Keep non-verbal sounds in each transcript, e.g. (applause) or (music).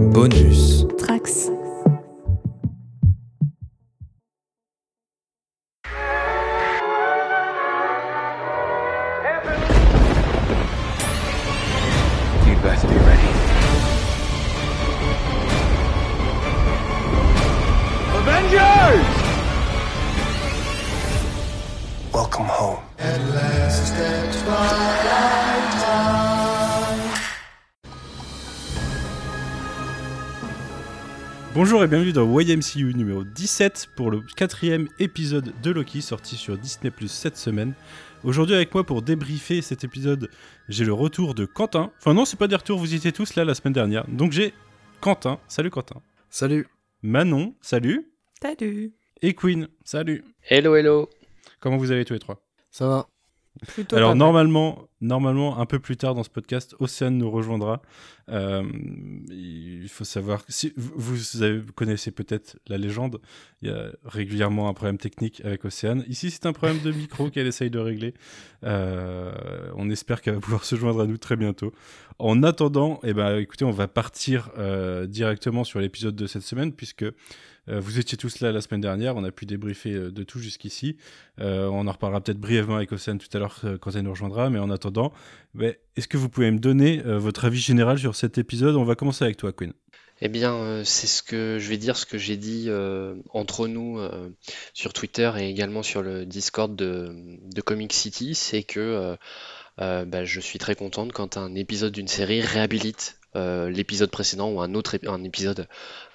Bonus. Bienvenue dans YMCU numéro 17 pour le quatrième épisode de Loki sorti sur Disney Plus cette semaine. Aujourd'hui avec moi pour débriefer cet épisode, j'ai le retour de Quentin. Enfin non, c'est pas des retours, vous étiez tous là la semaine dernière. Donc j'ai Quentin, salut Quentin. Salut. Manon, salut. Salut. Et Queen, salut. Hello, hello. Comment vous avez tous les trois? Ça va Plutôt Alors normalement, normalement, un peu plus tard dans ce podcast, Océane nous rejoindra. Euh, il faut savoir, si vous, connaissez peut-être la légende, il y a régulièrement un problème technique avec Océane. Ici, c'est un problème de micro (laughs) qu'elle essaye de régler. Euh, on espère qu'elle va pouvoir se joindre à nous très bientôt. En attendant, eh ben, écoutez, on va partir euh, directement sur l'épisode de cette semaine puisque vous étiez tous là la semaine dernière, on a pu débriefer euh, de tout jusqu'ici. Euh, on en reparlera peut-être brièvement avec Océane tout à l'heure euh, quand elle nous rejoindra, mais en attendant, est-ce que vous pouvez me donner euh, votre avis général sur cet épisode? On va commencer avec toi, Queen. Eh bien, euh, c'est ce que je vais dire, ce que j'ai dit euh, entre nous euh, sur Twitter et également sur le Discord de, Comic City, c'est que euh, euh, bah, je suis très contente quand un épisode d'une série réhabilite euh, l'épisode précédent ou un autre un épisode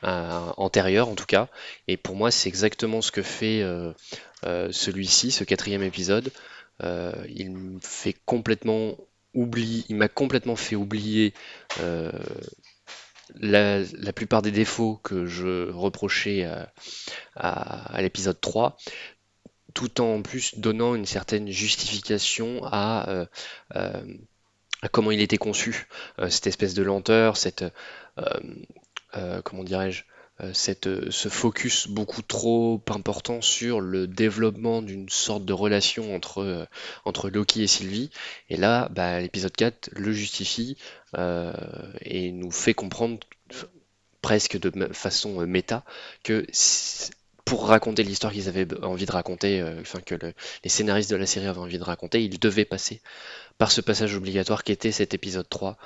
euh, antérieur en tout cas. Et pour moi, c'est exactement ce que fait euh, euh, celui-ci, ce quatrième épisode. Euh, il fait complètement oublier, il m'a complètement fait oublier euh, la, plupart des défauts que je reprochais à, l'épisode 3, tout en plus donnant une certaine justification à, euh, euh, comment il était conçu, Euh, cette espèce de lenteur, cette, euh, euh, comment dirais-je, cette, ce focus beaucoup trop important sur le développement d'une sorte de relation entre, Loki et Sylvie. Et là, bah, l'épisode 4 le justifie et nous fait comprendre presque de façon méta que pour raconter l'histoire qu'ils avaient envie de raconter, que le- les scénaristes de la série avaient envie de raconter, ils devaient passer par ce passage obligatoire qui était cet épisode 3,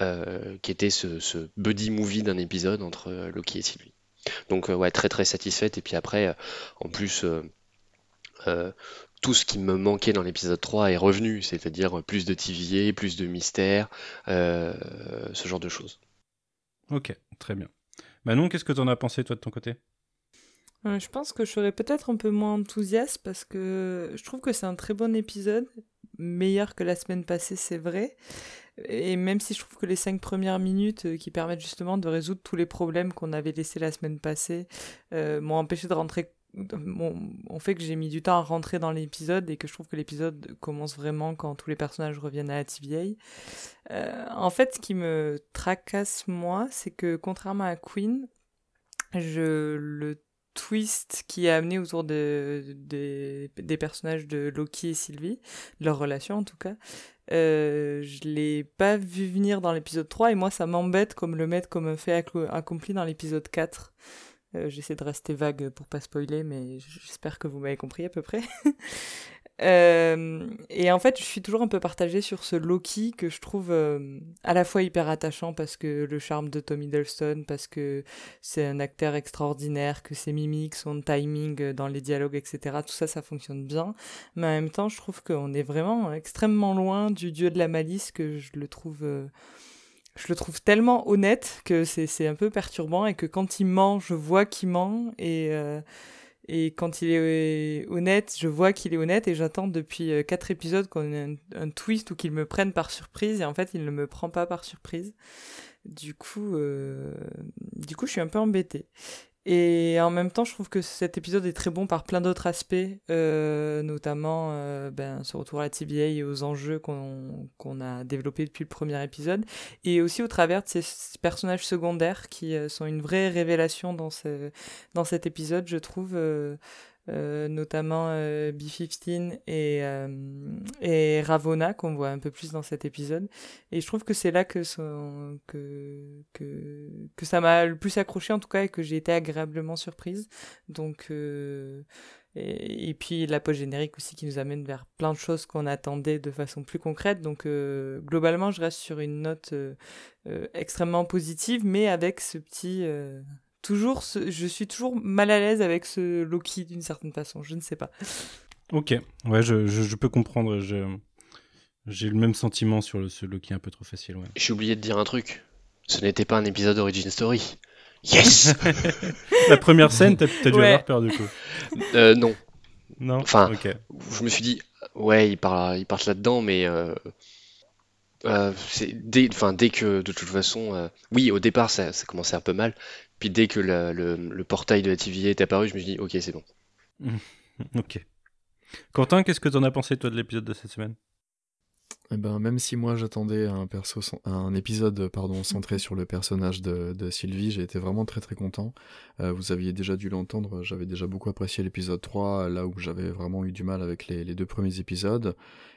euh, qui était ce, ce buddy movie d'un épisode entre euh, Loki et Sylvie. Donc euh, ouais, très très satisfaite. Et puis après, euh, en plus, euh, euh, tout ce qui me manquait dans l'épisode 3 est revenu, c'est-à-dire plus de TVA, plus de mystère, euh, ce genre de choses. Ok, très bien. Manon, qu'est-ce que t'en as pensé toi de ton côté? Euh, Je pense que je serais peut-être un peu moins enthousiaste parce que je trouve que c'est un très bon épisode, meilleur que la semaine passée, c'est vrai. Et même si je trouve que les cinq premières minutes euh, qui permettent justement de résoudre tous les problèmes qu'on avait laissés la semaine passée euh, m'ont empêché de rentrer, ont fait que j'ai mis du temps à rentrer dans l'épisode et que je trouve que l'épisode commence vraiment quand tous les personnages reviennent à la TVA. Euh, en fait, ce qui me tracasse moi, c'est que contrairement à Queen, je le twist qui est amené autour de, de- des personnages de Loki et Sylvie, leur relation en tout cas, euh, je l'ai pas vu venir dans l'épisode 3 et moi ça m'embête comme le mettre comme un fait acco- accompli dans l'épisode 4. Euh, J'essaie de rester vague pour pas spoiler, mais j'espère que vous m'avez compris à peu près. (laughs) Euh, et en fait, je suis toujours un peu partagée sur ce Loki que je trouve euh, à la fois hyper attachant parce que le charme de Tom Hiddleston, parce que c'est un acteur extraordinaire, que ses mimiques, son timing euh, dans les dialogues, etc. Tout ça, ça fonctionne bien. Mais en même temps, je trouve qu'on est vraiment extrêmement loin du dieu de la malice que je le trouve. je le trouve tellement honnête que c'est un peu perturbant et que quand il ment, je vois qu'il ment et et quand il est honnête, je vois qu'il est honnête et j'attends depuis euh, quatre épisodes qu'on ait un, un twist ou qu'il me prenne par surprise et en fait il ne me prend pas par surprise. Du coup, euh, du coup, je suis un peu embêtée. Et en même temps, je trouve que cet épisode est très bon par plein d'autres aspects, euh, notamment euh, ben, ce retour à la TVA et aux enjeux qu'on a développés depuis le premier épisode, et aussi au travers de ces personnages secondaires qui euh, sont une vraie révélation dans cet épisode, je trouve. Euh, euh, notamment B15 et, et Ravona, qu'on voit un peu plus dans cet épisode. Et je trouve que c'est là que, que, que, que ça m'a le plus accroché, en tout cas, et que j'ai été agréablement surprise. Donc, et, puis la post générique aussi qui nous amène vers plein de choses qu'on attendait de façon plus concrète. Donc euh, globalement, je reste sur une note euh, euh, extrêmement positive, mais avec ce petit... toujours, je suis toujours mal à l'aise avec ce Loki d'une certaine façon. Je ne sais pas. Ok, ouais, je, je, peux comprendre. J'ai le même sentiment sur le, ce Loki un peu trop facile. Ouais. J'ai oublié de dire un truc. Ce n'était pas un épisode Origin Story. Yes (laughs) La première scène, t'as as dû avoir peur du coup. Euh, non. Non? Enfin, je me suis dit, ouais, ils partent, ils là-dedans, mais euh, euh, dès, que de toute façon, oui, au départ, ça, ça, commençait un peu mal. Puis dès que le, le, portail de la TVA est apparu, je me suis dit, ok, c'est bon. (laughs) ok. Quentin, qu'est-ce que t'en as pensé toi de l'épisode de cette semaine? Eh ben, même si moi j'attendais un, perso, un épisode pardon, centré sur le personnage de, Sylvie, j'ai été vraiment très très content. Euh, vous aviez déjà dû l'entendre, j'avais déjà beaucoup apprécié l'épisode 3, là où j'avais vraiment eu du mal avec les, les, deux premiers épisodes.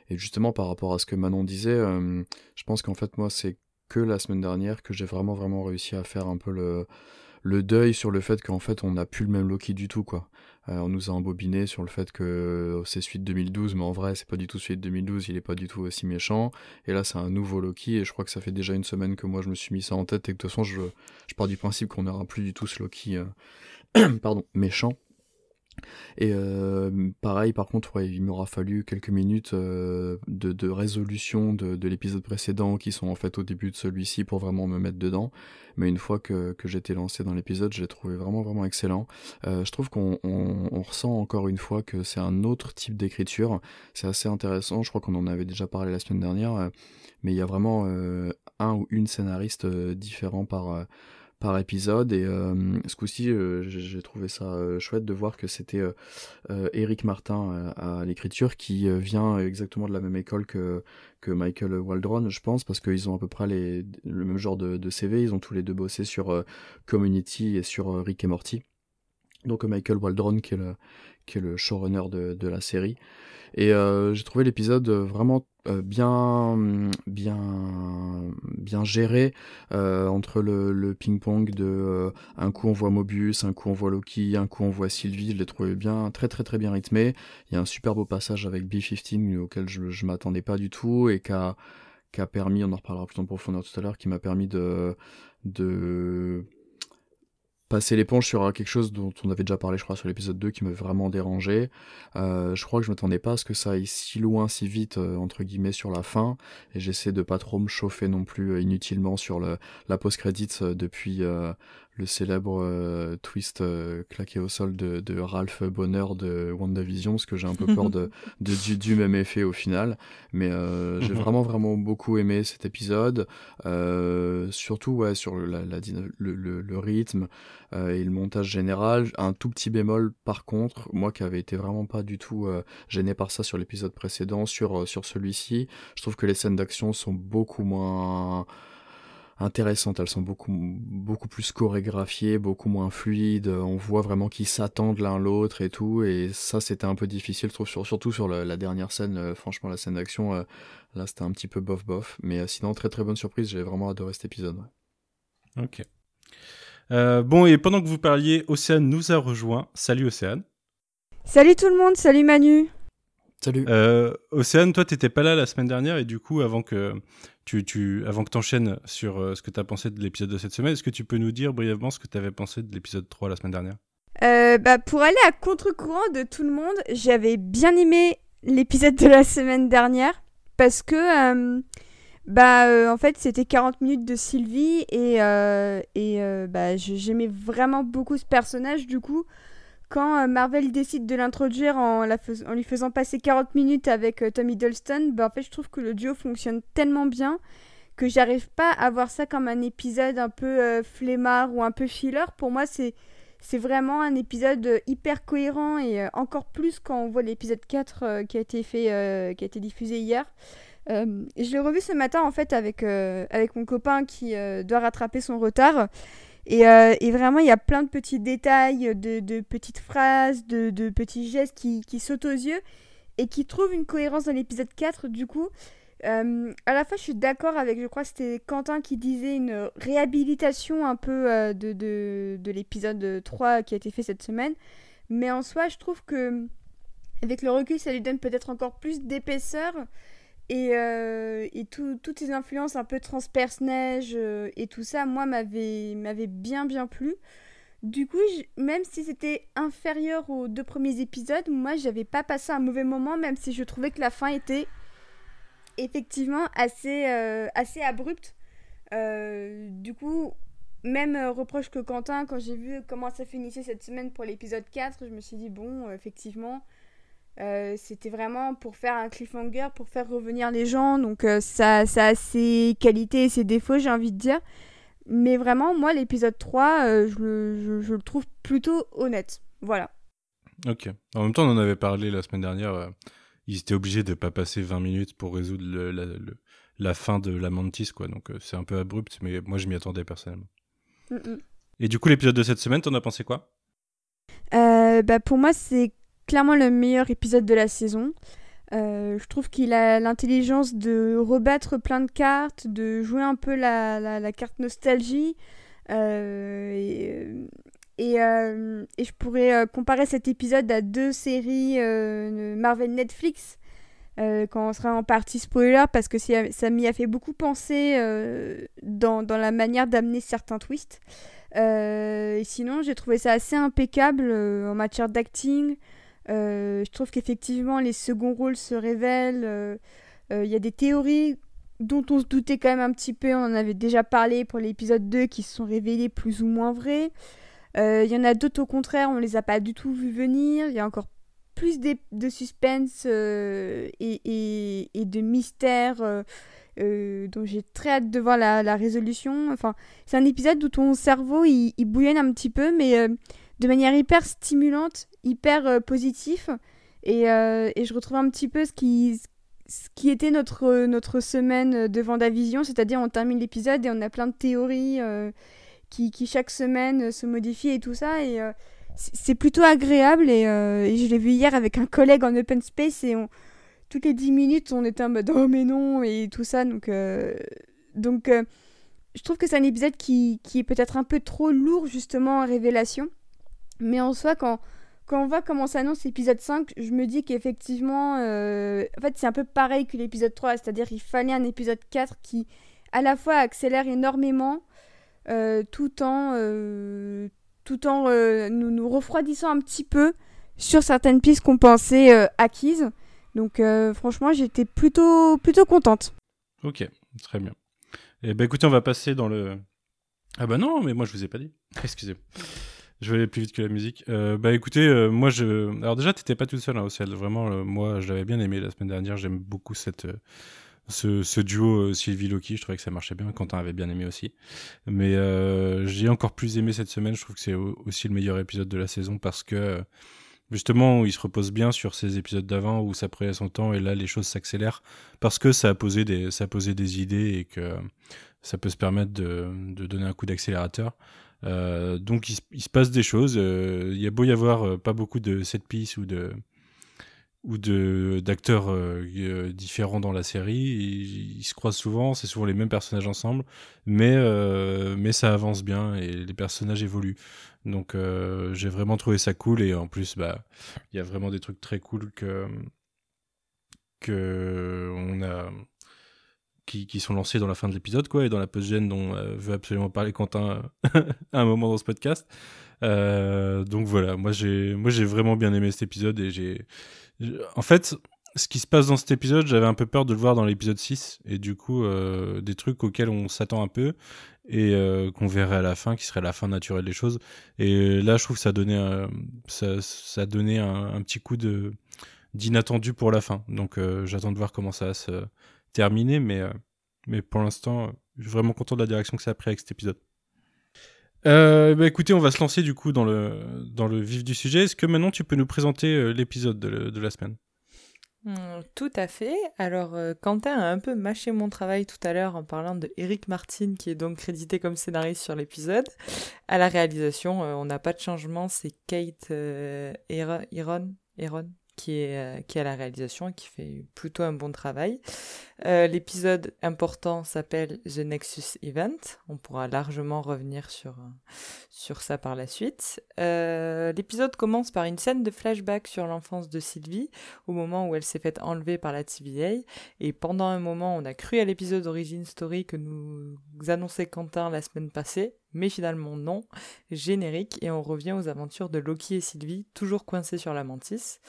Et justement par rapport à ce que Manon disait, euh, je pense qu'en fait moi c'est que la semaine dernière que j'ai vraiment vraiment réussi à faire un peu le, le deuil sur le fait qu'en fait on n'a plus le même Loki du tout quoi. Euh, on nous a embobiné sur le fait que c'est de 2012, mais en vrai, c'est pas du tout de 2012, il est pas du tout aussi méchant. Et là, c'est un nouveau Loki, et je crois que ça fait déjà une semaine que moi je me suis mis ça en tête, et que de toute façon, je, je pars du principe qu'on n'aura plus du tout ce Loki euh, (clears throat) pardon, méchant. Et euh, pareil, par contre, il m'aura fallu quelques minutes euh, de, résolution de, de l'épisode précédent qui sont en fait au début de celui-ci pour vraiment me mettre dedans. Mais une fois que, j'étais lancé dans l'épisode, je l'ai trouvé vraiment vraiment excellent. Euh, je trouve qu'on on, on ressent encore une fois que c'est un autre type d'écriture. C'est assez intéressant. Je crois qu'on en avait déjà parlé la semaine dernière, mais il y a vraiment un ou une scénariste différent par par épisode et euh, ce coup-ci euh, j'ai trouvé ça euh, chouette de voir que c'était Eric Martin à, l'écriture qui vient exactement de la même école que, que Michael Waldron je pense parce qu'ils ont à peu près les, le même genre de, de, CV ils ont tous les deux bossé sur Community et sur Rick et Morty. Donc Michael Waldron qui est le, qui est le showrunner de, de la série. Et euh, j'ai trouvé l'épisode vraiment bien, bien, bien géré euh, entre le, le ping-pong de un coup on voit Mobius, un coup on voit Loki, un coup on voit Sylvie. Je l'ai trouvé bien, très très très bien rythmé. Il y a un super beau passage avec B15 auquel je, je m'attendais pas du tout et qui a, qui a permis, on en reparlera plus en profondeur tout à l'heure, qui m'a permis de, de passer l'éponge sur quelque chose dont on avait déjà parlé, je crois, sur l'épisode 2 qui m'avait vraiment dérangé. Euh, je crois que je m'attendais pas à ce que ça aille si loin, si vite, euh, entre guillemets, sur la fin. Et j'essaie de pas trop me chauffer non plus euh, inutilement sur le, la post-credits depuis le célèbre euh, twist euh, claqué au sol de, de, Ralph Bonner de WandaVision, parce que j'ai un peu peur de, (laughs) de du, du, même effet au final. Mais euh, j'ai mhm. vraiment, vraiment beaucoup aimé cet épisode. surtout, ouais, sur la, la, le, le, le, rythme et le montage général. Un tout petit bémol, par contre, moi qui avais été vraiment pas du tout gêné par ça sur l'épisode précédent, sur, sur celui-ci, je trouve que les scènes d'action sont beaucoup moins intéressantes. Elles sont beaucoup, beaucoup plus chorégraphiées, beaucoup moins fluides. On voit vraiment qu'ils s'attendent l'un l'autre et tout. Et ça, c'était un peu difficile, je trouve, surtout sur la, dernière scène. Euh, franchement, la scène d'action, euh, là, c'était un petit peu bof bof. Mais euh, sinon, très très bonne surprise. J'ai vraiment adoré cet épisode. Ok. bon, et pendant que vous parliez, Océane nous a rejoint. Salut Océane. Salut tout le monde, salut Manu. Salut. Euh, Océane, toi, t'étais pas là la semaine dernière et du coup, avant que tu, tu avant que t'enchaînes sur euh, ce que t'as pensé de l'épisode de cette semaine, est-ce que tu peux nous dire brièvement ce que t'avais pensé de l'épisode 3 la semaine dernière? Euh, bah, Pour aller à contre-courant de tout le monde, j'avais bien aimé l'épisode de la semaine dernière parce que, bah, en fait, c'était 40 minutes de Sylvie et, et bah, j'aimais vraiment beaucoup ce personnage du coup quand euh, Marvel décide de l'introduire en, lui faisant passer 40 minutes avec euh, Tommy Dolston, bah, en fait, je trouve que le duo fonctionne tellement bien que j'arrive pas à voir ça comme un épisode un peu euh, flemmard ou un peu filler. Pour moi, c'est vraiment un épisode hyper cohérent et encore plus quand on voit l'épisode 4 qui a été fait qui a été diffusé hier. je l'ai revu ce matin en fait avec avec mon copain qui doit rattraper son retard Et, euh, et vraiment, il y a plein de petits détails, de, de petites phrases, de, de petits gestes qui, qui sautent aux yeux et qui trouvent une cohérence dans l'épisode 4. Du coup, euh, à la fois, je suis d'accord avec, je crois que c'était Quentin qui disait une réhabilitation un peu euh, de, de, de l'épisode 3 qui a été fait cette semaine. Mais en soi, je trouve que avec le recul, ça lui donne peut-être encore plus d'épaisseur. Et, euh, toutes ces influences un peu transperce neige euh, et tout ça, moi, m'avait bien bien plu. Du coup, même si c'était inférieur aux deux premiers épisodes, moi, j'avais pas passé un mauvais moment, même si je trouvais que la fin était effectivement assez, euh, assez abrupte. Du coup, même reproche que Quentin, quand j'ai vu comment ça finissait cette semaine pour l'épisode 4, je me suis dit, bon, effectivement, euh, c'était vraiment pour faire un cliffhanger, pour faire revenir les gens. Donc, euh, ça, ça a ses qualités et ses défauts, j'ai envie de dire. Mais vraiment, moi, l'épisode 3, euh, je, le, je- je le trouve plutôt honnête. Voilà. Ok. En même temps, on en avait parlé la semaine dernière. ils étaient obligés de pas passer 20 minutes pour résoudre le- la, le- la fin de la Mantis, quoi. Donc c'est un peu abrupt, mais moi je m'y attendais personnellement. Mm, mm. Et du coup, l'épisode de cette semaine, t'en as pensé quoi? Bah, pour moi, c'est clairement le meilleur épisode de la saison. Euh, je trouve qu'il a l'intelligence de rebattre plein de cartes, de jouer un peu la, la, carte nostalgie. Euh, et, euh, et je pourrais comparer cet épisode à deux séries Marvel Netflix. quand on sera en partie spoiler, parce que ça m'y a fait beaucoup penser dans, dans la manière d'amener certains twists. Et sinon, j'ai trouvé ça assez impeccable en matière d'acting. Euh, je trouve qu'effectivement, les seconds rôles se révèlent. euh, euh, Il y a des théories dont on se doutait quand même un petit peu. On en avait déjà parlé pour l'épisode 2 qui se sont révélées plus ou moins vraies. Il y en a d'autres, au contraire, on les a pas du tout vu venir. Il y a encore plus de, suspense et, de mystère dont j'ai très hâte de voir la, résolution. Enfin, c'est un épisode où ton cerveau il, il bouillonne un petit peu, mais de manière hyper stimulante, hyper euh, positif. Et, euh, et je retrouve un petit peu ce qui, ce qui était notre, notre semaine de Vendavision, c'est-à-dire on termine l'épisode et on a plein de théories euh, qui, qui chaque semaine se modifient et tout ça. Et euh, c'est plutôt agréable. Et, euh, je l'ai vu hier avec un collègue en open space et toutes les 10 minutes on était en mode oh mais non et tout ça. Donc, euh, donc euh, je trouve que c'est un épisode qui, qui est peut-être un peu trop lourd justement en révélation. Mais en soi, quand, quand on voit comment s'annonce l'épisode 5, je me dis qu'effectivement, euh, en fait, c'est un peu pareil que l'épisode 3, c'est-à-dire qu'il fallait un épisode 4 qui, à la fois, accélère énormément, euh, tout en, euh, tout en nous, nous refroidissant un petit peu sur certaines pistes qu'on pensait acquises. Donc, franchement, j'étais plutôt, plutôt contente. Ok, très bien. Et ben écoutez, on va passer dans le. Ah bah non, mais moi je vous ai pas dit. Excusez. Je vais aller plus vite que la musique. Euh, bah écoutez, euh, moi je. Alors déjà, t'étais pas toute seule hein, au ciel. Vraiment, euh, moi je l'avais bien aimé la semaine dernière. J'aime beaucoup cette. Ce, duo Sylvie Loki, je trouvais que ça marchait bien. Quentin avait bien aimé aussi. Mais j'ai encore plus aimé cette semaine. Je trouve que c'est au- aussi le meilleur épisode de la saison parce que justement, il se repose bien sur ces épisodes d'avant où ça prenait son temps et là les choses s'accélèrent parce que ça a posé des, ça a posé des idées et que ça peut se permettre de, de donner un coup d'accélérateur. Euh, donc il, se- passe des choses. Euh, il y a beau y avoir euh, pas beaucoup de set piece ou de ou de d'acteurs différents dans la série, ils, ils se croisent souvent, c'est souvent les mêmes personnages ensemble, mais mais ça avance bien et les personnages évoluent. Donc j'ai vraiment trouvé ça cool et en plus bah il y a vraiment des trucs très cool que que on a qui, qui sont lancés dans la fin de l'épisode quoi et dans la post-gène dont euh, veut absolument parler Quentin (laughs) à un moment dans ce podcast. Euh, donc voilà, moi j'ai moi j'ai vraiment bien aimé cet épisode et j'ai en fait ce qui se passe dans cet épisode, j'avais un peu peur de le voir dans l'épisode 6 et du coup euh, des trucs auxquels on s'attend un peu et qu'on verrait à la fin qui serait la fin naturelle des choses et là je trouve que ça donnait un, ça, ça donnait un, petit coup de d'inattendu pour la fin. Donc j'attends de voir comment ça va se terminer mais euh, mais pour l'instant, euh, je suis vraiment content de la direction que ça a pris avec cet épisode. Euh, bah écoutez, on va se lancer du coup dans le, dans le vif du sujet. Est-ce que maintenant tu peux nous présenter l'épisode de, de la semaine? Hmm, tout à fait. Alors, Quentin a un peu mâché mon travail tout à l'heure en parlant de Eric Martin, qui est donc crédité comme scénariste sur l'épisode. À la réalisation, on n'a pas de changement, c'est Kate euh, Heron, qui est, euh, qui à la réalisation et qui fait plutôt un bon travail. Euh, l'épisode important s'appelle The Nexus Event. On pourra largement revenir sur, sur ça par la suite. Euh, l'épisode commence par une scène de flashback sur l'enfance de Sylvie au moment où elle s'est faite enlever par la TVA. Et pendant un moment, on a cru à l'épisode Origin Story que nous annonçait Quentin la semaine passée mais finalement non, générique, et on revient aux aventures de Loki et Sylvie, toujours coincés sur la mantis.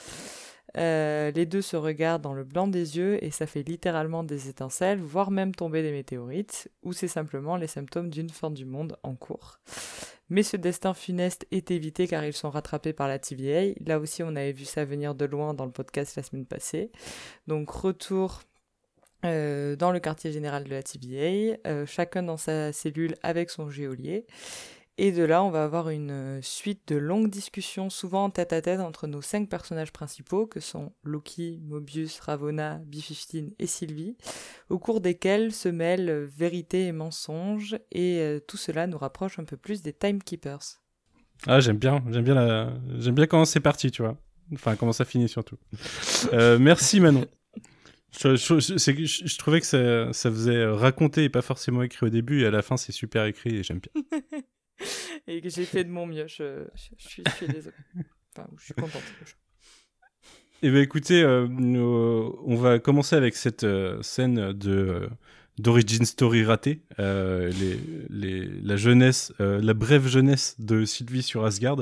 Euh, les deux se regardent dans le blanc des yeux et ça fait littéralement des étincelles, voire même tomber des météorites, ou c'est simplement les symptômes d'une fin du monde en cours. Mais ce destin funeste est évité car ils sont rattrapés par la TVA. Là aussi, on avait vu ça venir de loin dans le podcast la semaine passée. Donc, retour euh, dans le quartier général de la TVA, euh, chacun dans sa cellule avec son géolier. Et de là, on va avoir une euh, suite de longues discussions, souvent tête à tête, entre nos cinq personnages principaux, que sont Loki, Mobius, Ravonna, B-15 et Sylvie, au cours desquels se mêlent vérité et mensonge, et tout cela nous rapproche un peu plus des Timekeepers. Ah, j'aime bien, j'aime bien, la... j'aime bien comment c'est parti, tu vois. Enfin, comment ça finit surtout. merci Manon. Je, je, je, trouvais que ça, ça, faisait raconter et pas forcément écrit au début, et à la fin, c'est super écrit et j'aime bien. (laughs) et que j'ai fait de mon mieux, je, suis, désolé. Enfin, je suis contente. Eh bien, écoutez, euh, on va commencer avec cette euh, scène de. Euh, d'origin story ratée, les, les, la jeunesse, la brève jeunesse de Sylvie sur Asgard.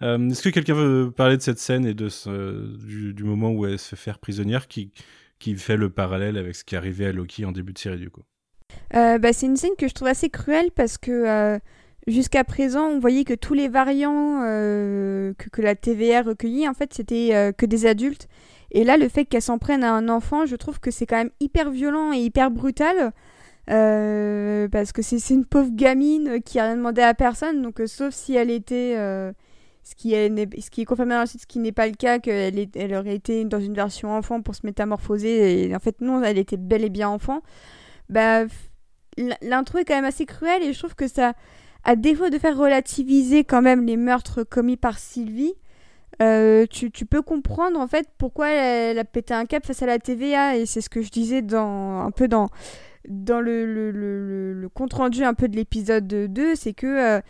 Est-ce que quelqu'un veut parler de cette scène et de ce, du, du, moment où elle se fait faire prisonnière qui, qui fait le parallèle avec ce qui arrivait à Loki en début de série du coup. Euh, bah, c'est une scène que je trouve assez cruelle parce que euh, jusqu'à présent on voyait que tous les variants euh, que, que, la TVA recueillit en fait c'était que des adultes et là le fait qu'elle s'en prenne à un enfant je trouve que c'est quand même hyper violent et hyper brutal parce que c'est une pauvre gamine qui a rien demandé à personne donc sauf si elle était ce qui est, ce qui est confirmé site, ce qui n'est pas le cas, qu'elle elle aurait été dans une version enfant pour se métamorphoser, et en fait non, elle était bel et bien enfant, bah, l'intro est quand même assez cruelle, et je trouve que ça, à défaut de faire relativiser quand même les meurtres commis par Sylvie, euh, tu, tu, peux comprendre en fait pourquoi elle, a pété un cap face à la TVA, et c'est ce que je disais dans, un peu dans, dans le, le, le, le compte rendu un peu de l'épisode 2, c'est que... Euh,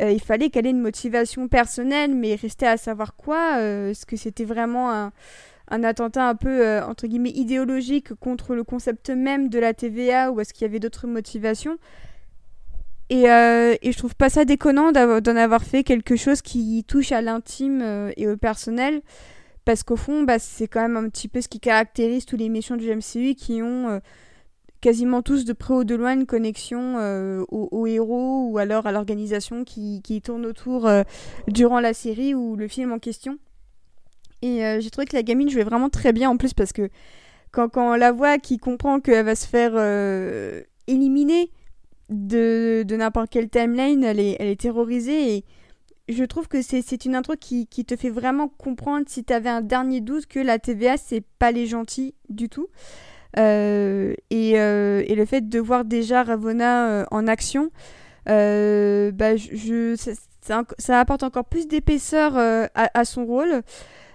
euh, il fallait qu'elle ait une motivation personnelle, mais restait à savoir quoi. Euh, est-ce que c'était vraiment un, un, attentat un peu, euh, entre guillemets, idéologique contre le concept même de la TVA, ou est-ce qu'il y avait d'autres motivations et, et, je trouve pas ça déconnant d'en avoir fait quelque chose qui touche à l'intime et au personnel. Parce qu'au fond, bah, c'est quand même un petit peu ce qui caractérise tous les méchants du MCU qui ont quasiment tous de près ou de loin une connexion euh, au, héros ou alors à l'organisation qui, qui, tourne autour euh, durant la série ou le film en question. Et euh, j'ai trouvé que la gamine jouait vraiment très bien en plus parce que quand, quand on la voit qui comprend qu'elle va se faire éliminer de, de n'importe quelle timeline, elle est, elle est terrorisée et je trouve que c'est une intro qui, qui, te fait vraiment comprendre si tu avais un dernier doute que la TVA c'est pas les gentils du tout. Euh, et, euh, et, le fait de voir déjà Ravonna euh, en action, bah, ça, apporte encore plus d'épaisseur à, son rôle.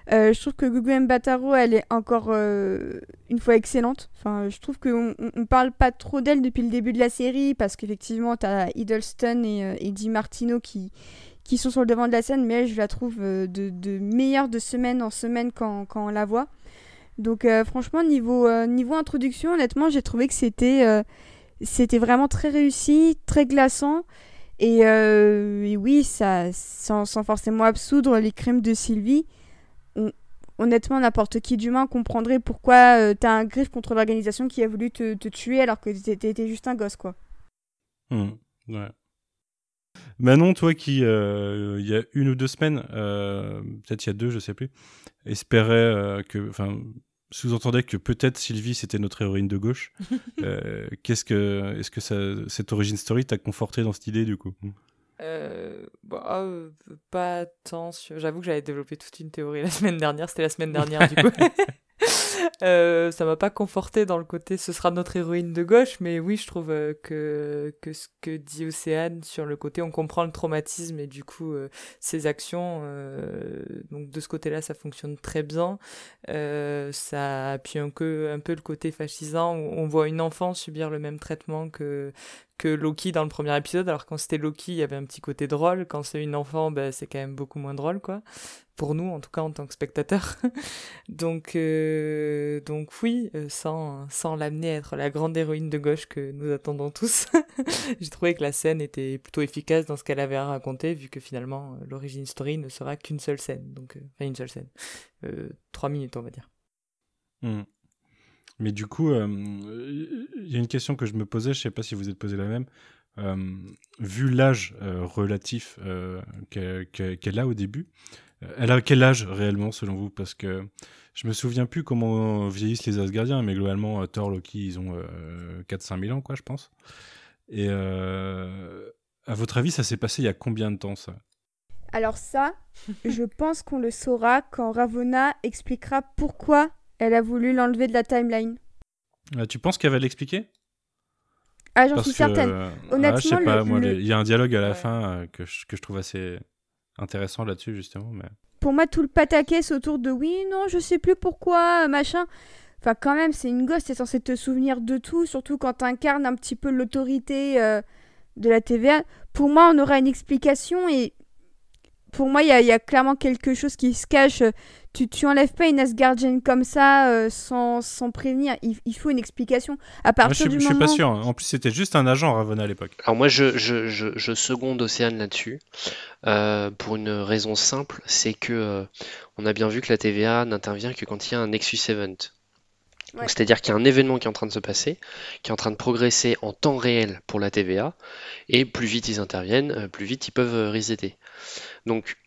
je trouve que Gugu Mbataro, elle est encore une fois excellente. Enfin, je trouve qu'on on parle pas trop d'elle depuis le début de la série parce qu'effectivement, tu as Hiddleston et, et Martino qui, qui sont sur le devant de la scène, mais elle, je la trouve de, de meilleure de semaine en semaine quand, quand on la voit. Donc euh, franchement, niveau, euh, niveau introduction, honnêtement, j'ai trouvé que c'était euh, c'était vraiment très réussi, très glaçant. Et, oui, ça, sans, sans, forcément absoudre les crimes de Sylvie, honnêtement, n'importe qui d'humain comprendrait pourquoi t'as un griffe contre l'organisation qui a voulu te, tuer alors que t'étais juste un gosse, quoi. Mmh, ouais. Manon, toi qui, il y a une ou deux semaines, peut-être il y a deux, je sais plus, espérait que, enfin, sous-entendait que peut-être Sylvie c'était notre héroïne de gauche. (laughs) Euh, qu'est-ce que, est-ce que ça, cette origin story t'a conforté dans cette idée du coup? Euh, bah, euh, pas tant. J'avoue que j'avais développé toute une théorie la semaine dernière. C'était la semaine dernière du coup. (laughs) (laughs) Euh, ça m'a pas conforté dans le côté ce sera notre héroïne de gauche, mais oui, je trouve euh, que, que ce que dit Océane sur le côté on comprend le traumatisme et du coup euh, ses actions, euh, donc de ce côté-là, ça fonctionne très bien. Euh, ça appuie un peu, un peu le côté fascisant où on voit une enfant subir le même traitement que que Loki dans le premier épisode. Alors quand c'était Loki, il y avait un petit côté drôle. Quand c'est une enfant, ben, c'est quand même beaucoup moins drôle, quoi. Pour nous, en tout cas, en tant que spectateurs. (laughs) donc, euh, donc oui, euh, sans, sans l'amener à être la grande héroïne de gauche que nous attendons tous. (laughs) J'ai trouvé que la scène était plutôt efficace dans ce qu'elle avait à raconter, vu que finalement, euh, l'origine story ne sera qu'une seule scène. Donc, euh, enfin, une seule scène. Trois minutes, on va dire. Hmm. Mais du coup, euh, il y a une question que je me posais, je sais pas si vous êtes posé la même. Euh, vu l'âge euh, relatif euh, qu'elle a au début, euh, elle a quel âge réellement selon vous? Parce que je me souviens plus comment vieillissent les Asgardiens, mais globalement, euh, Thor, Loki, ils ont euh, 4-5 000 ans, quoi, je pense. Et euh, à votre avis, ça s'est passé il y a combien de temps, ça? Alors ça, je pense qu'on le saura quand Ravonna expliquera pourquoi elle a voulu l'enlever de la timeline. Euh, Tu penses qu'elle va l'expliquer? Ah, j'en suis certaine. euh, Honnêtement, ah, je sais pas, le- moi, le- les- il y a un dialogue à la Ouais. fin euh, que, je, que je trouve assez intéressant là-dessus, justement. Mais... Pour moi, tout le pataquès autour de oui, non, je sais plus pourquoi, machin. Enfin, quand même, c'est une gosse, t'es censé te souvenir de tout, surtout quand t'incarnes un petit peu l'autorité euh, de la TVA. Pour moi, on aura une explication et pour moi, il y, a- il y a clairement quelque chose qui se cache. Tu, tu enlèves pas une Asgardienne comme ça euh, sans, sans prévenir. Il, il faut une explication. À Moi, partir je, suis, du je suis pas sûr. En plus, c'était juste un agent Ravonna à l'époque. Alors moi, je, je, je, je seconde Océane là-dessus, euh, pour une raison simple, c'est que euh, on a bien vu que la TVA n'intervient que quand il y a un Nexus Event. Donc, Ouais. C'est-à-dire qu'il y a un événement qui est en train de se passer, qui est en train de progresser en temps réel pour la TVA, et plus vite ils interviennent, plus vite ils peuvent resetter. Donc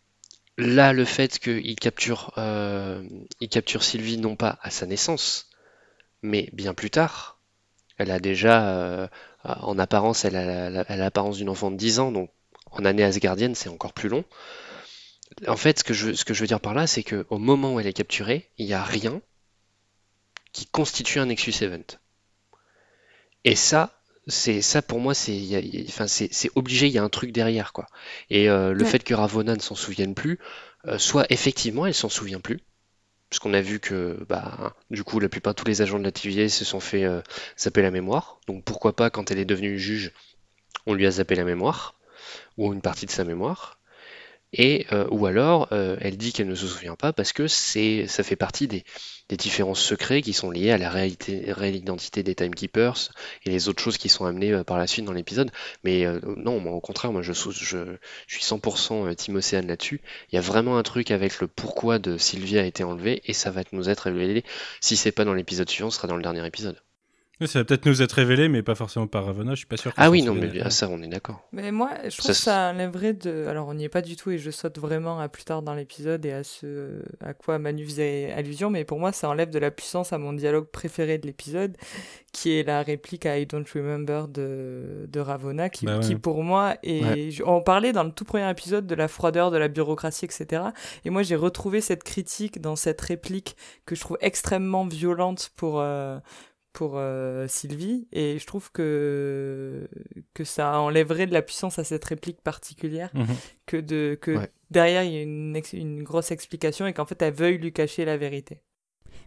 là, le fait qu'ils capturent, euh, ils capturent Sylvie non pas à sa naissance, mais bien plus tard, elle a déjà, euh, en apparence, elle a l'apparence d'une enfant de 10 ans, donc en année asgardienne, c'est encore plus long. En fait, ce que je, ce veux dire par là, c'est qu'au moment où elle est capturée, il n'y a rien qui constitue un Nexus Event. Et ça, c'est ça pour moi, c'est, il y a- il y a- enfin, c'est, c'est obligé, il y a un truc derrière, quoi. Et euh, le Ouais. fait que Ravonna ne s'en souvienne plus, euh, soit effectivement, elle s'en souvient plus, parce qu'on a vu que, bah, du coup, la plupart tous les agents de la TVA se sont fait euh, zapper la mémoire. Donc pourquoi pas, quand elle est devenue juge, on lui a zappé la mémoire, ou une partie de sa mémoire. Et, euh, ou alors, euh, elle dit qu'elle ne se souvient pas parce que c'est, ça fait partie des, des différents secrets qui sont liés à la réalité, réelle identité des Timekeepers et les autres choses qui sont amenées euh, par la suite dans l'épisode. Mais non, moi, au contraire, moi je, je, je suis 100% Team Océane là-dessus. Il y a vraiment un truc avec le pourquoi de Sylvia a été enlevée et ça va nous être révélé. Si c'est pas dans l'épisode suivant, ce sera dans le dernier épisode. Ça va peut-être nous être révélé, mais pas forcément par Ravonna. Je suis pas sûr. Ah oui, non, mais à ça, on est d'accord. Mais moi, je trouve Ça, que ça enlèverait de. Alors, on n'y est pas du tout et je saute vraiment à plus tard dans l'épisode et à ce à quoi Manu faisait allusion, mais pour moi, ça enlève de la puissance à mon dialogue préféré de l'épisode, qui est la réplique à I Don't Remember de, de Ravonna, qui, Bah ouais. qui pour moi est. Ouais. On parlait dans le tout premier épisode de la froideur, de la bureaucratie, etc. Et moi, j'ai retrouvé cette critique dans cette réplique que je trouve extrêmement violente pour. euh, pour euh, Sylvie et je trouve que que ça enlèverait de la puissance à cette réplique particulière Mhm. que de que Ouais. derrière il y a une, ex- une grosse explication et qu'en fait elle veuille lui cacher la vérité.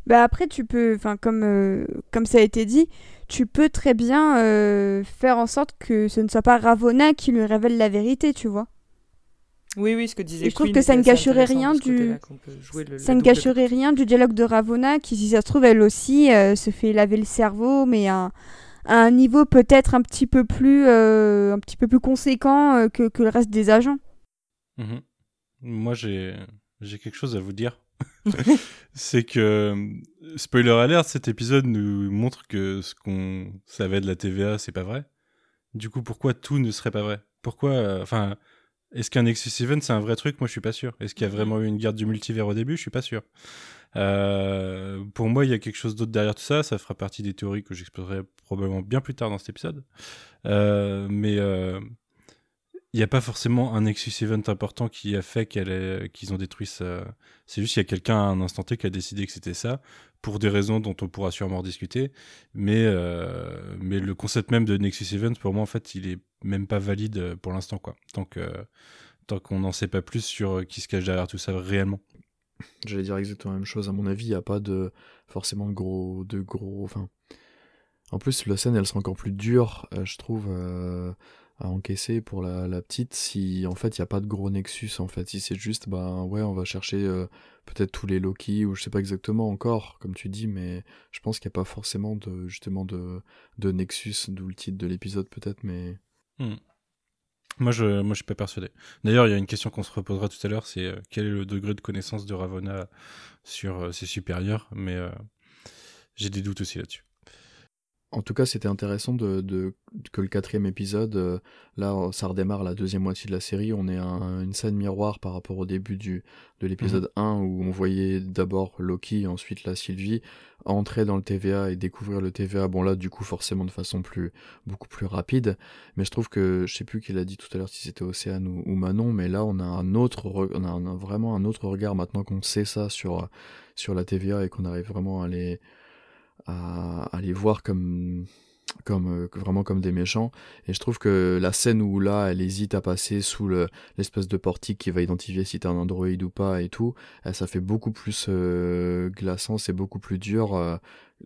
Bah après, tu peux, enfin comme, euh, comme ça a été dit, tu peux très bien euh, faire en sorte que ce ne soit pas Ravonna qui lui révèle la vérité, tu vois. Oui oui, ce que disait Et je trouve Queen que ça ne intéressant rien du- peut le- ça ne rien du dialogue de Ravonna qui, si ça se trouve, elle aussi euh, se fait laver le cerveau, mais à, à un niveau peut-être un petit peu plus, euh, un petit peu plus conséquent euh, que, que le reste des agents. Mhm. Moi, j'ai j'ai quelque chose à vous dire. (laughs) (laughs) c'est que, spoiler alert, cet épisode nous montre que ce qu'on savait de la TVA, c'est pas vrai. Du coup, pourquoi tout ne serait pas vrai? Pourquoi, euh, enfin, est-ce qu'un Nexus Event, c'est un vrai truc? Moi, je suis pas sûr. Est-ce qu'il y a vraiment eu une guerre du multivers au début? Je suis pas sûr. Euh, pour moi, il y a quelque chose d'autre derrière tout ça. Ça fera partie des théories que j'explorerai probablement bien plus tard dans cet épisode. Euh, mais euh, il n'y a pas forcément un Nexus Event important qui a fait qu'ils ont détruit ça. C'est juste qu'il y a quelqu'un à un instant T qui a décidé que c'était ça, pour des raisons dont on pourra sûrement discuter. Mais, euh, mais le concept même de Nexus Event, pour moi, en fait, il est même pas valide pour l'instant, quoi. Tant tant qu'on n'en sait pas plus sur qui se cache derrière tout ça réellement. J'allais dire exactement la même chose. À mon avis, il n'y a pas de forcément de gros, de gros. Enfin, en plus, la scène, elle sera encore plus dure, euh, je trouve. Euh, à encaisser pour la, la, petite si en fait il n'y a pas de gros nexus en fait si c'est juste bah ouais on va chercher euh, peut-être tous les Loki ou je sais pas exactement encore comme tu dis mais je pense qu'il n'y a pas forcément de justement de, de nexus d'où le titre de l'épisode peut-être mais hmm. moi je moi je suis pas persuadé. D'ailleurs il y a une question qu'on se reposera tout à l'heure c'est euh, quel est le degré de connaissance de Ravonna sur euh, ses supérieurs? Mais j'ai des doutes aussi là-dessus en tout cas, c'était intéressant de, que le quatrième épisode, euh, là, ça redémarre la deuxième moitié de la série. On est une scène miroir par rapport au début du, de l'épisode 1 mhm. où on voyait d'abord Loki, ensuite la Sylvie, entrer dans le TVA et découvrir le TVA. Bon, là, du coup, forcément de façon plus, beaucoup plus rapide. Mais je trouve que, je sais plus qui l'a dit tout à l'heure si c'était Océane ou, Manon, mais là, on a un autre, on a vraiment un autre regard maintenant qu'on sait ça sur, sur la TVA et qu'on arrive vraiment à les à, les voir comme euh, vraiment comme des méchants. Et je trouve que la scène où là elle hésite à passer sous l'espèce de portique qui va identifier si t'es un android ou pas et tout eh, ça fait beaucoup plus euh, glaçant c'est beaucoup plus dur euh,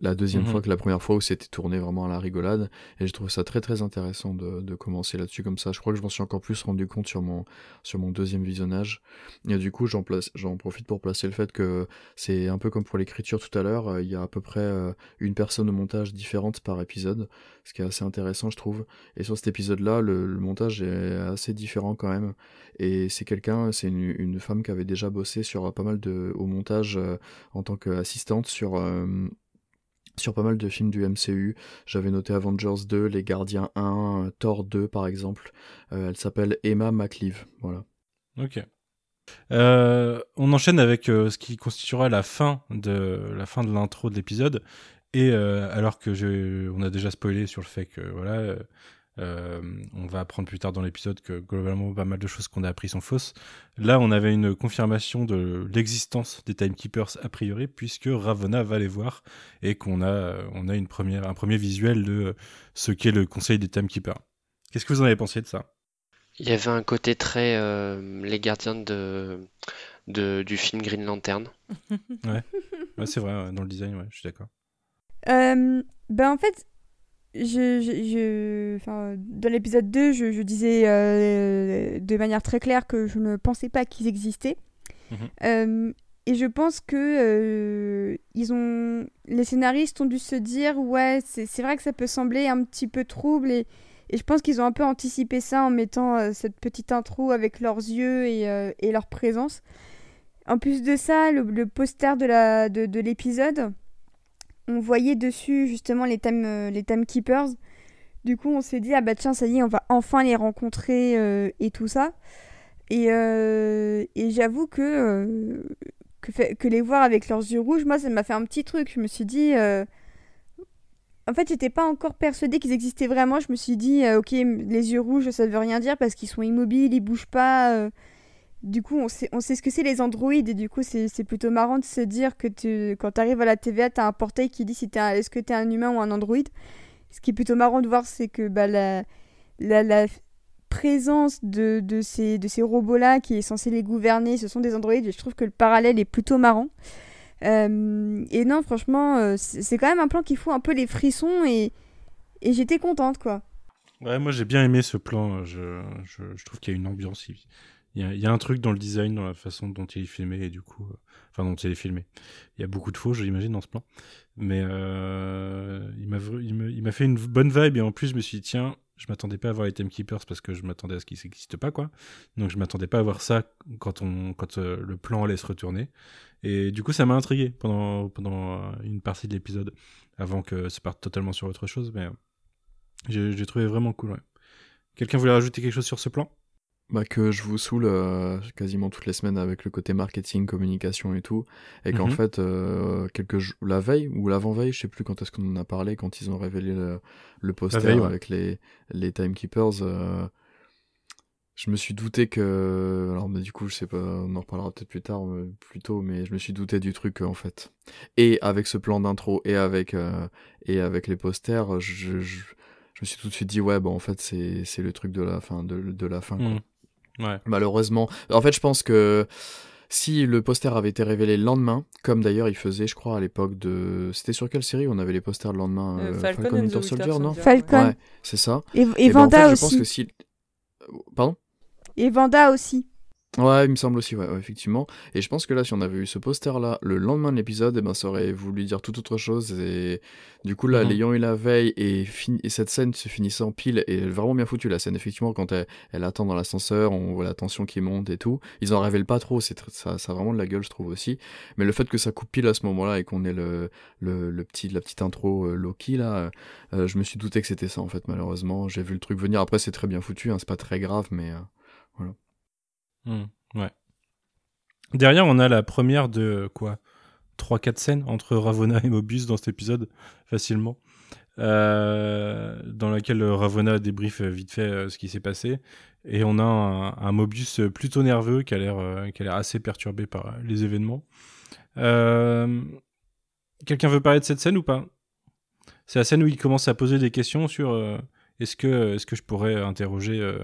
la deuxième mhm. fois que la première fois où c'était tourné vraiment à la rigolade. Et je trouve ça très très intéressant de, de commencer là-dessus comme ça. Je crois que je m'en suis encore plus rendu compte sur mon, sur mon deuxième visionnage. Et du coup, j'en, place, j'en profite pour placer le fait que c'est un peu comme pour l'écriture tout à l'heure. Euh, il y a à peu près euh, une personne au montage différente par épisode, ce qui est assez intéressant, je trouve. Et sur cet épisode-là, le, montage est assez différent quand même. Et c'est quelqu'un, c'est une, une femme qui avait déjà bossé sur pas mal de, au montage euh, en tant qu'assistante sur sur pas mal de films du MCU. J'avais noté Avengers 2, Les Gardiens 1, Thor 2 par exemple. Euh, elle s'appelle Emma McLeave. Voilà. Ok. Euh, on enchaîne avec euh, ce qui constituera la fin de la de l'intro de l'épisode. Et alors que je, on a déjà spoilé sur le fait que voilà, euh, on va apprendre plus tard dans l'épisode que globalement pas mal de choses qu'on a appris sont fausses. Là, on avait une confirmation de l'existence des Timekeepers a priori, puisque Ravonna va les voir et qu'on a, on a une première, un premier visuel de ce qu'est le Conseil des Timekeepers. Qu'est-ce que vous en avez pensé de ça? Il y avait un côté très euh, les gardiens de, du film Green Lantern. ouais, c'est vrai, dans le design, ouais, je suis d'accord. Euh, ben en fait, je, je, enfin, dans l'épisode 2, je, je disais euh, de manière très claire que je ne pensais pas qu'ils existaient. Mhm. Euh, et je pense que euh, ils ont, les scénaristes ont dû se dire ouais, c'est vrai que ça peut sembler un petit peu trouble et, et je pense qu'ils ont un peu anticipé ça en mettant cette petite intro avec leurs yeux et, et, leur présence. En plus de ça, le, le poster de l'épisode, de, de l'épisode on voyait dessus justement les time, euh, les timekeepers. Du coup, on s'est dit, ah bah tiens, ça y est, on va enfin les rencontrer euh, et tout ça. Et, euh, et j'avoue que, que, que, les voir avec leurs yeux rouges, moi, ça m'a fait un petit truc. Je me suis dit. En fait, j'étais pas encore persuadée qu'ils existaient vraiment. Je me suis dit, ok, les yeux rouges, ça veut rien dire parce qu'ils sont immobiles, ils bougent pas du coup, on sait, ce que c'est les androïdes et du coup, c'est plutôt marrant de se dire que tu, quand tu arrives à la TVA, tu as un portail qui dit si es est-ce que tu es un humain ou un androïde. Ce qui est plutôt marrant de voir, c'est que bah, la, la, présence de, ces, robots-là qui est censé les gouverner, ce sont des androïdes et je trouve que le parallèle est plutôt marrant. Euh, et non, franchement, euh, c'est quand même un plan qui fout un peu les frissons et, j'étais contente, quoi. Ouais, moi j'ai bien aimé ce plan. Je, je trouve qu'il y a une ambiance il y, a un truc dans le design, dans la façon dont il est filmé, et du coup, euh, enfin, dont il est filmé. Il y a beaucoup de faux, j'imagine, dans ce plan. Mais euh, il m'a fait une bonne vibe, et en plus, je me suis dit, tiens, je m'attendais pas à voir les Timekeepers parce que je m'attendais à ce qu'ils n'existent pas, quoi. Donc, je m'attendais pas à voir ça quand, euh, le plan allait se retourner. Et du coup, ça m'a intrigué pendant, une partie de l'épisode, avant que ça parte totalement sur autre chose, mais j'ai trouvé vraiment cool. Quelqu'un voulait rajouter quelque chose sur ce plan? Bah, que je vous saoule euh, quasiment toutes les semaines avec le côté marketing, communication et tout, et qu'en mhm. fait, euh, quelques la veille ou l'avant-veille, je sais plus quand est-ce qu'on en a parlé, quand ils ont révélé le, poster avec les, les timekeepers, euh, je me suis douté que. Alors, mais du coup, je sais pas, on en reparlera peut-être plus tard, plus tôt, mais je me suis douté du truc en fait. Et avec ce plan d'intro et avec, et avec les posters, je, je, je me suis tout de suite dit, ouais, bah en fait, c'est c'est le truc de la fin. De, de la fin quoi. Mm. Ouais. Malheureusement. En fait, je pense que si le poster avait été révélé le lendemain, comme d'ailleurs il faisait, je crois, à l'époque de. C'était sur quelle série on avait les posters le lendemain Euh, euh, Falcon and the Winter Soldier, non. Falcon. Ouais, c'est ça. Et, et, Et ben, en fait, Vanda je pense aussi. que si. Pardon? Et Vanda aussi. Ouais, il me semble aussi, ouais, ouais, effectivement. Et je pense que là, si on avait eu ce poster-là le lendemain de l'épisode, eh ben, ça aurait voulu dire tout autre chose. Et du coup, là, Mhm. l'ayant eu la veille et, cette scène se finissant pile, et vraiment bien foutu la scène, effectivement, quand elle, elle attend dans l'ascenseur, on voit la tension qui monte et tout. Ils en révèlent pas trop, c'est ça, ça a vraiment de la gueule, je trouve aussi. Mais le fait que ça coupe pile à ce moment-là et qu'on ait le, le, le petit, la petite intro euh, Loki, là, euh, je me suis douté que c'était ça, en fait, malheureusement. J'ai vu le truc venir. Après, c'est très bien foutu, hein, c'est pas très grave, mais. euh, Mm. Ouais. Derrière, on a la première de quoi 3-4 scènes entre Ravonna et Mobius dans cet épisode, facilement. Euh, dans laquelle Ravonna débriefe vite fait euh, ce qui s'est passé. Et on a un, un Mobius plutôt nerveux qui a l'air euh, assez perturbé par les événements. Quelqu'un veut parler de cette scène ou pas? C'est la scène où il commence à poser des questions sur est-ce que, est que je pourrais interroger euh,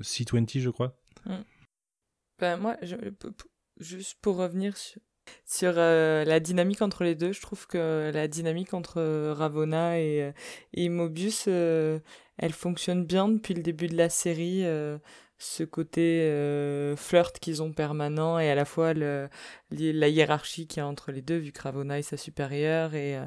C20, je crois? Ben, moi, juste pour revenir sur, sur euh, la dynamique entre les deux, je trouve que la dynamique entre euh, Ravonna et, euh, et Mobius, elle fonctionne bien depuis le début de la série. ce côté flirt qu'ils ont permanent et à la fois le, la hiérarchie qu'il y a entre les deux, vu que Ravonna est sa supérieure. Et, euh,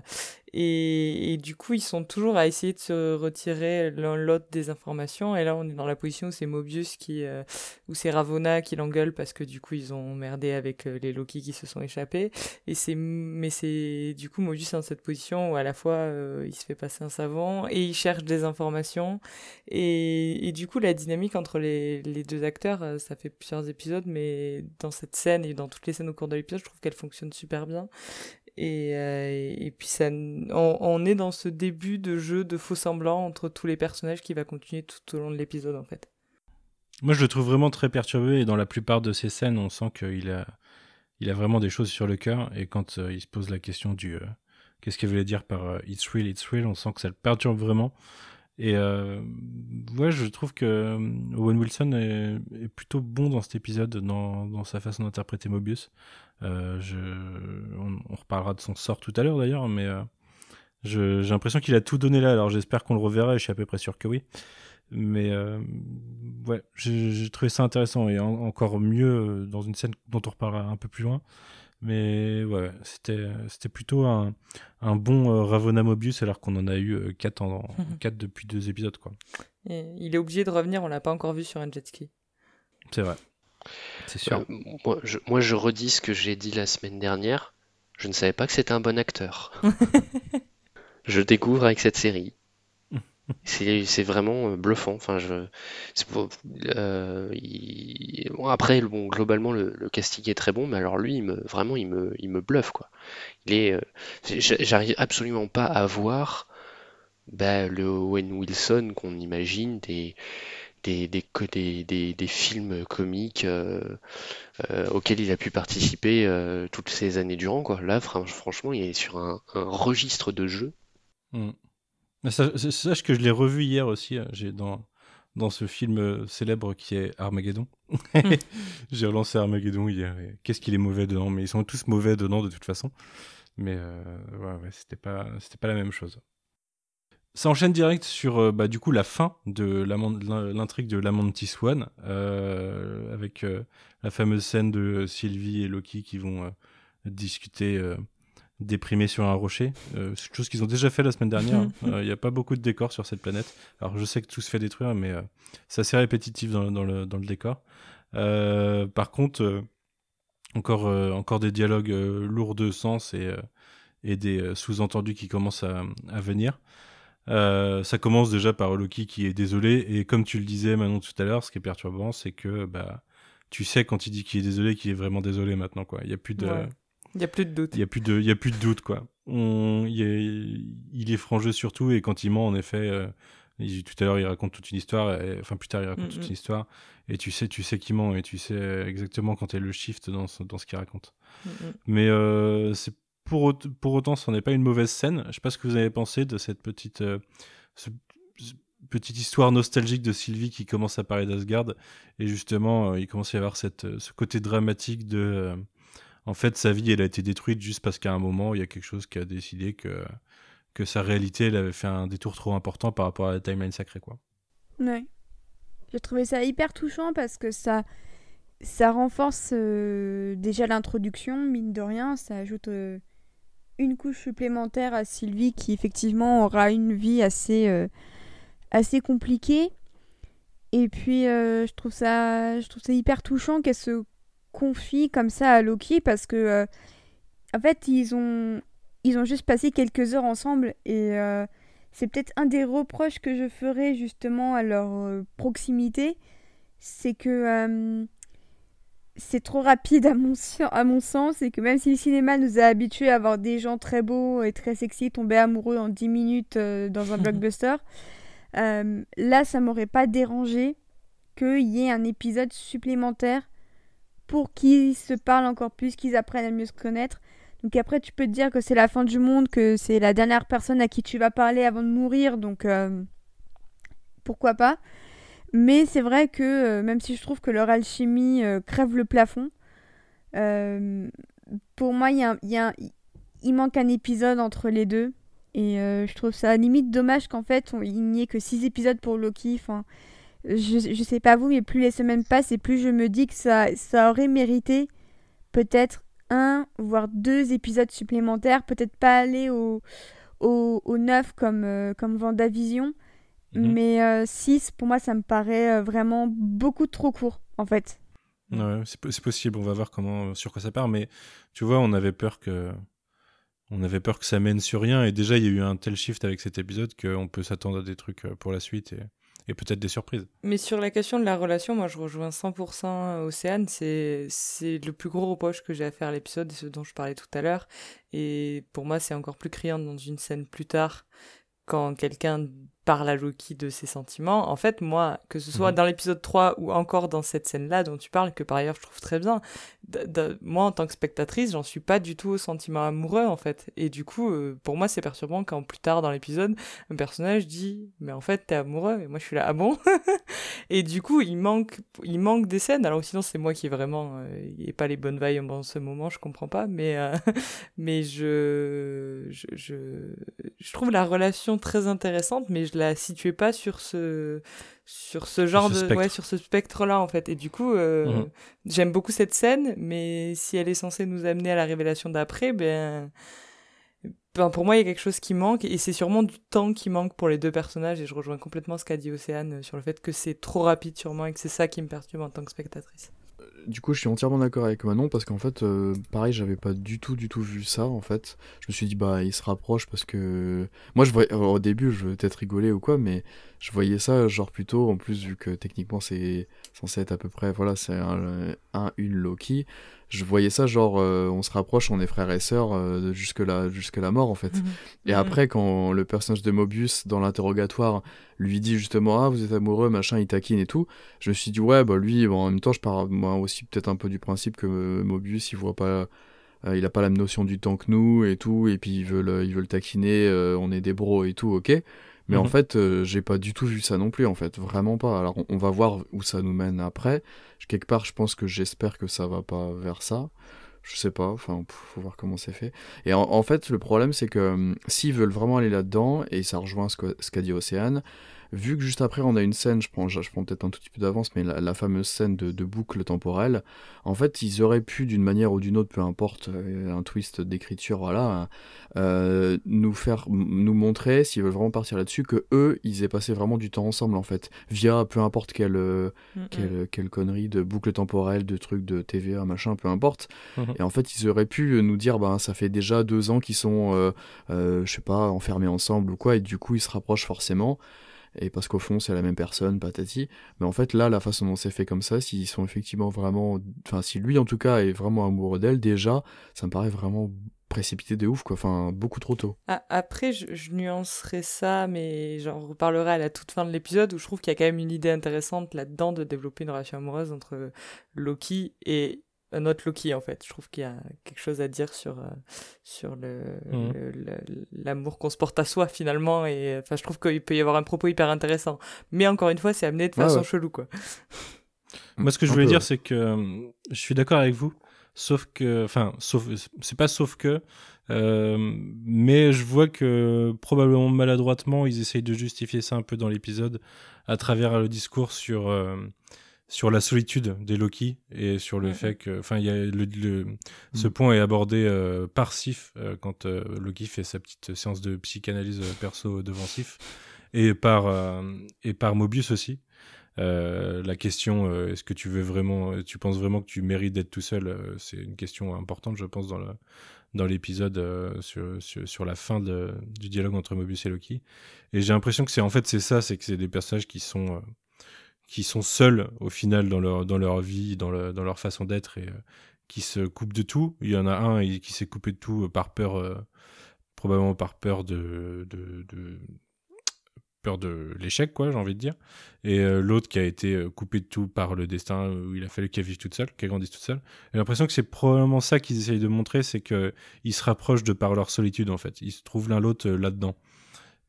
et, et du coup, ils sont toujours à essayer de se retirer l'un l'autre des informations. Et là, on est dans la position où c'est Mobius qui, euh, où c'est Ravonna qui l'engueule parce que du coup ils ont merdé avec euh, les Loki qui se sont échappés et c'est mais c'est du coup Mobius est dans cette position où à la fois euh, il se fait passer un savant et il cherche des informations et, et du coup la dynamique entre les, les deux acteurs ça fait plusieurs épisodes mais dans cette scène et dans toutes les scènes au cours de je trouve qu'elle fonctionne super bien et, euh, puis ça, on, est dans ce début de jeu de faux semblants entre tous les personnages qui va continuer tout au long de l'épisode en fait. Moi, je le trouve vraiment très perturbé et dans la plupart de ces scènes, on sent qu'il a, il a vraiment des choses sur le cœur. Et quand euh, il se pose la question du euh, qu'est-ce qu'il voulait dire par It's real, it's real, on sent que ça le perturbe vraiment. Et euh, ouais, je trouve que euh, Owen Wilson est, plutôt bon dans cet épisode, dans, dans sa façon d'interpréter Mobius. Euh, je, on, reparlera de son sort tout à l'heure d'ailleurs, mais j'ai l'impression qu'il a tout donné là. Alors j'espère qu'on le reverra et je suis à peu près sûr que oui. Mais ouais, j'ai trouvé ça intéressant et en- encore mieux dans une scène dont on reparlera un peu plus loin. Mais ouais, c'était c'était plutôt un, un bon euh, Ravonna Mobius alors qu'on en a eu 4 en, (laughs) quatre depuis deux épisodes quoi. Et il est obligé de revenir, on l'a pas encore vu sur un jet ski. C'est vrai. C'est sûr. Euh, moi, je, moi, je redis ce que j'ai dit la semaine dernière. Je ne savais pas que c'était un bon acteur. (laughs) je le découvre avec cette série. C'est vraiment euh, bluffant. Je, euh, après, globalement, le, le casting est très bon, mais alors lui, vraiment, il me, bluffe, quoi. Il est, euh, j'a- j'arrive absolument pas à voir bah, le Owen Wilson qu'on imagine des, films comiques auxquels il a pu participer toutes ces années durant. Là, fran- franchement, il est sur un, un registre de jeu. Mm. Sache que je l'ai revu hier aussi, euh, j'ai dans, dans ce film euh, célèbre qui est Armageddon. (laughs) j'ai relancé Armageddon hier. Qu'est-ce qu'il est mauvais dedans? Mais ils sont tous mauvais dedans de toute façon. Mais euh, ouais, ouais, c'était pas, c'était pas la même chose. Ça enchaîne direct sur euh, bah, du coup la fin de l'intrigue de l'Amantis One, euh, avec euh, la fameuse scène de Sylvie et Loki qui vont discuter euh, déprimés sur un rocher. Euh, chose qu'ils ont déjà fait la semaine dernière. hein. Euh, Il n'y a pas beaucoup de décors sur cette planète. Alors je sais que tout se fait détruire, mais euh, c'est assez répétitif dans, dans le, dans le décor. Euh, par contre, euh, encore, euh, encore des dialogues euh, lourds de sens et, euh, et des euh, sous-entendus qui commencent à, à venir. Euh, ça commence déjà par Loki qui est désolé et comme tu le disais Manon tout à l'heure, ce qui est perturbant, c'est que bah tu sais quand il dit qu'il est désolé qu'il est vraiment désolé maintenant quoi. Il y a plus de Ouais. Il y a plus de doute. il y a plus de y a plus de doute quoi. On, est, il est frangeux surtout et quand il ment en effet euh, Il- tout à l'heure, il raconte toute une histoire, et- enfin plus tard, il raconte Mm, toute une histoire, et tu sais, tu sais qu'il ment, et tu sais exactement quand est le shift dans ce, dans ce qu'il raconte. Mm. Mais euh, c'est pour, aut- pour autant, ce n'est pas une mauvaise scène. Je sais pas ce que vous avez pensé de cette petite, euh, ce- petite histoire nostalgique de Sylvie qui commence à parler d'Asgard, et justement, euh, il commence à y avoir cette, ce côté dramatique de, en fait, sa vie, elle a été détruite juste parce qu'à un moment, il y a quelque chose qui a décidé que que sa réalité, elle avait fait un détour trop important par rapport à la timeline sacrée, quoi. Ouais. J'ai trouvé ça hyper touchant parce que ça, ça renforce euh, déjà l'introduction, mine de rien. Ça ajoute euh, une couche supplémentaire à Sylvie qui effectivement aura une vie assez, euh, assez compliquée. Et puis je, trouve ça, je trouve ça hyper touchant qu'elle se confie comme ça à Loki parce que euh, en fait ils ont, ils ont juste passé quelques heures ensemble et euh, c'est peut-être un des reproches que je ferais justement à leur euh, proximité, c'est que c'est trop rapide à mon, à mon sens et que même si le cinéma nous a habitués à avoir des gens très beaux et très sexy tomber amoureux en 10 minutes dans un (laughs) blockbuster, là ça m'aurait pas dérangé qu'il y ait un épisode supplémentaire pour qu'ils se parlent encore plus, qu'ils apprennent à mieux se connaître. Donc après, tu peux te dire que c'est la fin du monde, que c'est la dernière personne à qui tu vas parler avant de mourir, donc euh, pourquoi pas. Mais c'est vrai que euh, même si je trouve que leur alchimie euh, crève le plafond, pour moi, il un- manque un épisode entre les deux. Et je trouve ça limite dommage qu'en fait, il n'y ait que six épisodes pour Loki. Enfin, je, je sais pas vous, mais plus les semaines passent et plus je me dis que ça, ça aurait mérité peut-être un, voire deux épisodes supplémentaires. Peut-être pas aller au, au, au 9 comme, euh, comme Vendavision. Mhm. Mais 6, pour moi, ça me paraît euh, vraiment beaucoup trop court, en fait. Ouais, c'est po- c'est possible. On va voir comment, sur quoi ça part. Mais tu vois, on avait peur que, on avait peur que ça mène sur rien. Et déjà, il y a eu un tel shift avec cet épisode qu'on peut s'attendre à des trucs euh, pour la suite et, et peut-être des surprises. Mais sur la question de la relation, moi je rejoins 100% Océane. C'est, c'est le plus gros reproche que j'ai à faire à l'épisode, ce dont je parlais tout à l'heure. Et pour moi, c'est encore plus criant dans une scène plus tard, quand quelqu'un parle à Loki de ses sentiments. En fait, moi, que ce soit Mhm. dans l'épisode 3 ou encore dans cette scène-là dont tu parles, que par ailleurs je trouve très bien, moi en tant que spectatrice, j'en suis pas du tout au sentiment amoureux en fait. Et du coup, euh, pour moi, c'est perturbant quand plus tard dans l'épisode, un personnage dit Mais en fait, t'es amoureux. Et moi, je suis là, ah bon (laughs) Et du coup, il manque, il manque des scènes. Alors, sinon, c'est moi qui est vraiment. Euh, et pas les bonnes vibes en ce moment, je comprends pas. Mais, euh, (laughs) mais je, je, je, je trouve la relation très intéressante, mais je la situais pas sur ce, sur ce genre ce de. spectre. Ouais, sur ce spectre-là, en fait. Et du coup, euh, Mhm. j'aime beaucoup cette scène, mais si elle est censée nous amener à la révélation d'après, ben. Ben, pour moi, il y a quelque chose qui manque, et c'est sûrement du temps qui manque pour les deux personnages, et je rejoins complètement ce qu'a dit Océane euh, sur le fait que c'est trop rapide sûrement, et que c'est ça qui me perturbe en tant que spectatrice. Du coup, je suis entièrement d'accord avec Manon parce qu'en fait, euh, pareil, j'avais pas du tout, du tout vu ça en fait. Je me suis dit, bah, ils se rapprochent parce que. Moi, je voyais, au début, je peut-être rigoler ou quoi, mais je voyais ça, genre plutôt, en plus, vu que techniquement, c'est censé être à peu près, voilà, c'est un, un, une Loki. Je voyais ça, genre, euh, on se rapproche, on est frères et sœurs euh, jusque, la, jusque la mort en fait. Et Mhm. après, quand le personnage de Mobius, dans l'interrogatoire, lui dit justement Ah, vous êtes amoureux, machin, il taquine et tout, je me suis dit Ouais, bah lui, bon, en même temps, je pars moi aussi peut-être un peu du principe que euh, Mobius, il voit pas. euh, il a pas la même notion du temps que nous et tout, et puis il veut le, il veut le taquiner, euh, on est des bros et tout, ok. Mais en Mhm. fait, euh, j'ai pas du tout vu ça non plus, en fait, vraiment pas. Alors, on, on va voir où ça nous mène après. Je- quelque part, je pense que j'espère que ça va pas vers ça. Je sais pas, enfin, faut voir comment c'est fait. Et en, en fait, le problème, c'est que hum, s'ils veulent vraiment aller là-dedans, et ça rejoint ce qu'a dit Océane, vu que juste après on a une scène, je prends, je prends peut-être un tout petit peu d'avance, mais la, la fameuse scène de, de boucle temporelle, en fait, ils auraient pu, d'une manière ou d'une autre, peu importe, euh, un twist d'écriture, voilà, euh, nous faire, nous montrer, s'ils veulent vraiment partir là-dessus, que eux, ils aient passé vraiment du temps ensemble, en fait, via peu importe quelle, euh, quelle, quelle connerie de boucle temporelle, de trucs de TVA, machin, peu importe. Mhm. Et en fait, ils auraient pu nous dire, bah, ça fait déjà deux ans qu'ils sont, euh, euh, je sais pas, enfermés ensemble ou quoi, et du coup, ils se rapprochent forcément. Et parce qu'au fond c'est la même personne, patati. Mais en fait là, la façon dont c'est fait comme ça, s'ils sont effectivement vraiment, enfin si lui en tout cas est vraiment amoureux d'elle, déjà, ça me paraît vraiment précipité de ouf, quoi. Enfin, beaucoup trop tôt. Après, je, je nuancerai ça, mais j'en reparlerai à la toute fin de l'épisode où je trouve qu'il y a quand même une idée intéressante là-dedans de développer une relation amoureuse entre Loki et un autre Loki, en fait. Je trouve qu'il y a quelque chose à dire sur, euh, sur le, Mhm. le- l'amour qu'on se porte à soi, finalement. Et enfin, je trouve qu'il peut y avoir un propos hyper intéressant. Mais encore une fois, c'est amené de façon ouais. chelou, quoi. (laughs) Moi, ce que je voulais dire, c'est que euh, je suis d'accord avec vous, sauf que, enfin, sauf, c'est pas sauf que, euh, mais je vois que probablement maladroitement, ils essayent de justifier ça un peu dans l'épisode à travers le discours sur euh, sur la solitude des Loki et sur le fait que, enfin, il y a le, le- ce point est abordé euh, par Sif euh, quand euh, Loki fait sa petite séance de psychanalyse perso devant Sif et par et par Mobius aussi. Euh, la question, est-ce que tu veux vraiment, tu penses vraiment que tu mérites d'être tout seul C'est une question importante, je pense, dans le dans l'épisode euh, sur, sur sur la fin de, du dialogue entre Mobius et Loki. Et j'ai l'impression que c'est en fait c'est ça, c'est que c'est des personnages qui sont euh, qui sont seuls au final dans leur dans leur vie, dans le, dans leur façon d'être et euh, qui se coupent de tout. Il y en a un qui s'est coupé de tout euh, par peur, euh, probablement par peur de, de, peur de l'échec, quoi, j'ai envie de dire. Et l'autre qui a été coupé de tout par le destin, où il a fallu qu'elle vive toute seule, qu'elle grandisse toute seule. J'ai l'impression que c'est probablement ça qu'ils essayent de montrer, c'est que ils se rapprochent de par leur solitude, en fait. Ils se trouvent l'un l'autre là-dedans.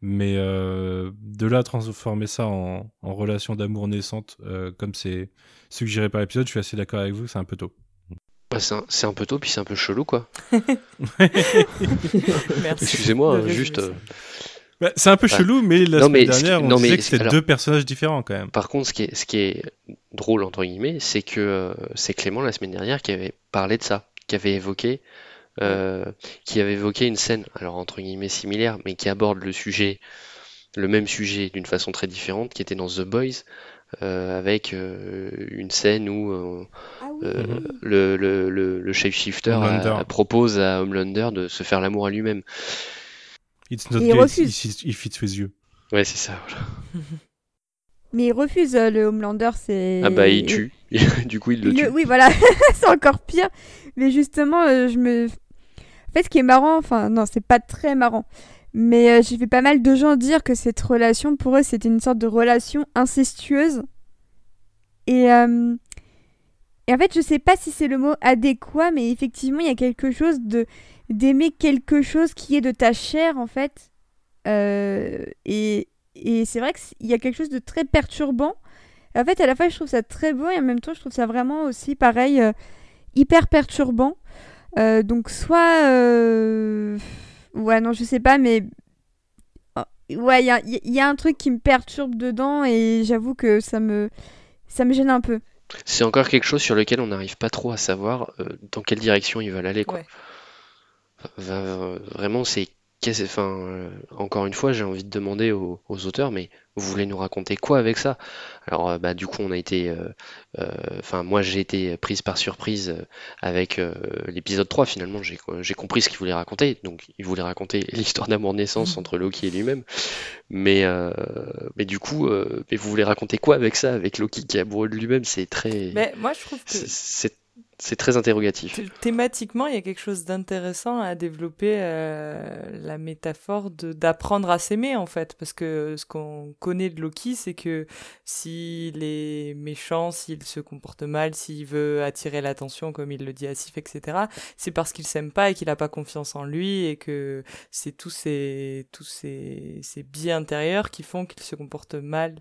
Mais euh, de là à transformer ça en, en relation d'amour naissante, euh, comme c'est suggéré par l'épisode, je suis assez d'accord avec vous, c'est un peu tôt. Bah, c'est un, peu tôt, puis c'est un peu chelou, quoi. (laughs) (laughs) Excusez-moi, juste. euh, Bah, c'est un peu chelou, mais la Non, semaine mais ce qui- dernière, on non, disait mais que c'était alors- deux personnages différents quand même. Par contre, ce qui est, ce qui est drôle, entre guillemets, c'est que euh, c'est Clément la semaine dernière qui avait parlé de ça, qui avait évoqué, euh, qui avait évoqué une scène, alors entre guillemets similaire, mais qui aborde le sujet, le même sujet d'une façon très différente, qui était dans The Boys, euh, avec euh, une scène où euh, Ah euh, Mhm. le, le, le, le shapeshifter a- propose à Homelander de se faire l'amour à lui-même. It's not Il gay, refuse. if it- if it with you. Ouais, c'est ça, voilà. (laughs) Mais il refuse euh, le Homelander, c'est. Ah bah, il tue. (laughs) du coup, il le tue. le- Oui, voilà, (laughs) c'est encore pire. Mais justement, euh, je me. En fait, ce qui est marrant, enfin, non, c'est pas très marrant. Mais euh, j'ai vu pas mal de gens dire que cette relation, pour eux, c'était une sorte de relation incestueuse. Et, euh, et en fait, je sais pas si c'est le mot adéquat, mais effectivement, il y a quelque chose de d'aimer quelque chose qui est de ta chair, en fait. Euh, et et c'est vrai qu'il y a quelque chose de très perturbant. En fait, à la fois, je trouve ça très beau et en même temps, je trouve ça vraiment aussi, pareil, hyper perturbant. Euh, donc, soit. euh, Ouais, non, je sais pas, mais. Oh, Ouais, il y a, il y a un truc qui me perturbe dedans et j'avoue que ça me. Ça me gêne un peu. C'est encore quelque chose sur lequel on n'arrive pas trop à savoir euh, dans quelle direction ils veulent aller, quoi. Ouais. Enfin, vraiment, c'est. Qu'est-ce- Enfin, euh, encore une fois, j'ai envie de demander aux, aux auteurs, mais vous voulez nous raconter quoi avec ça? Alors, euh, bah, du coup, on a été. euh, euh, Enfin, moi, j'ai été prise par surprise avec l'épisode 3, finalement. J'ai compris ce qu'ils voulaient raconter. Donc, ils voulaient raconter (laughs) l'histoire d'amour naissance entre Loki et lui-même. Mais, euh, mais du coup, euh, mais vous voulez raconter quoi avec ça? Avec Loki qui est amoureux de lui-même? C'est très. Mais moi, je trouve que. C'est- C'est très interrogatif. Thé- Thématiquement, il y a quelque chose d'intéressant à développer euh, la métaphore de d'apprendre à s'aimer en fait, parce que ce qu'on connaît de Loki, c'est que s'il est méchant, s'il se comporte mal, s'il veut attirer l'attention, comme il le dit à Sif, etc., c'est parce qu'il s'aime pas et qu'il a pas confiance en lui et que c'est tous ces tous ces, ces biais intérieurs qui font qu'il se comporte mal.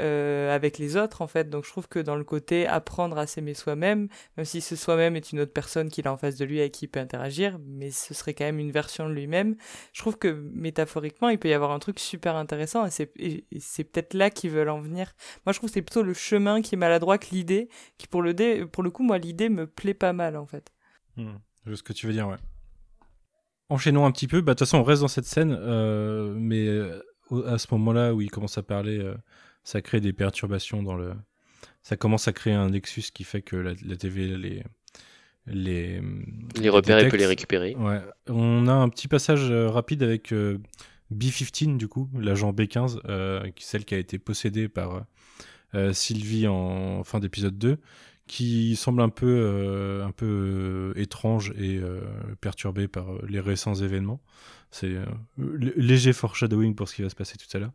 Euh, avec les autres en fait donc je trouve que dans le côté apprendre à s'aimer soi-même même si ce soi-même est une autre personne qu'il a en face de lui avec qui il peut interagir, mais ce serait quand même une version de lui-même. Je trouve que métaphoriquement, il peut y avoir un truc super intéressant et c'est, peut-être là qu'ils veulent en venir. Moi, je trouve que c'est plutôt le chemin qui est maladroit que l'idée, qui pour le, dé, pour le coup, moi, l'idée me plaît pas mal en fait. Vois ce que tu veux dire, ouais. Enchaînons un petit peu. Bah, De toute façon, on reste dans cette scène, euh, mais euh, à ce moment-là où il commence à parler, ça crée des perturbations dans le. Ça commence à créer un nexus qui fait que la, la TV les les Les repères, il peut les récupérer. Ouais. On a un petit passage euh, rapide avec euh, B-15 du coup, l'agent B15, euh, qui celle qui a été possédée par euh, Sylvie en fin d'épisode 2, qui semble un peu, un peu étrange et perturbée par les récents événements. C'est léger foreshadowing pour ce qui va se passer tout à l'heure.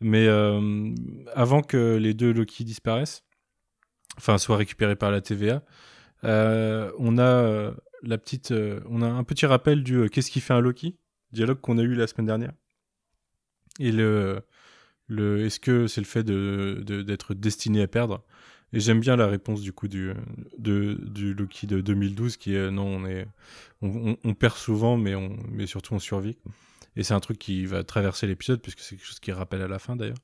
Mais euh, avant que les deux Loki disparaissent, enfin soient récupérés par la TVA, euh, on a euh, la petite, on a un petit rappel du qu'est-ce qui fait un Loki, dialogue qu'on a eu la semaine dernière. Et le, est-ce que c'est le fait d'être destiné à perdre? Et j'aime bien la réponse du coup du du Loki de 2012 qui est non, on est on perd souvent, mais on mais surtout on survit. Et c'est un truc qui va traverser l'épisode puisque c'est quelque chose qui rappelle à la fin d'ailleurs.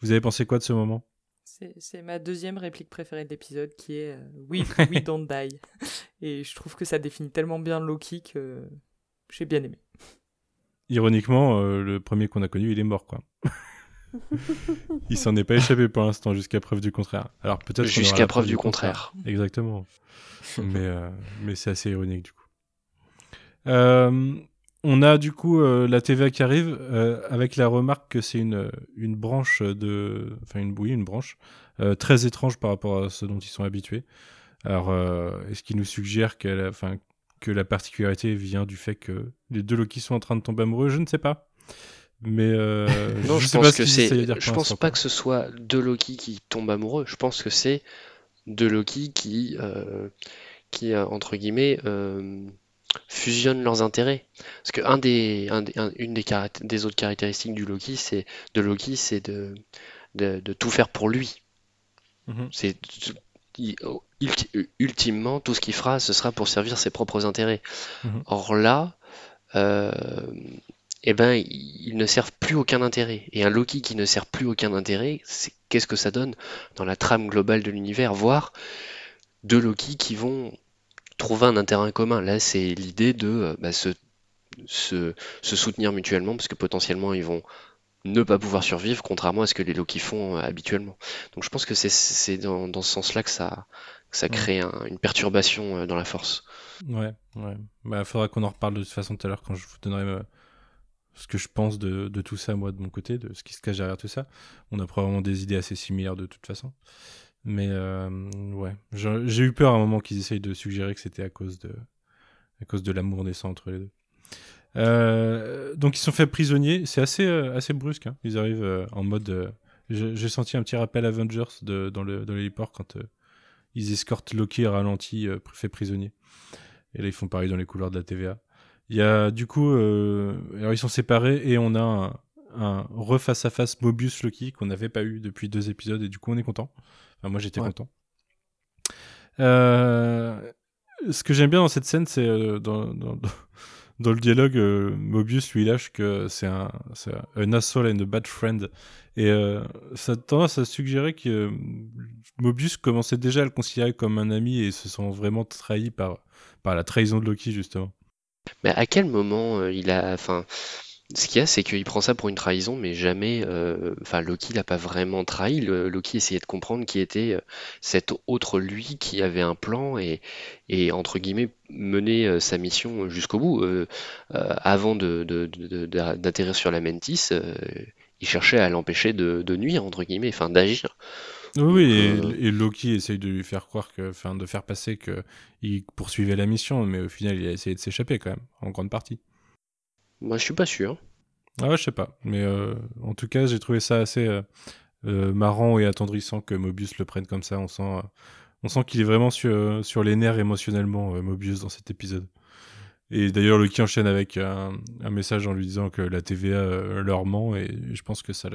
Vous avez pensé quoi de ce moment? C'est ma deuxième réplique préférée de l'épisode qui est euh, We, we (laughs) don't die. (laughs) Et je trouve que ça définit tellement bien Loki que j'ai bien aimé. Ironiquement, euh, le premier qu'on a connu, il est mort, quoi. (laughs) il s'en est pas échappé pour l'instant, jusqu'à preuve du contraire. Alors peut-être Jusqu'à preuve du contraire. Exactement. mais euh, mais c'est assez ironique du coup. On a du coup euh, la TVA qui arrive euh, avec la remarque que c'est une une branche de, enfin une oui une branche euh, très étrange par rapport à ce dont ils sont habitués. Alors est-ce qu'il nous suggère qu'elle, a- enfin que la particularité vient du fait que les deux Loki sont en train de tomber amoureux? Je ne sais pas. Mais (laughs) Non, je, sais pense pas que c'est. Je pense pas que ce soit deux Loki qui tombent amoureux. Je pense que c'est deux Loki qui, qui entre guillemets, fusionnent leurs intérêts. Parce que un des, un des- un- une des, des autres caractéristiques du Loki, c'est de Loki, c'est de, de, de tout faire pour lui. Mhm. C'est ultimement tout ce qu'il fera, ce sera pour servir ses propres intérêts. Mhm. Or là, euh, eh ben, ils ne servent plus aucun intérêt. Et un Loki qui ne sert plus aucun intérêt, qu'est-ce que ça donne dans la trame globale de l'univers, voire deux Loki qui vont trouver un intérêt commun. Là, c'est l'idée de euh, bah, se, se, se soutenir mutuellement, parce que potentiellement ils vont ne pas pouvoir survivre, contrairement à ce que les Loki font euh, habituellement. Donc je pense que c'est dans, dans ce sens-là que ça, que ça Ouais. crée un- une perturbation euh, dans la force. Ouais, ouais. Bah, faudra qu'on en reparle de toute façon tout à l'heure quand je vous donnerai ce que je pense de, de tout ça, moi, de mon côté, de ce qui se cache derrière tout ça. On a probablement des idées assez similaires de toute façon. Mais euh, ouais, j'ai eu peur à un moment qu'ils essayent de suggérer que c'était à cause de, à cause de l'amour naissant entre les deux. Euh, donc ils sont faits prisonniers. C'est assez, euh, assez brusque. hein. Ils arrivent en mode. j'ai senti un petit rappel Avengers de, dans le dans l'héliport quand ils escortent Loki ralenti, fait prisonnier. Et là, ils font pareil dans les couloirs de la TVA. Il y a du coup, alors ils sont séparés et on a un, un reface à face Mobius Loki qu'on n'avait pas eu depuis deux épisodes et du coup on est content. Enfin, moi j'étais Ouais. content. Euh, ce que j'aime bien dans cette scène, c'est euh, dans, dans, (laughs) dans le dialogue, euh, Mobius lui lâche que c'est un, c'est un asshole and a bad friend. Et euh, ça a tendance à suggérer que euh, Mobius commençait déjà à le considérer comme un ami et se sent vraiment trahi par, par la trahison de Loki, justement. Mais à quel moment euh, il a, enfin, ce qu'il y a, c'est qu'il prend ça pour une trahison, mais jamais, euh, enfin, Loki l'a pas vraiment trahi. Le- Loki essayait de comprendre qui était euh, cet autre lui qui avait un plan et, et entre guillemets mener euh, sa mission jusqu'au bout. Euh, euh, avant de, de- de- de- d'atterrir sur la Mantis, euh, il cherchait à l'empêcher de, de nuire entre guillemets, enfin d'agir. Oui, et, euh, et Loki essaye de lui faire croire que, enfin, de faire passer que il poursuivait la mission, mais au final, il a essayé de s'échapper quand même, en grande partie. Moi, je suis pas sûr. Ah ouais, je sais pas, mais euh, en tout cas, j'ai trouvé ça assez euh, euh, marrant et attendrissant que Mobius le prenne comme ça. On sent, sent qu'il est vraiment sur, sur les nerfs émotionnellement, Mobius, dans cet épisode. Et d'ailleurs, Loki enchaîne avec un, message en lui disant que la TVA leur ment, et je pense que ça,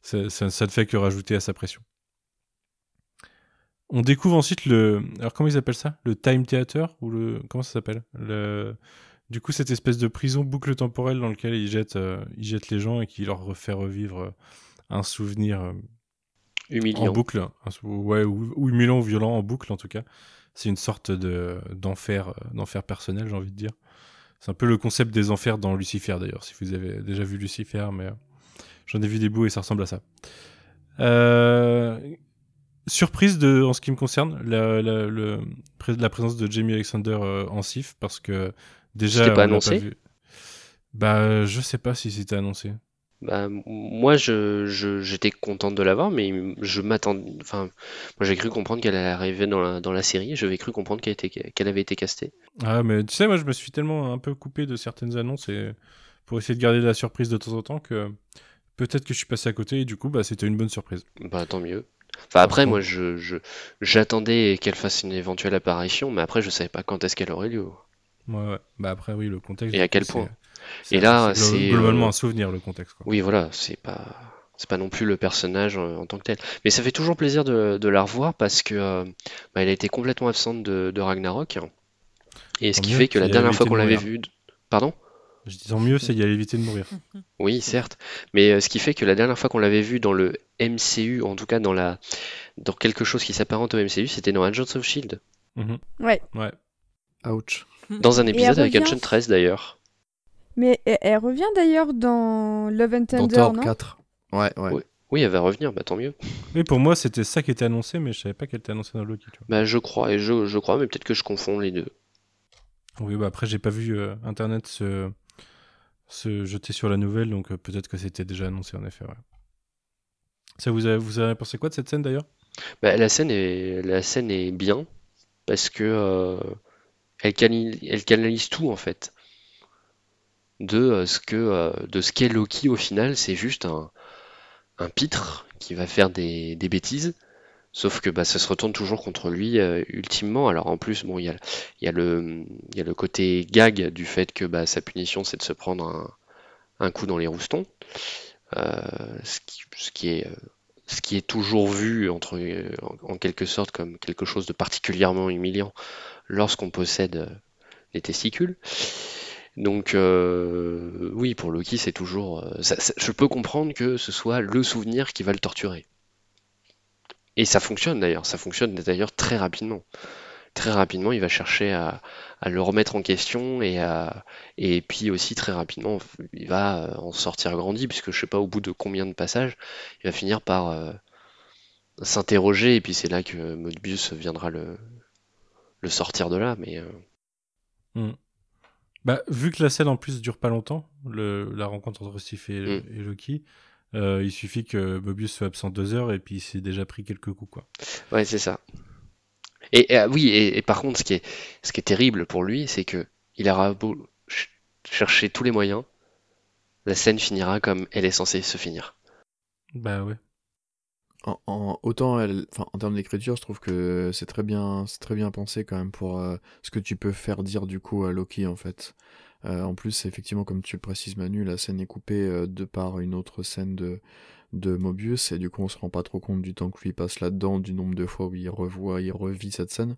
ça, ça ne fait que rajouter à sa pression. On découvre ensuite le. Alors, comment ils appellent ça? Le Time Theater Ou le. Comment ça s'appelle? Le... Du coup, cette espèce de prison boucle temporelle dans laquelle ils jettent, euh, ils jettent les gens et qui leur refait revivre euh, un souvenir euh, en Humiliant. boucle. Un sou- ouais, ou, ou humiliant ou violent en boucle en tout cas. C'est une sorte de d'enfer, euh, d'enfer personnel, j'ai envie de dire. C'est un peu le concept des enfers dans Lucifer d'ailleurs, si vous avez déjà vu Lucifer, mais euh, j'en ai vu des bouts et ça ressemble à ça. Surprise de, en ce qui me concerne, la, la, le- pré- la présence de Jamie Alexander en SIF, parce que déjà. C'était pas annoncé. Bah, je sais pas si c'était annoncé. Bah, moi, je, j'étais contente de l'avoir, mais je m'attendais. Enfin, moi, j'ai cru comprendre qu'elle allait arriver dans la, dans la série. J'avais cru comprendre qu'elle était, qu'elle avait été castée. Ah, mais tu sais, moi, je me suis tellement un peu coupé de certaines annonces et pour essayer de garder la surprise de temps en temps que peut-être que je suis passé à côté et du coup, bah, c'était une bonne surprise. Bah, tant mieux. Enfin, après, moi, je, je, j'attendais qu'elle fasse une éventuelle apparition, mais après, je savais pas quand est-ce qu'elle aurait lieu. Ouais, ouais. Bah, après, oui, le contexte. Et à quel point c'est- Et là, c'est glo- c'est, globalement euh, un souvenir, le contexte. Quoi. Oui, voilà, c'est pas, c'est pas non plus le personnage euh, en tant que tel. Mais ça fait toujours plaisir de, de la revoir parce que euh, bah, elle a été complètement absente de, de Ragnarok. Et ce Tant qui fait que la dernière fois qu'on l'avait vue. Pardon? Je dis tant mieux, c'est y a évité de mourir. (laughs) Oui, certes. Mais euh, ce qui fait que la dernière fois qu'on l'avait vue dans le MCU, en tout cas dans la, dans quelque chose qui s'apparente au MCU, c'était dans Agents of Shield. Mhm. Ouais. Ouais. Ouch. Dans un épisode avec revient- Agent 13 d'ailleurs. Mais elle, elle revient d'ailleurs dans Love and Dans Thunder, Thor non 4. Ouais, ouais. Oui. Oui, elle va revenir, bah tant mieux. Oui, pour moi, c'était ça qui était annoncé, mais je savais pas qu'elle était annoncée dans Loki. Tu vois. Bah je crois, et je, je crois, mais peut-être que je confonds les deux. Oui, bah après, j'ai pas vu euh, Internet se... se jeter sur la nouvelle, donc euh, peut-être que c'était déjà annoncé en effet. Ouais. Ça vous avez, vous avez pensé quoi de cette scène d'ailleurs? Bah, la scène est, la scène est bien parce que euh, elle canalise, tout en fait. De euh, ce que euh, de ce qu'est Loki au final, c'est juste un, un pitre qui va faire des, bêtises. Sauf que bah, ça se retourne toujours contre lui euh, ultimement. Alors en plus, bon, il y a, y a le, côté gag du fait que bah, sa punition c'est de se prendre un, un coup dans les roustons. Ce qui, est, toujours vu en quelque sorte comme quelque chose de particulièrement humiliant lorsqu'on possède euh, les testicules. Donc euh, oui, pour Loki, c'est toujours. euh, je peux comprendre que ce soit le souvenir qui va le torturer. Et ça fonctionne d'ailleurs, ça fonctionne d'ailleurs très rapidement. Très rapidement, il va chercher à, le remettre en question et, puis aussi très rapidement, il va en sortir grandi, puisque je sais pas au bout de combien de passages, il va finir par s'interroger, et puis c'est là que Mobius viendra le, le sortir de là. Mais euh, Bah, vu que la scène en plus dure pas longtemps, le, la rencontre entre Steve et, Mm. et Loki, euh, il suffit que Mobius soit absent deux heures et puis il s'est déjà pris quelques coups. Quoi. ouais, c'est ça. Et, et, ah oui, et, et par contre, ce qui est, ce qui est terrible pour lui, c'est que il aura beau ch- chercher tous les moyens, la scène finira comme elle est censée se finir. Bah ouais. En, autant elle, en termes d'écriture, je trouve que c'est très bien, c'est très bien pensé quand même pour euh, ce que tu peux faire dire du coup à Loki en fait. Euh, en plus, effectivement, comme tu le précises Manu, la scène est coupée euh, de par une autre scène de de Mobius et du coup on se rend pas trop compte du temps que lui passe là-dedans, du nombre de fois où il revoit, il revit cette scène.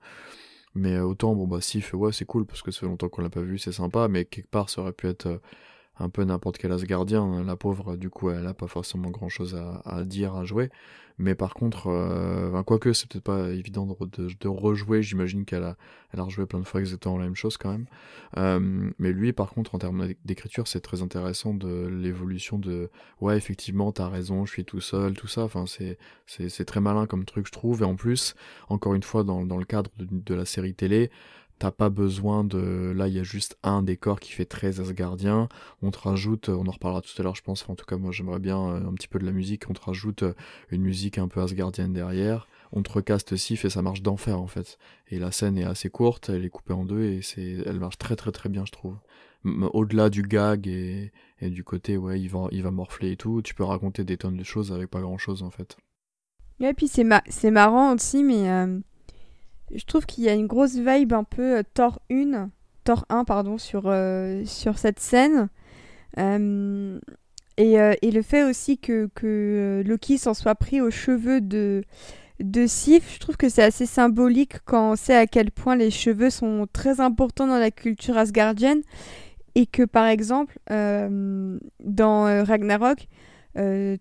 Mais autant bon bah si ouais c'est cool parce que ça fait longtemps qu'on l'a pas vu, c'est sympa, mais quelque part ça aurait pu être un peu n'importe quel Asgardien. La pauvre, du coup, elle a pas forcément grand chose à, dire, à jouer. Mais par contre, euh, enfin, quoique c'est peut-être pas évident de, rejouer, j'imagine qu'elle a, elle a rejoué plein de fois exactement la même chose quand même. Euh, mais lui, par contre, en termes d'écriture, c'est très intéressant de l'évolution de ouais, effectivement, t'as raison, je suis tout seul, tout ça. Enfin, c'est c'est très malin comme truc, je trouve. Et en plus, encore une fois, dans, le cadre de la série télé, t'as pas besoin de. Là, il y a juste un décor qui fait très Asgardien. On te rajoute, on en reparlera tout à l'heure, je pense. En tout cas, moi, j'aimerais bien euh, un petit peu de la musique. On te rajoute euh, une musique un peu asgardienne derrière. On te recaste Sif et ça marche d'enfer en fait. Et la scène est assez courte, elle est coupée en deux et c'est, elle marche très très très bien, je trouve. Au-delà du gag et, du côté ouais, il va, il va morfler et tout, tu peux raconter des tonnes de choses avec pas grand chose en fait. Et puis c'est marrant aussi, mais euh, je trouve qu'il y a une grosse vibe un peu euh, Thor 1, Thor 1 pardon, sur, euh, sur cette scène. Euh, et, et le fait aussi que, que Loki s'en soit pris aux cheveux de, de Sif, je trouve que c'est assez symbolique quand on sait à quel point les cheveux sont très importants dans la culture asgardienne. Et que par exemple, dans Ragnarok,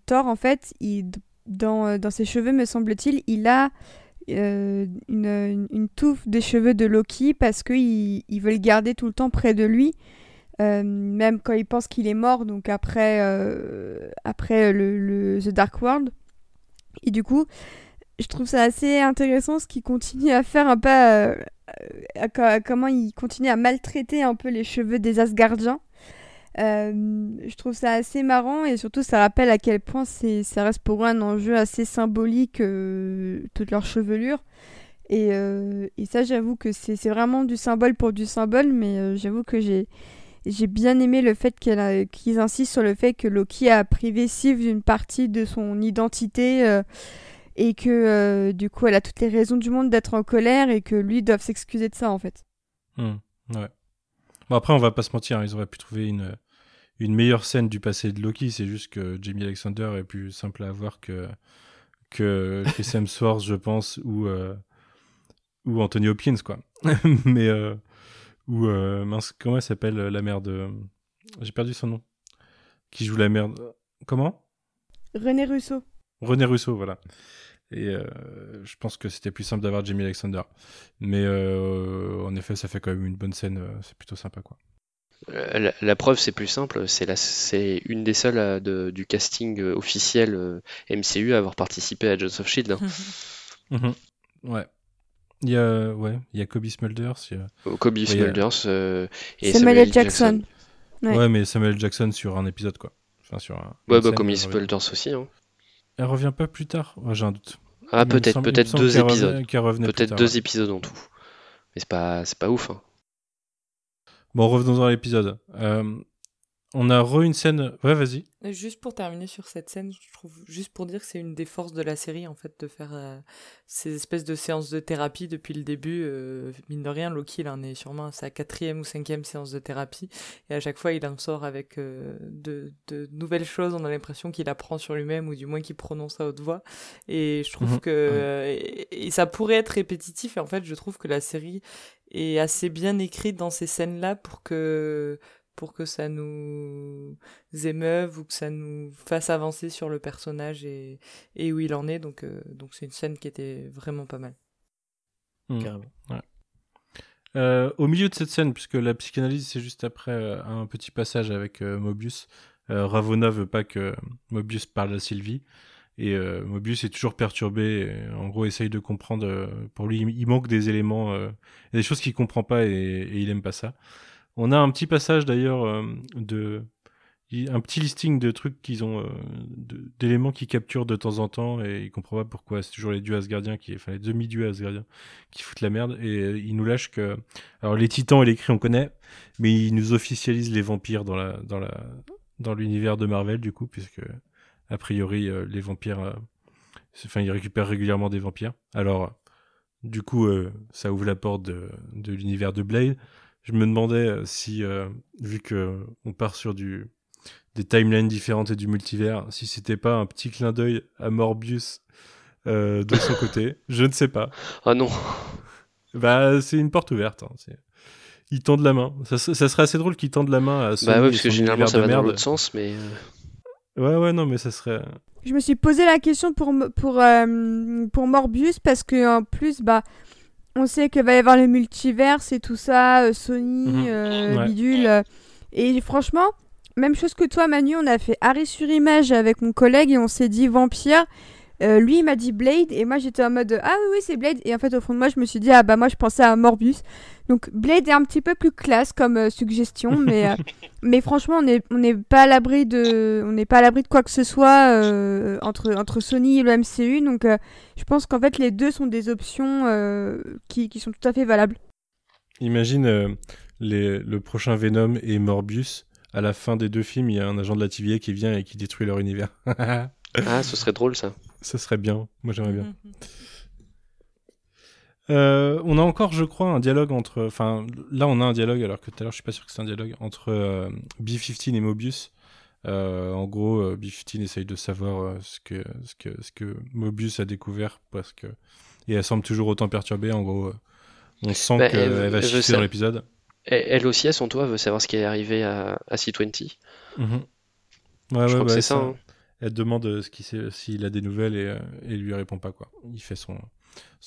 Thor en fait, il, dans, dans ses cheveux, me semble-t-il, il a euh, une, touffe des cheveux de Loki parce qu'il il veut le garder tout le temps près de lui, euh, même quand il pense qu'il est mort, donc après, euh, après le, The Dark World. Et du coup, je trouve ça assez intéressant ce qu'il continue à faire un peu, comment il continue à maltraiter un peu les cheveux des Asgardiens. Euh, je trouve ça assez marrant et surtout ça rappelle à quel point ça reste pour eux un enjeu assez symbolique, euh, toute leur chevelure. Et, euh, et ça, j'avoue que c'est, vraiment du symbole pour du symbole, mais j'avoue que j'ai, bien aimé le fait qu'ils insistent sur le fait que Loki a privé Sif d'une partie de son identité et que du coup elle a toutes les raisons du monde d'être en colère et que lui doit s'excuser de ça en fait. Hmm, ouais. Bon, après, on va pas se mentir, hein, ils auraient pu trouver une, une meilleure scène du passé de Loki. C'est juste que Jamie Alexander est plus simple à avoir que, que (laughs) Chris Hemsworth, je pense, ou, euh, ou Anthony Hopkins, quoi. (laughs) Mais, euh, ou, euh, mince, comment elle s'appelle la mère de. J'ai perdu son nom. Qui joue la mère. de- Comment? René Russo. René Russo, voilà. Et euh, je pense que c'était plus simple d'avoir Jamie Alexander. Mais euh, en effet, ça fait quand même une bonne scène. euh, C'est plutôt sympa, quoi. La, la preuve, c'est plus simple. C'est la, c'est une des seules de- du casting officiel MCU à avoir participé à Agents of Shield. hein. (laughs) Mhm. Ouais. Il y a, ouais, il y a Kobe Smulders. il y a- Kobe a- Smulders euh, et Samuel. Jackson. Ouais. Ouais. mais Samuel Jackson sur un épisode, quoi. Enfin, sur un. Ouais, bah, revient. Smulders aussi. hein. Elle revient pas plus tard J'ai un doute. Ah, peut-être, peut-être deux épisodes. Peut-être deux ouais. épisodes en tout. Mais c'est pas, c'est pas ouf. hein. Bon, revenons à l'épisode. Euh, on a re une scène. Ouais, vas-y. Juste pour terminer sur cette scène, je trouve, juste pour dire que c'est une des forces de la série, en fait, de faire euh, ces espèces de séances de thérapie depuis le début. euh, mine de rien, Loki, il en est sûrement à sa quatrième ou cinquième séance de thérapie. Et à chaque fois, il en sort avec euh, de, de nouvelles choses. On a l'impression qu'il apprend sur lui-même, ou du moins qu'il prononce à haute voix. Et je trouve Mhm, que. et, et ça pourrait être répétitif. Et en fait, je trouve que la série est assez bien écrite dans ces scènes-là pour que pour que ça nous émeuve ou que ça nous fasse avancer sur le personnage et, et où il en est. Donc, euh, donc c'est une scène qui était vraiment pas mal. Hmm. Carrément. Euh, au milieu de cette scène, puisque la psychanalyse c'est juste après euh, un petit passage avec euh, Mobius, euh, Ravonna veut pas que Mobius parle à Sylvie. Et euh, Mobius est toujours perturbé, et, en gros essaye de comprendre. euh, pour lui, il manque des éléments, euh, il y a des choses qu'il comprend pas et, et il aime pas ça. On a un petit passage d'ailleurs euh, de un petit listing de trucs qu'ils ont, euh, d'éléments qu'ils capturent de temps en temps et il comprend pas pourquoi. C'est toujours les dieux asgardiens qui, enfin les demi-dieux asgardiens qui foutent la merde et euh, il nous lâche que, alors les titans et les cris on connaît, mais il nous officialise les vampires dans la, dans la, dans l'univers de Marvel du coup puisque a priori les vampires, enfin ils récupèrent régulièrement des vampires. Alors du coup ça ouvre la porte de l'univers de Blade. Je me demandais euh, si, euh, vu que on part sur du des timelines différentes et du multivers, si c'était pas un petit clin d'œil à Morbius euh, de son côté. (laughs) Je ne sais pas. Ah non, Bah, c'est une porte ouverte. hein, Ils tendent la main. Ça, ça serait assez drôle qu'ils tendent la main à Sony bah ouais, parce que généralement ça de va dans merde. l'autre sens, mais Ouais, ouais, non, mais ça serait. Je me suis posé la question pour, pour, euh, pour Morbius parce que en plus, bah, on sait qu'il va y avoir le multiverse et tout ça, euh, Sony, Mhm. euh, Ouais. bidule. euh, et franchement, même chose que toi, Manu, on a fait arrêt sur image avec mon collègue et on s'est dit vampire. Euh, lui, il m'a dit Blade et moi j'étais en mode ah oui, oui, c'est Blade. Et en fait, au fond de moi, je me suis dit ah bah moi je pensais à Morbius. Donc Blade est un petit peu plus classe comme euh, suggestion, (laughs) mais, euh, mais franchement, on n'est on n'est pas à l'abri de, on n'est pas à l'abri de quoi que ce soit euh, entre, entre Sony et le MCU. Donc euh, je pense qu'en fait, les deux sont des options euh, qui, qui sont tout à fait valables. Imagine euh, les... le prochain Venom et Morbius. À la fin des deux films, il y a un agent de la TVA qui vient et qui détruit leur univers. (laughs) ah, ce serait drôle ça. Ça serait bien. Moi, j'aimerais bien. Mhm. Euh, on a encore, je crois, un dialogue entre. Enfin, là, on a un dialogue, alors que tout à l'heure, je suis pas sûr que c'est un dialogue entre euh, B-15 et Mobius. Euh, en gros, euh, B-15 essaye de savoir euh, ce, que, ce, que, ce que Mobius a découvert parce que. Et elle semble toujours autant perturbée. En gros, euh, on sent Bah, qu'elle elle- va ça. dans l'épisode. Elle aussi, à son toit, veut savoir ce qui est arrivé à, à C20. Mhm. Ouais, Je ouais, crois que c'est ça. ça. hein. Elle demande euh, ce sait- s'il a des nouvelles et, euh, et lui répond pas quoi. Il fait son,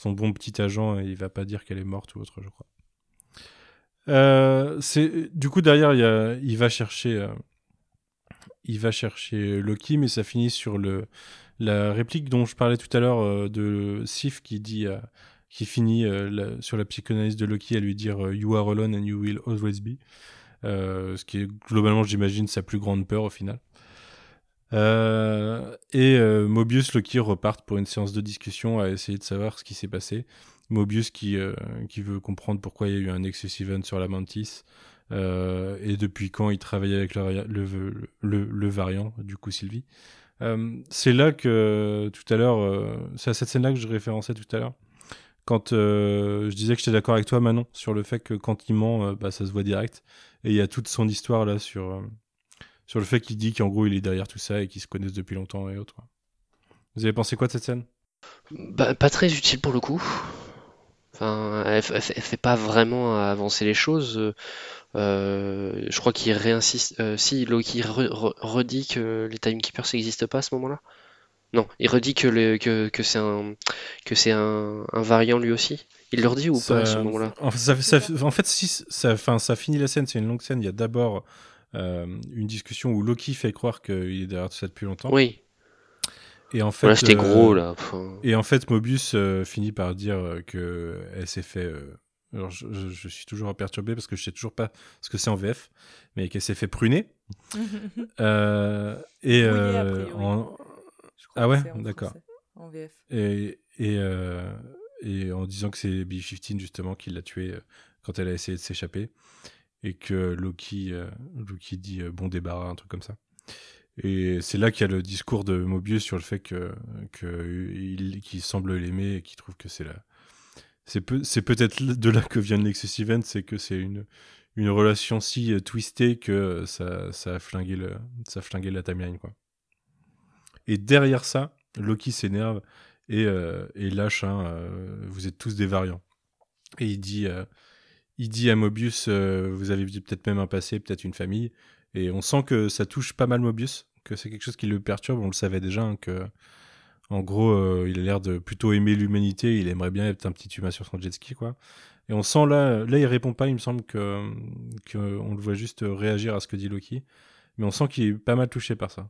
bon petit agent et il va pas dire qu'elle est morte ou autre, je crois. Euh, du coup derrière il, va chercher il va chercher Loki mais ça finit sur la réplique dont je parlais tout à l'heure de Sif qui dit qui finit sur la psychanalyse de Loki à lui dire you are alone and you will always be ce qui est globalement, j'imagine, sa plus grande peur au final. Euh, et euh, Mobius, Loki repartent pour une séance de discussion à essayer de savoir ce qui s'est passé. Mobius qui, euh, qui veut comprendre pourquoi il y a eu un Nexus Event sur la Mantis euh, et depuis quand il travaillait avec le, le, le, variant, du coup Sylvie. Euh, c'est là que tout à l'heure, euh, c'est à cette scène-là que je référençais tout à l'heure. Quand je disais que j'étais d'accord avec toi, Manon, sur le fait que quand il ment, bah, ça se voit direct. Et il y a toute son histoire là sur, sur le fait qu'il dit qu'en gros il est derrière tout ça et qu'ils se connaissent depuis longtemps et autres. Vous avez pensé quoi de cette scène? Bah, pas très utile pour le coup. Enfin, elle, elle fait elle fait pas vraiment avancer les choses. Euh, je crois qu'il réinsiste. euh, si Loki re- re- redit que les Timekeepers n'existent pas à ce moment-là? Non, il redit que, le, que, que c'est un, que c'est un, un variant lui aussi. Il leur dit ou pas à ce moment-là? En fait, ça, ça- en fait, si ça, enfin, ça finit la scène, c'est une longue scène. Il y a d'abord une discussion où Loki fait croire qu'il est derrière tout ça depuis longtemps. Oui, Et en fait, voilà, c'était euh, gros là. Enfin, Et en fait, Mobius euh, finit par dire euh, que elle s'est fait. euh, alors, je, je- je suis toujours perturbé parce que je sais toujours pas ce que c'est en VF, mais qu'elle s'est fait pruner. (laughs) Euh, et, euh, en, Je crois Ah ouais D'accord. En VF. et, et, euh, et en disant que c'est B-15 justement qui l'a tué euh, quand elle a essayé de s'échapper et que Loki, euh, Loki dit euh, bon débarras, un truc comme ça. Et c'est là qu'il y a le discours de Mobius sur le fait que, que il, qu'il semble l'aimer et qu'il trouve que c'est la, c'est c'est peut-être de là que vient le Nexus Event, c'est que c'est une, une relation si euh, twistée que ça, ça a flingué le, ça a flingué la timeline, quoi. Et derrière ça, Loki s'énerve et, et lâche euh, vous êtes tous des variants. Et il dit, il dit à Mobius, euh, vous avez peut-être même un passé, peut-être une famille. Et on sent que ça touche pas mal Mobius, que c'est quelque chose qui le perturbe. On le savait déjà, hein, que en gros, euh, il a l'air de plutôt aimer l'humanité. Il aimerait bien être un petit humain sur son jet ski, quoi. Et on sent là, là, il répond pas. Il me semble que, que on le voit juste réagir à ce que dit Loki. Mais on sent qu'il est pas mal touché par ça.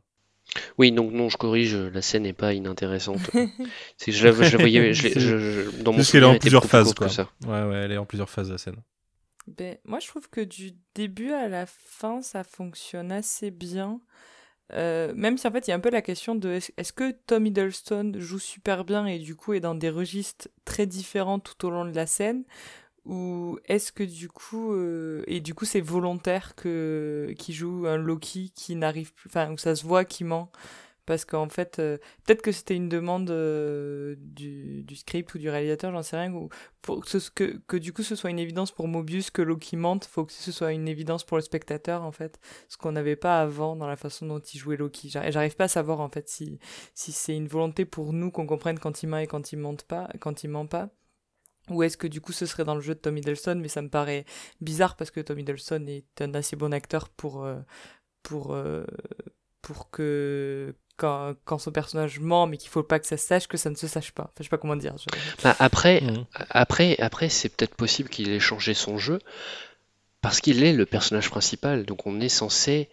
Oui, donc non, je corrige, la scène n'est pas inintéressante. (laughs) C'est que je la, je la voyais, je, je- je- dans mon qu'elle est en elle plusieurs phases, quoi. que ça. Ouais, ouais, elle est en plusieurs phases la scène. Ben, moi, je trouve que du début à la fin, ça fonctionne assez bien. Euh, même si en fait, il y a un peu la question de est-ce que Tom Hiddleston joue super bien et du coup est dans des registres très différents tout au long de la scène? Ou est-ce que du coup euh, et du coup c'est volontaire que qu'il joue un Loki qui n'arrive plus enfin ça se voit qu'il ment? Parce qu'en fait euh, peut-être que c'était une demande euh, du, du script ou du réalisateur j'en sais rien ou pour que, que, du coup ce soit une évidence pour Mobius que Loki mente, faut que ce soit une évidence pour le spectateur en fait, ce qu'on n'avait pas avant dans la façon dont il jouait Loki. J'arrive pas à savoir en fait si, si c'est une volonté pour nous qu'on comprenne quand il ment et quand il mente pas, quand il ment pas. Ou est-ce que du coup ce serait dans le jeu de Tom Hiddleston, mais ça me paraît bizarre parce que Tom Hiddleston est un assez bon acteur pour, euh, pour, pour que quand, quand son personnage ment, mais qu'il faut pas que ça se sache, que ça ne se sache pas. Enfin, je sais pas comment dire. je- Bah, après, Mhm. après, après, c'est peut-être possible qu'il ait changé son jeu parce qu'il est le personnage principal, donc on est censé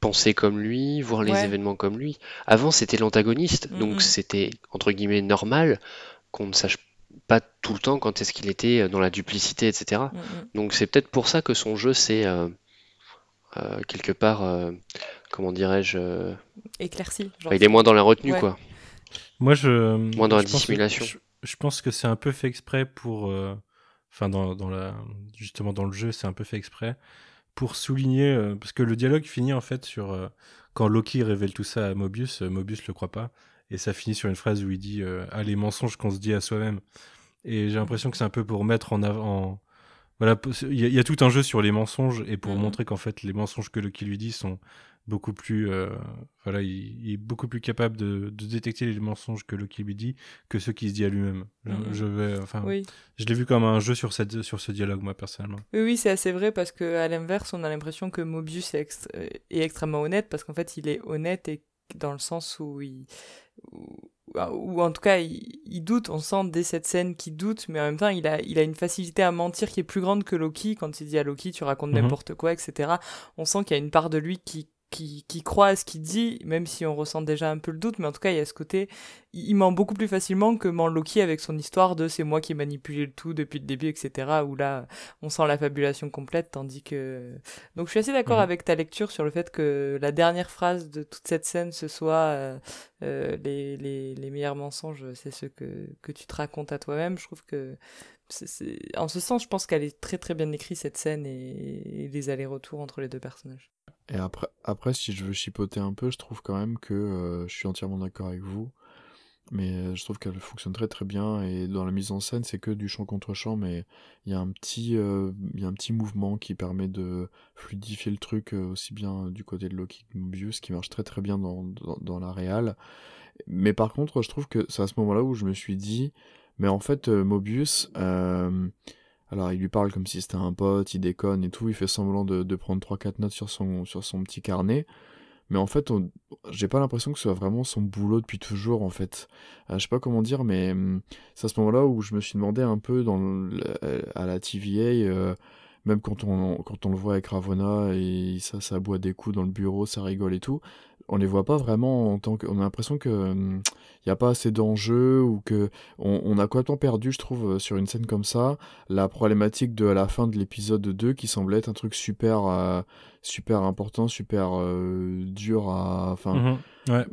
penser comme lui, voir les Ouais. événements comme lui. Avant, c'était l'antagoniste, Mhm. donc c'était entre guillemets normal qu'on ne sache pas tout le temps quand est-ce qu'il était dans la duplicité, etc. Mm, mm. Donc c'est peut-être pour ça que son jeu, c'est euh, euh, quelque part, euh, comment dirais-je, euh, Éclairci. genre. enfin, il est moins dans la retenue, Ouais. quoi. Moi, je. Moins dans la je pense que- dissimulation. Je, je pense que c'est un peu fait exprès pour. euh, Enfin, dans, dans la, justement, dans le jeu, c'est un peu fait exprès pour souligner. euh, parce que le dialogue finit en fait sur. euh, quand Loki révèle tout ça à Mobius, euh, Mobius le croit pas. Et ça finit sur une phrase où il dit euh, Ah, les mensonges qu'on se dit à soi-même. Et j'ai l'impression que c'est un peu pour mettre en avant. Voilà, il y, a- il y a tout un jeu sur les mensonges et pour Mhm. montrer qu'en fait les mensonges que Loki lui dit sont beaucoup plus euh, voilà il, il est beaucoup plus capable de, de détecter les mensonges que Loki lui dit que ceux qu'il se dit à lui-même je, je vais enfin Oui. je l'ai vu comme un jeu sur cette sur ce dialogue moi personnellement Oui, oui, c'est assez vrai parce que à l'inverse, on a l'impression que Mobius est, euh, est extrêmement honnête parce qu'en fait, il est honnête et dans le sens où il, où, ou en tout cas, il, il doute. On sent dès cette scène qu'il doute, mais en même temps, il a, il a une facilité à mentir qui est plus grande que Loki quand il dit à Loki, tu racontes Mhm. n'importe quoi, etc. On sent qu'il y a une part de lui qui qui, qui croit à ce qu'il dit, même si on ressent déjà un peu le doute, mais en tout cas, il y a ce côté, il, ment beaucoup plus facilement que ment Loki avec son histoire de c'est moi qui ai manipulé le tout depuis le début, etc., où là, on sent la fabulation complète, tandis que... Donc je suis assez d'accord Mhm. avec ta lecture sur le fait que la dernière phrase de toute cette scène, ce soit euh, euh, les, les, les meilleurs mensonges, c'est ce que, que tu te racontes à toi-même. Je trouve que... En ce sens, je pense qu'elle est très très bien écrite, cette scène, et, et les allers-retours entre les deux personnages. Et après, après, si je veux chipoter un peu, je trouve quand même que euh, je suis entièrement d'accord avec vous. Mais euh, je trouve qu'elle fonctionne très très bien. Et dans la mise en scène, c'est que du chant contre chant. Mais il y a un petit, euh, y a un petit mouvement qui permet de fluidifier le truc aussi bien du côté de Loki que Mobius, qui marche très très bien dans, dans, dans la réal. Mais par contre, je trouve que c'est à ce moment-là où je me suis dit, mais en fait, Mobius, alors il lui parle comme si c'était un pote, il déconne et tout, il fait semblant de, prendre 3-4 notes sur son, sur son petit carnet. Mais en fait, j'ai pas l'impression que ce soit vraiment son boulot depuis toujours, en fait. Euh, je sais pas comment dire, mais hum, c'est à ce moment-là où je me suis demandé un peu dans le- à la TVA, euh, même quand on, quand on le voit avec Ravonna et ça, ça boit des coups dans le bureau, ça rigole et tout, on les voit pas vraiment en tant que. On a l'impression que hum, il y a pas assez d'enjeux ou que on, on a complètement perdu, je trouve, euh, sur une scène comme ça, la problématique de la fin de l'épisode 2 qui semblait être un truc super, euh, super important, super euh, dur à. Enfin, Mhm. Ouais.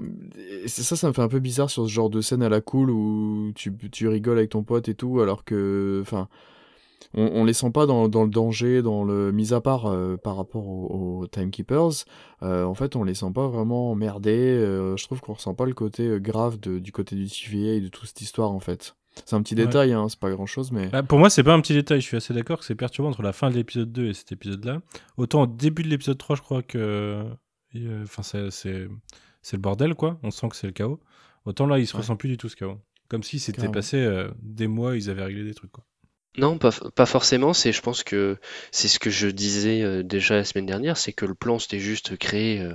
ça, ça me fait un peu bizarre sur ce genre de scène à la cool où tu, tu rigoles avec ton pote et tout, alors que, enfin, on, on les sent pas dans, dans le danger, dans le mis à part euh, par rapport aux, aux Timekeepers. euh, en fait, on les sent pas vraiment emmerdés. euh, je trouve qu'on ressent pas le côté grave de, du côté du TVA et de toute cette histoire en fait. C'est un petit Ouais. détail, hein, c'est pas grand chose, mais Bah, pour moi, c'est pas un petit détail. Je suis assez d'accord que c'est perturbant entre la fin de l'épisode 2 et cet épisode-là. Autant au début de l'épisode 3, je crois que. Enfin, c'est le bordel, quoi. On sent que c'est le chaos. Autant là, il se Ouais. ressent plus du tout ce chaos. Comme si c'était passé des mois, ils avaient réglé des trucs, quoi. Non, pas, pas forcément. C'est, je pense que c'est ce que je disais euh, déjà la semaine dernière, c'est que le plan c'était juste créer euh,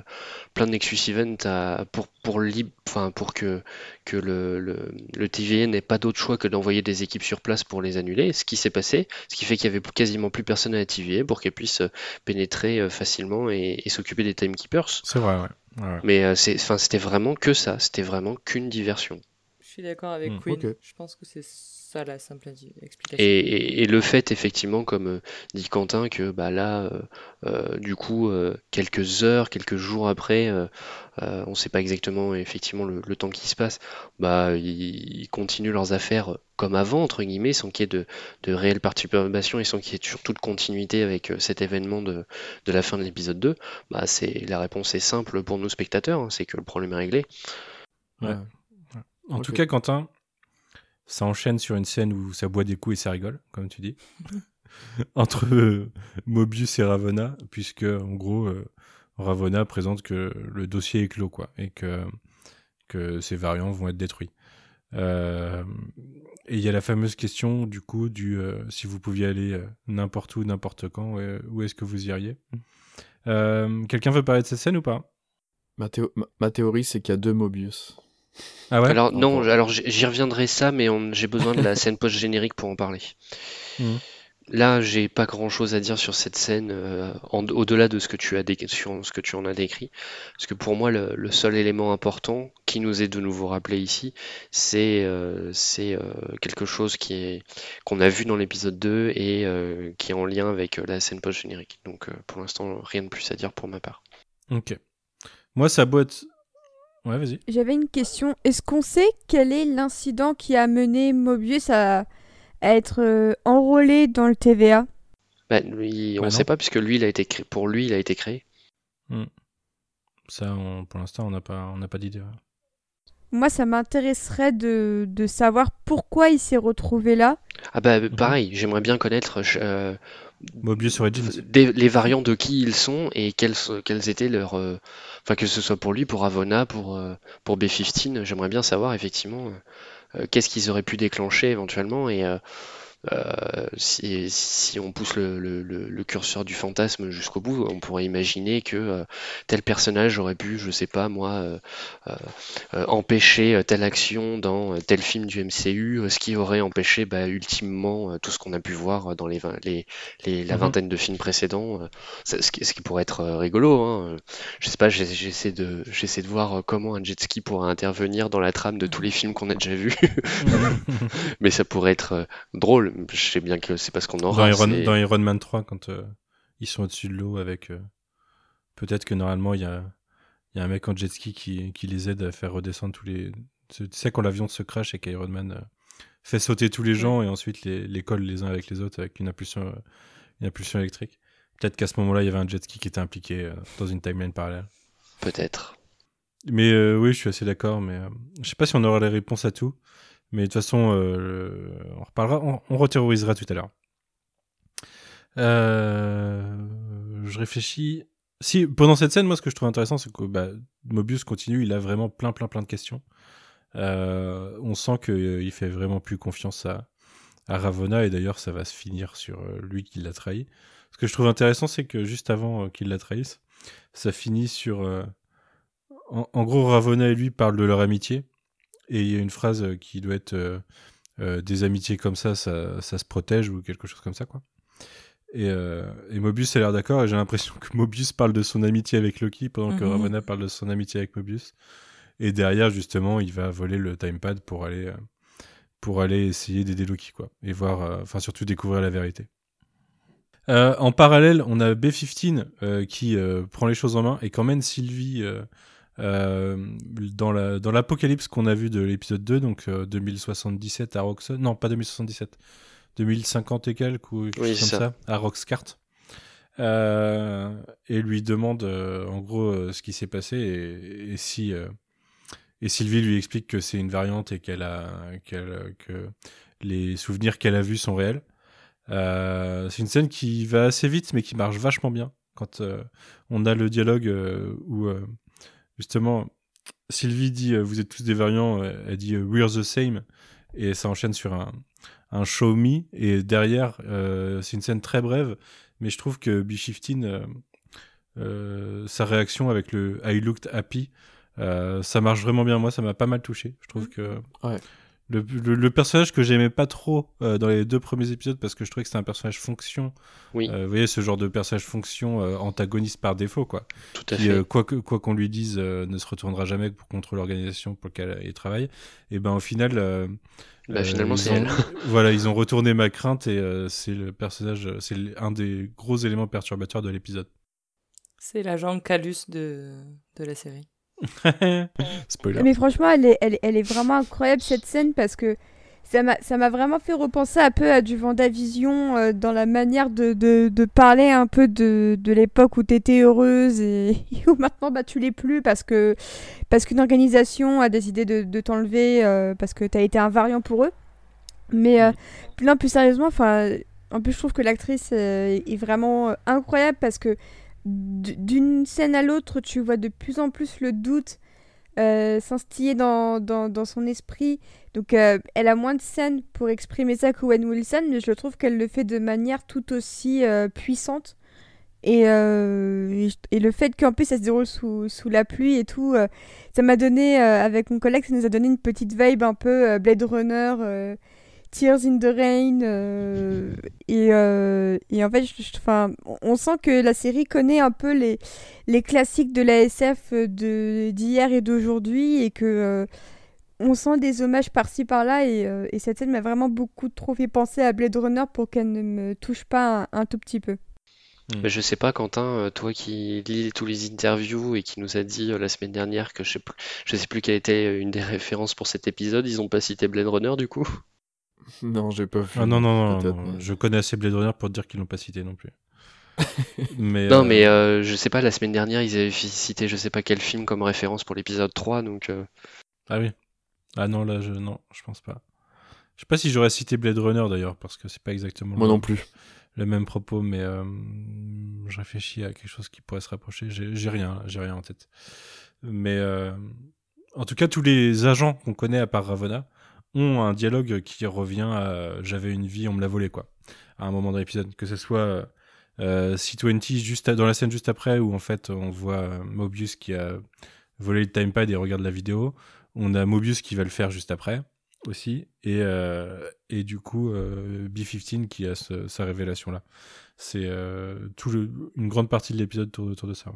plein de Nexus Event à- pour pour lib- enfin pour que que le le, le TVA n'ait pas d'autre choix que d'envoyer des équipes sur place pour les annuler. Ce qui s'est passé, ce qui fait qu'il y avait quasiment plus personne à la TVA pour qu'elle puisse euh, pénétrer euh, facilement et, et s'occuper des timekeepers. C'est vrai, ouais. Ouais, ouais. Mais euh, c'est, enfin, c'était vraiment que ça. C'était vraiment qu'une diversion. Je suis d'accord avec Queen. ok. Je pense que c'est ça la simple indi- explication. Et, et- et le fait, effectivement, comme euh, dit Quentin, que bah, là, euh, euh, du coup, euh, quelques heures, quelques jours après, euh, euh, on ne sait pas exactement effectivement le, le temps qui se passe, bah, ils, ils continuent leurs affaires comme avant, entre guillemets, sans qu'il y ait de, de réelle perturbation et sans qu'il y ait surtout de continuité avec cet événement de, de la fin de l'épisode 2. Bah, c'est, la réponse est simple pour nous spectateurs, hein, c'est que le problème est réglé. Ouais. ouais. En tout cas, Quentin, ça enchaîne sur une scène où ça boit des coups et ça rigole, comme tu dis, (laughs) entre euh, Mobius et Ravonna, puisque en gros, euh, Ravonna présente que le dossier est clos, quoi, et que, que ces variants vont être détruits. Euh, et il y a la fameuse question, du coup, du euh, si vous pouviez aller euh, n'importe où, n'importe quand, où est-ce que vous iriez? Euh, Quelqu'un veut parler de cette scène ou pas? Ma, théo- ma- ma théorie, c'est qu'il y a deux Mobius. Ah ouais Alors non, alors j'y reviendrai ça, mais j'ai besoin de la (laughs) scène post-générique pour en parler. Mhm. Là, j'ai pas grand-chose à dire sur cette scène, euh, au-delà de ce que tu as sur ce que tu en as décrit, parce que pour moi, le, le seul élément important qui nous est de nouveau rappelé ici, c'est euh, euh, quelque chose qui est qu'on a vu dans l'épisode 2 et qui est en lien avec la scène post-générique. Donc, pour l'instant, rien de plus à dire pour ma part. Ok. Moi, ça boîte. Ouais, vas-y. J'avais une question. Est-ce qu'on sait quel est l'incident qui a mené Mobius à, à être euh, enrôlé dans le TVA Bah, lui, on Bah ne sait pas puisque lui, il a été créé, pour lui, il a été créé. Ça, on- pour l'instant, on n'a pas, on n'a pas d'idée. Moi, ça m'intéresserait de, de savoir pourquoi il s'est retrouvé là. Ah bah pareil, j'aimerais bien connaître euh, Mobius Origins. des- les variants de qui ils sont et quels, quels étaient leurs... euh, Enfin que ce soit pour lui, pour Avona, pour, euh, pour B-15, j'aimerais bien savoir effectivement euh, qu'est-ce qu'ils auraient pu déclencher éventuellement et, euh, si, si on pousse le, le- le- le curseur du fantasme jusqu'au bout, on pourrait imaginer que euh, tel personnage aurait pu, je sais pas moi, euh, empêcher telle action dans tel film du MCU, ce qui aurait empêché bah, ultimement tout ce qu'on a pu voir dans les, vingt- les, les- la Mhm. vingtaine de films précédents, ce, qui, ce qui pourrait être rigolo. Hein. Je sais pas, j'essaie de, j'essaie de voir comment un jet ski pourrait intervenir dans la trame de tous les films qu'on a déjà vus, (laughs) mais ça pourrait être drôle. Je sais bien que c'est parce qu'on dans, aura. Iron, dans Iron Man 3, quand euh, ils sont au-dessus de l'eau avec. euh, Peut-être que normalement, il y a, il y a un mec en jet ski qui, qui les aide à faire redescendre tous les. Tu sais, quand l'avion se crash et qu'Iron Man euh, fait sauter tous les gens et ensuite les, les colle les uns avec les autres avec une impulsion, euh, une impulsion électrique. Peut-être qu'à ce moment-là, il y avait un jet ski qui était impliqué euh, dans une timeline parallèle. Peut-être. Mais euh, oui, je suis assez d'accord. Mais euh, je sais pas si on aura les réponses à tout. Mais de toute façon, euh, on reparlera, on, reterrorisera tout à l'heure. Euh, je réfléchis. Si pendant cette scène, moi, ce que je trouve intéressant, c'est que bah, Mobius continue. Il a vraiment plein, plein, plein de questions. Euh, on sent qu'il fait vraiment plus confiance à, à et d'ailleurs, ça va se finir sur lui qui l'a trahi. Ce que je trouve intéressant, c'est que juste avant qu'il la trahisse, ça finit sur. en, gros, Ravonna et lui parlent de leur amitié. Et il y a une phrase euh, qui doit être euh, euh, des amitiés comme ça, ça, ça se protège ou quelque chose comme ça, quoi. Et, et Mobius a l'air d'accord. Et j'ai l'impression que Mobius parle de son amitié avec Loki pendant que Mhm. Ravonna parle de son amitié avec Mobius. Et derrière, justement, il va voler le timepad pour aller, pour aller essayer d'aider Loki, quoi. Et voir, enfin, surtout découvrir la vérité. Euh, en parallèle, on a B15 euh, qui euh, prend les choses en main et qu'emmène Sylvie euh, euh, dans la dans l'apocalypse qu'on a vu de l'épisode 2, donc euh, 2077 à Roxxon. Non, pas 2077. 2050 et quelques ou quelque Oui, chose comme ça. ça, à Roxcart. Euh, et lui demande euh, en gros euh, ce qui s'est passé et, et si euh, et Sylvie lui explique que c'est une variante et qu'elle a qu'elle que les souvenirs qu'elle a vus sont réels. Euh, c'est une scène qui va assez vite mais qui marche vachement bien quand euh, on a le dialogue euh, où euh, justement Sylvie dit euh, vous êtes tous des variants euh, elle dit euh, we're the same. Et ça enchaîne sur un, un show me. Et derrière c'est une scène très brève. Mais je trouve que B15 euh, euh, sa réaction avec le I looked happy ça marche vraiment bien. Moi ça m'a pas mal touché. Je trouve que Ouais. Le, le- le personnage que j'aimais pas trop euh, dans les deux premiers épisodes parce que je trouvais que c'était un personnage fonction Oui. Euh, vous voyez ce genre de personnage fonction euh, antagoniste par défaut quoi Tout à qui, fait. euh, quoi que- quoi qu'on lui dise, euh, ne se retournera jamais pour contre l'organisation pour laquelle il travaille. Et ben au final, euh, Bah, euh, finalement, ils c'est ont- elle. (laughs) voilà, ils ont retourné ma crainte et euh, c'est le personnage, c'est un des gros éléments perturbateurs de l'épisode. C'est la jambe calus de, de la série. (laughs) Spoiler. Mais franchement, elle est, elle, elle est vraiment incroyable cette scène parce que ça m'a vraiment fait repenser un peu à du Vendavision euh, dans la manière de, de, de parler un peu de, de l'époque où t'étais heureuse et, et (laughs) où maintenant bah, tu l'es plus parce que parce qu'une organisation a décidé de, de t'enlever euh, parce que t'as été un variant pour eux. Mais euh, non, plus sérieusement, en plus je trouve que l'actrice euh, est vraiment incroyable parce que d'une scène à l'autre, tu vois de plus en plus le doute euh, s'instiller dans, dans, dans son esprit. Donc euh, elle a moins de scènes pour exprimer ça que Owen Wilson, mais je trouve qu'elle le fait de manière tout aussi euh, puissante. Et, et le fait qu'en plus ça se déroule sous, sous la pluie et tout, ça m'a donné, avec mon collègue, ça nous a donné une petite vibe un peu Blade Runner, Tears in the Rain. euh, et, euh, et en fait, je- je- 'fin, on- sent que la série connaît un peu les, les classiques de la SF de d'hier et d'aujourd'hui et que euh, on sent des hommages par-ci par-là et, euh, et cette scène m'a vraiment beaucoup trop fait penser à Blade Runner pour qu'elle ne me touche pas un, un tout petit peu. Mais je sais pas, Quentin, euh, toi qui lis tous les interviews et qui nous a dit euh, la semaine dernière que je sais plus, je sais plus quelle était euh, une des références pour cet épisode, ils ont pas cité Blade Runner du coup? (laughs) Non, j'ai pas vu. Ah non, non, non, peut-être, non, mais- je connais assez Blade Runner pour te dire qu'ils l'ont pas cité non plus. (laughs) mais, Non, euh, mais euh, je sais pas, la semaine dernière, ils avaient cité je sais pas quel film comme référence pour l'épisode 3, donc euh, Ah oui. Ah non, là, je, non, je pense pas. Je sais pas si j'aurais cité Blade Runner d'ailleurs, parce que c'est pas exactement Moi le, non plus. le même propos, mais euh, je réfléchis à quelque chose qui pourrait se rapprocher. J'ai rien, j'ai rien en tête. Mais euh, en tout cas, tous les agents qu'on connaît à part Ravonna ont un dialogue qui revient à j'avais une vie, on me l'a volé quoi. À un moment dans l'épisode, que ce soit euh, C20 juste dans la scène juste après où en fait on voit Mobius qui a volé le timepad et regarde la vidéo. On a Mobius qui va le faire juste après aussi et, euh, du coup euh, B15 qui a sa révélation là. C'est euh, une grande partie de l'épisode tourne autour de ça.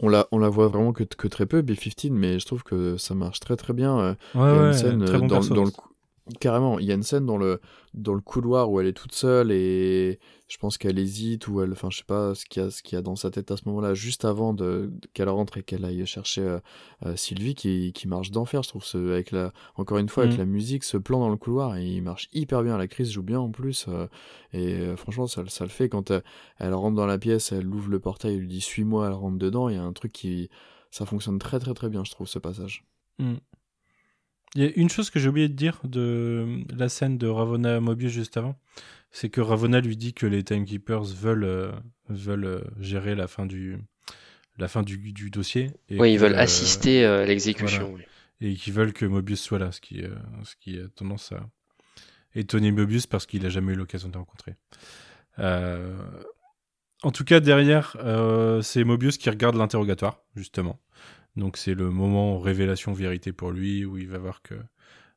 On la, on la voit vraiment que, que très peu, B15, mais je trouve que ça marche très très bien. euh, Ouais, une scène très euh, bon dans, perso, dans le carrément il y a une scène dans le dans le couloir où elle est toute seule et je pense qu'elle hésite ou elle enfin je sais pas ce qu'il y a ce qu'il y a dans sa tête à ce moment-là juste avant de, qu'elle rentre et qu'elle aille chercher euh, euh, Sylvie qui, qui marche d'enfer je trouve ce, avec la encore une fois avec Mhm. la musique ce plan dans le couloir et il marche hyper bien la crise joue bien en plus euh, et franchement ça, ça le fait quand euh, elle rentre dans la pièce elle ouvre le portail elle lui dit suis-moi elle rentre dedans il y a un truc qui ça fonctionne très très très bien je trouve ce passage Mm. Il y a une chose que j'ai oublié de dire de la scène de Ravonna Mobius juste avant, c'est que Ravonna lui dit que les Timekeepers veulent, euh, veulent euh, gérer la fin du, la fin du, du dossier. Et Oui, ils veulent euh, assister à l'exécution. voilà. et qui veulent que Mobius soit là, ce qui, euh, ce qui a tendance à étonner Mobius parce qu'il a jamais eu l'occasion de rencontrer. En tout cas, derrière, c'est Mobius qui regarde l'interrogatoire, justement. Donc c'est le moment révélation vérité pour lui, où il va voir que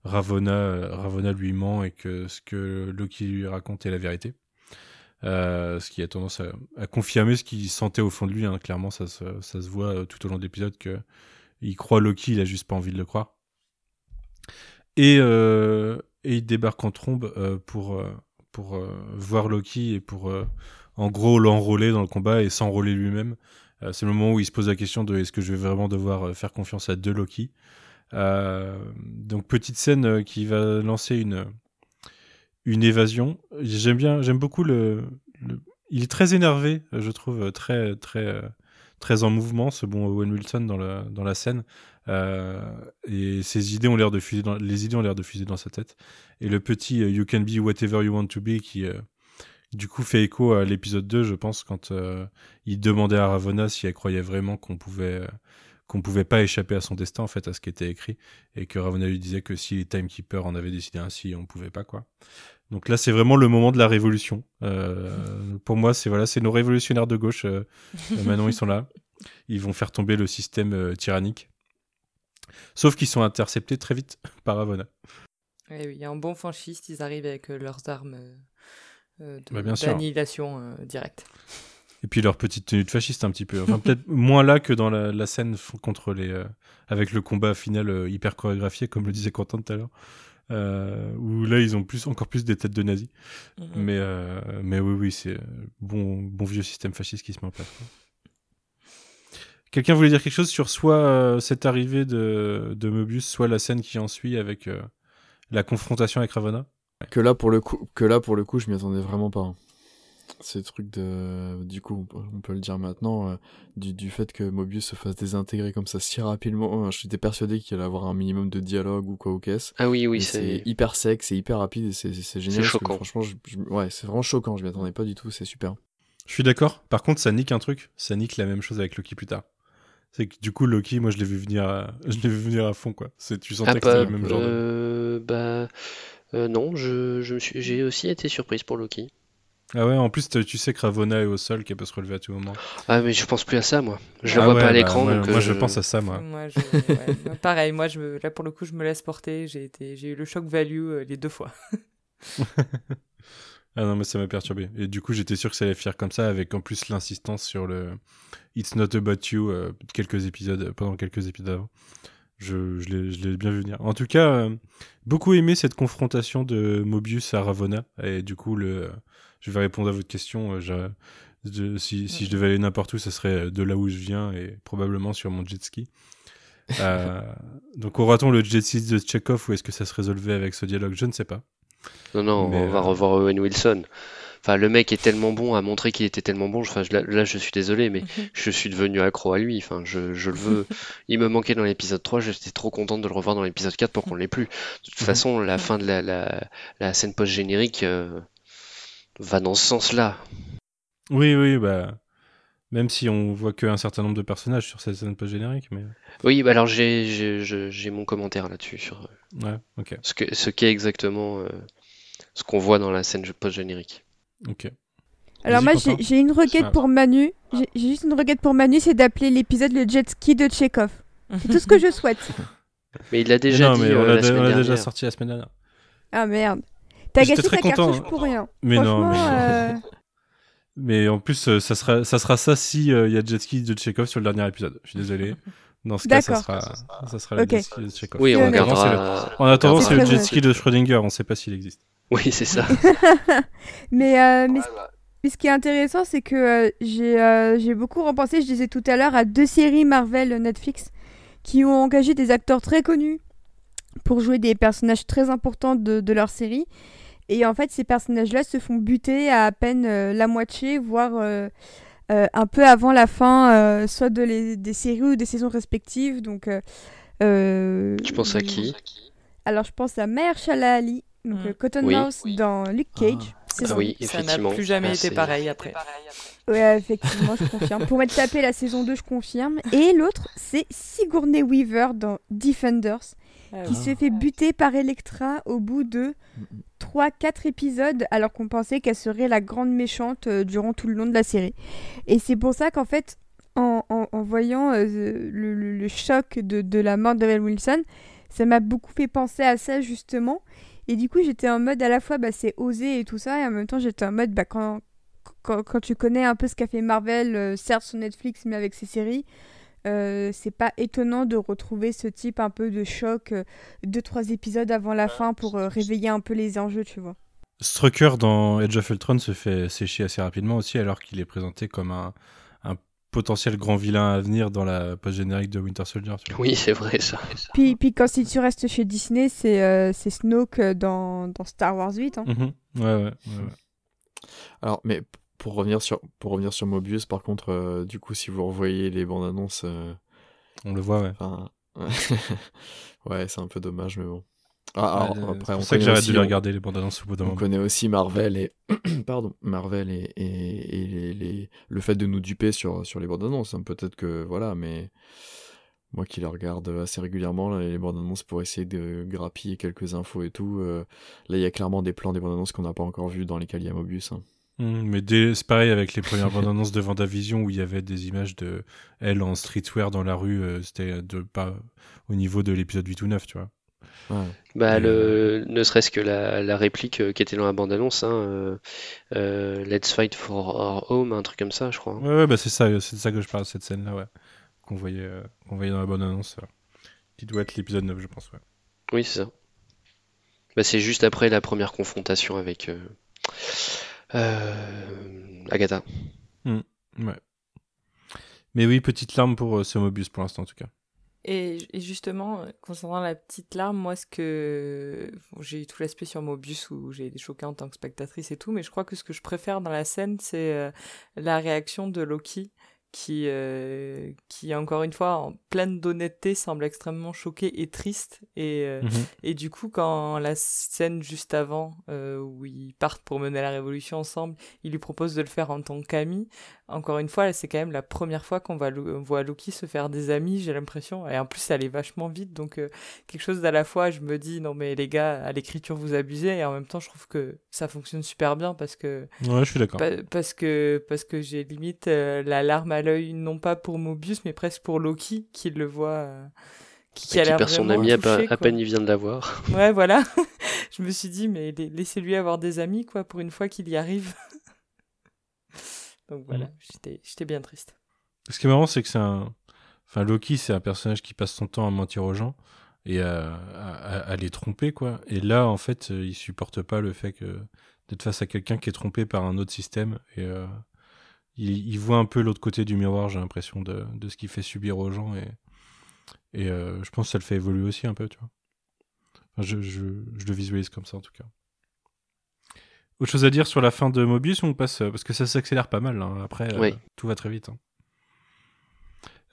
Ravonna, euh, Ravonna lui ment et que ce que Loki lui raconte est la vérité. Euh, ce qui a tendance à, confirmer ce qu'il sentait au fond de lui. hein. Clairement, ça se, voit euh, tout au long de l'épisode que il croit Loki, il a juste pas envie de le croire. Et, il débarque en trombe pour, pour voir Loki et pour en gros l'enrôler dans le combat et s'enrôler lui-même. Euh, c'est le moment où il se pose la question de est-ce que je vais vraiment devoir euh, faire confiance à deux Loki. Euh, donc petite scène qui va lancer une une évasion. J'aime bien, j'aime beaucoup le, le- Il est très énervé, je trouve, très très très en mouvement, ce bon Owen Wilson dans la dans la scène. Et ses idées ont l'air de fuser dans, les idées ont l'air de fuser dans sa tête. Et le petit You can be whatever you want to be qui du coup fait écho à l'épisode 2, je pense, quand euh, il demandait à Ravonna si elle croyait vraiment qu'on pouvait euh, qu'on pouvait pas échapper à son destin en fait à ce qui était écrit et que Ravonna lui disait que si les Timekeepers en avaient décidé ainsi on pouvait pas quoi. Donc là c'est vraiment le moment de la révolution. Euh, pour moi c'est voilà c'est nos révolutionnaires de gauche maintenant ils sont là. Ils vont faire tomber le système tyrannique. Sauf qu'ils sont interceptés très vite (laughs) par Ravonna. Eh oui, un bon franchiste, ils arrivent avec leurs armes euh, Bah, d'annihilation euh, directe. Et puis leur petite tenue de fasciste un petit peu. Enfin peut-être (laughs) moins là que dans la, la scène contre les euh, avec le combat final hyper chorégraphié comme le disait Quentin tout à l'heure. Euh, où là ils ont plus encore plus des têtes de nazis. Mhm. Mais euh, mais oui oui c'est bon bon vieux système fasciste qui se met en place. Quelqu'un voulait dire quelque chose sur soit euh, cette arrivée de, de Mobius, soit la scène qui en suit avec la confrontation avec Ravonna. Que là pour le coup, que là pour le coup, je m'y attendais vraiment pas. hein. Ces trucs de, du coup, on peut, le dire maintenant, euh, du, du fait que Mobius se fasse désintégrer comme ça si rapidement. euh, J'étais persuadé qu'il allait avoir un minimum de dialogue ou quoi ou qu'est-ce. Ah oui, oui, c'est. c'est hyper sec, c'est hyper rapide et c'est c'est- c'est génial. que choquant. franchement, je- je- ouais, c'est vraiment choquant. Je m'y attendais pas du tout. C'est super. Je suis d'accord. Par contre, ça nique un truc. Ça nique la même chose avec Loki plus tard. C'est que du coup, Loki, moi, je l'ai vu venir, à... (laughs) je l'ai vu venir à fond, quoi. C'est, tu sentais Ah que c'était bah, le même genre. de- euh, bah, euh, non, je, je me suis, j'ai aussi été surprise pour Loki. Ah ouais, en plus, tu sais que Ravonna est au sol, qu'elle peut se relever à tout moment. Ah mais je pense plus à ça moi. Je la Ah vois ouais, pas à bah, l'écran moi, donc. moi, euh, je pense à ça, moi. Moi, je- ouais, (laughs) pareil, moi, je me- là pour le coup, je me laisse porter. J'ai été, j'ai eu le choc value euh, les deux fois. (laughs) Ah non, mais ça m'a perturbé. Et du coup, j'étais sûr que ça allait faire comme ça, avec en plus l'insistance sur le It's not about you, euh, quelques épisodes, pendant quelques épisodes avant. Je, je l'ai bien vu venir. En tout cas, euh, beaucoup aimé cette confrontation de Mobius à Ravonna. Et du coup, le, je vais répondre à votre question. euh, je- si, si je devais aller n'importe où, ce serait de là où je viens et probablement sur mon jet ski. Euh, (laughs) donc, aura-t-on le jet ski de Chekhov ou est-ce que ça se résolvait avec ce dialogue? Je ne sais pas. Non non, Mais, on va euh, revoir Owen Wilson. Enfin le mec est tellement bon, a montré qu'il était tellement bon. Enfin je- là, là, je suis désolé mais je suis devenu accro à lui. Enfin je, je le veux. (laughs) Il me manquait dans l'épisode 3. J'étais trop contente de le revoir dans l'épisode 4 pour qu'on l'ait plus. De toute façon la fin de la, la, la scène post générique va dans ce sens-là. Oui, oui, bah. Même si on voit qu'un certain nombre de personnages sur cette scène post-générique, mais... Oui, bah alors j'ai mon commentaire là-dessus sur euh, Ouais, ce qu'est exactement euh, ce qu'on voit dans la scène post-générique. Ok. Alors moi j'ai une requête Ah. pour Manu. J'ai j'ai juste une requête pour Manu, c'est d'appeler l'épisode le jet ski de Chekhov. C'est tout ce que je (laughs) souhaite. Mais il l'a Mais déjà non, dit mais euh, on la déjà sorti la semaine dernière. Ah merde. T'as gâché très ta content. cartouche pour rien. Mais non, mais- euh, (laughs) Mais en plus, euh, ça sera ça, sera ça si euh, il y a jet ski de Chekhov sur le dernier épisode. Je suis désolé. (laughs) Dans ce cas, ça sera, ça sera le jet ski de Chekhov. Oui, C'est on c'est le- regardera. En attendant, on c'est le jet ski de Schrödinger. On sait pas s'il existe. Oui, c'est ça. (laughs) mais, euh, mais, ce- mais ce qui est intéressant, c'est que euh, j'ai euh, j'ai beaucoup repensé, je disais tout à l'heure, à deux séries Marvel Netflix qui ont engagé des acteurs très connus pour jouer des personnages très importants de, de leur série. Et en fait, ces personnages-là se font buter à à peine euh, la moitié, voire euh, un peu avant la fin, euh, soit de les- des séries ou des saisons respectives. Donc, euh, euh, Tu penses à qui Alors, je pense à Mahershala Ali, donc Mm. euh, Cottonmouth Oui. dans Luke Cage. Ah saison oui, Ça n'a effectivement. plus jamais Ah, été pareil après. Ouais, effectivement, je confirme. Pour m'être tapé la saison 2, je confirme. Et l'autre, c'est Sigourney Weaver dans Defenders, Ah qui se fait buter par Electra au bout de 3-4 épisodes, alors qu'on pensait qu'elle serait la grande méchante euh, durant tout le long de la série. Et c'est pour ça qu'en fait, en, en- voyant euh, le, choc de, de la mort d'Evan Wilson, ça m'a beaucoup fait penser à ça, justement. Et du coup, j'étais en mode à la fois, bah, c'est osé et tout ça, et en même temps, j'étais en mode, bah, quand, quand, quand tu connais un peu ce qu'a fait Marvel, euh, certes sur Netflix, mais avec ses séries, euh, c'est pas étonnant de retrouver ce type un peu de choc, euh, deux, trois épisodes avant la fin pour euh, réveiller un peu les enjeux, tu vois. Strucker dans Edge of Ultron se fait sécher assez rapidement aussi, alors qu'il est présenté comme un, un potentiel grand vilain à venir dans la post-générique de Winter Soldier. Tu vois. Oui, c'est vrai ça. Puis, puis quand si tu restes chez Disney, c'est euh, c'est Snoke dans, dans Star Wars 8. hein. Mhm. Ouais, ouais, ouais, ouais. Alors, mais pour revenir sur, pour revenir sur Mobius, par contre, euh, du coup, si vous revoyez les bandes annonces, euh, On le voit, ouais. (laughs) ouais, c'est un peu dommage, mais bon. Ah, alors, Ouais, après, c'est on que j'arrête de les on- regarder les bandes annonces au bout d'un On moment. connaît aussi Marvel et (clears throat) pardon Marvel et, et, et les, les- le fait de nous duper sur, sur les bandes annonces. hein. Peut-être que voilà, mais moi qui les regarde assez régulièrement là, les bandes annonces pour essayer de grappiller quelques infos et tout. euh, là, il y a clairement des plans des bandes annonces qu'on n'a pas encore vus dans lesquels il y a Mobius. hein. Mhm, mais c'est pareil avec les premières bandes annonces de Vendavision où il y avait des images de elle en streetwear dans la rue. euh, C'était de pas au niveau de l'épisode 8 ou 9, tu vois. Ouais. Bah, Et, le, ne serait-ce que la, la réplique euh, qui était dans la bande-annonce, hein, euh, euh, Let's fight for our home, un truc comme ça, je crois. Ouais, ouais, bah c'est ça, c'est de ça que je parle, cette scène-là, ouais. Qu'on voyait, euh, qu'on voyait dans la bande annonce. euh, qui doit être l'épisode 9, je pense, ouais. Oui, c'est ça. Bah, c'est juste après la première confrontation avec euh, euh, Agatha. Ouais. Mais oui, petite larme pour euh, ce Mobius pour l'instant, en tout cas. Et, et justement, euh, concernant la petite larme, moi, ce que. bon, j'ai eu tout l'aspect sur Mobius où j'ai été choquée en tant que spectatrice et tout, mais je crois que ce que je préfère dans la scène, c'est euh, la réaction de Loki qui, euh, qui, encore une fois, en pleine d'honnêteté, semble extrêmement choqué et triste. Et, euh, Mhm. et du coup, quand la scène juste avant, euh, où ils partent pour mener la révolution ensemble, il lui propose de le faire en tant qu'ami. Encore une fois, c'est quand même la première fois qu'on voit Loki se faire des amis, j'ai l'impression. Et en plus, ça allait vachement vite. Donc, quelque chose d'à la fois, je me dis, non, mais les gars, à l'écriture, vous abusez. Et en même temps, je trouve que ça fonctionne super bien parce que Ouais, je suis d'accord. Pa- parce que parce que j'ai limite la larme à l'œil non pas pour Mobius mais presque pour Loki qui le voit euh, qui, qui a qui l'air perd son ami à, touché, peine il vient de la voir. (laughs) ouais voilà (laughs) je me suis dit mais la- laissez-lui avoir des amis quoi pour une fois qu'il y arrive (laughs) donc voilà Mm. j'étais j'étais bien triste Ce qui est marrant, c'est que c'est un. Enfin, Loki, c'est un personnage qui passe son temps à mentir aux gens et à, à- à les tromper, quoi. Et là, en fait, euh, il supporte pas le fait que d'être face à quelqu'un qui est trompé par un autre système. Et euh, il, il voit un peu l'autre côté du miroir, j'ai l'impression, de, de ce qu'il fait subir aux gens. Et, et euh, je pense que ça le fait évoluer aussi un peu, tu vois. Enfin, je, je, je le visualise comme ça, en tout cas. Autre chose à dire sur la fin de Mobius ou on passe Parce que ça s'accélère pas mal. hein. Après, euh, tout va très vite. hein.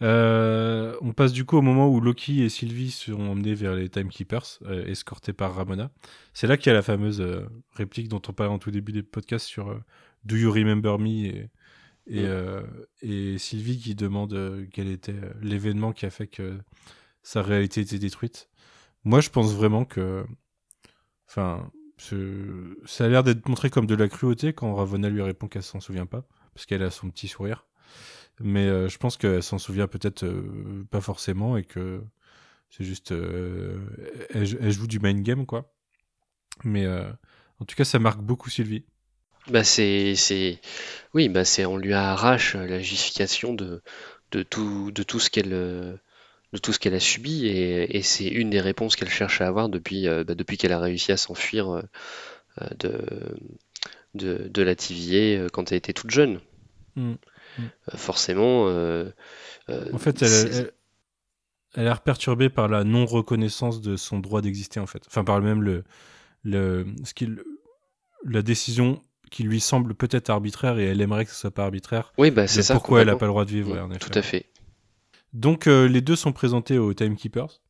Euh, on passe du coup au moment où Loki et Sylvie seront emmenés vers les Timekeepers, euh, escortés par Ramona. C'est là qu'il y a la fameuse euh, réplique dont on parlait en tout début des podcasts sur euh, Do you remember me et, Et, Mm. euh, et Sylvie qui demande euh, quel était euh, l'événement qui a fait que sa réalité était détruite. Moi, je pense vraiment que. Enfin, ça a l'air d'être montré comme de la cruauté quand Ravonna lui répond qu'elle s'en souvient pas, parce qu'elle a son petit sourire. Mais euh, je pense qu'elle s'en souvient peut-être euh, pas forcément et que c'est juste. euh, elle, elle joue du main game, quoi. Mais en tout cas, ça marque beaucoup Sylvie. Bah c'est, c'est, oui, bah c'est, on lui arrache la justification de, de tout, de tout ce qu'elle, euh, de tout ce qu'elle a subi et, et c'est une des réponses qu'elle cherche à avoir depuis, euh, bah, depuis qu'elle a réussi à s'enfuir euh, de, de, de la TVA quand elle était toute jeune. Mm. Mm. Forcément, En fait, elle, elle, elle a l'air perturbée par la non-reconnaissance de son droit d'exister, en fait. Enfin, par même le, le, ce qu'il, la décision qui lui semble peut-être arbitraire et elle aimerait que ce soit pas arbitraire. oui, bah c'est ça. pourquoi elle a complètement. pas le droit de vivre, ouais, en effet. Tout à fait. Donc, euh, les deux sont présentés aux Timekeepers.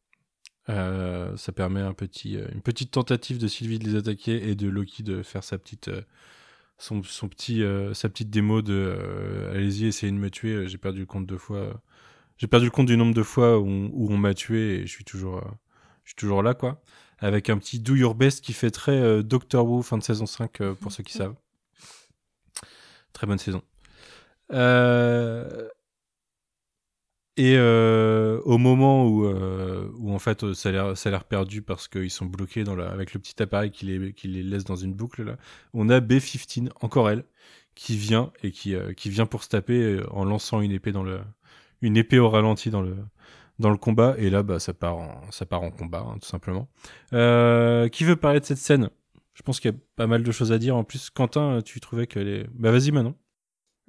Euh, ça permet un petit, euh, une petite tentative de Sylvie de les attaquer et de Loki de faire sa petite, euh, son, son petit, euh, sa petite démo de euh, allez-y, essayez de me tuer. J'ai perdu le compte deux fois. J'ai perdu le compte du nombre de fois où on, où on m'a tué et je suis toujours, euh, je suis toujours là, quoi. Avec un petit Do Your Best qui fait très euh, Doctor Who fin de saison 5 euh, pour ceux qui savent. Très bonne saison. Euh, et euh, au moment où, euh, en fait ça a l'air perdu parce qu'ils sont bloqués avec le petit appareil qui les, laisse dans une boucle là, on a B15, encore elle, qui vient et qui, vient pour se taper en lançant une épée dans le une épée au ralenti dans le dans le combat et là bah ça part en, combat hein, tout simplement. Qui veut parler de cette scène? Je pense qu'il y a pas mal de choses à dire. En plus, Quentin, tu trouvais qu'elle est. Bah vas-y Manon.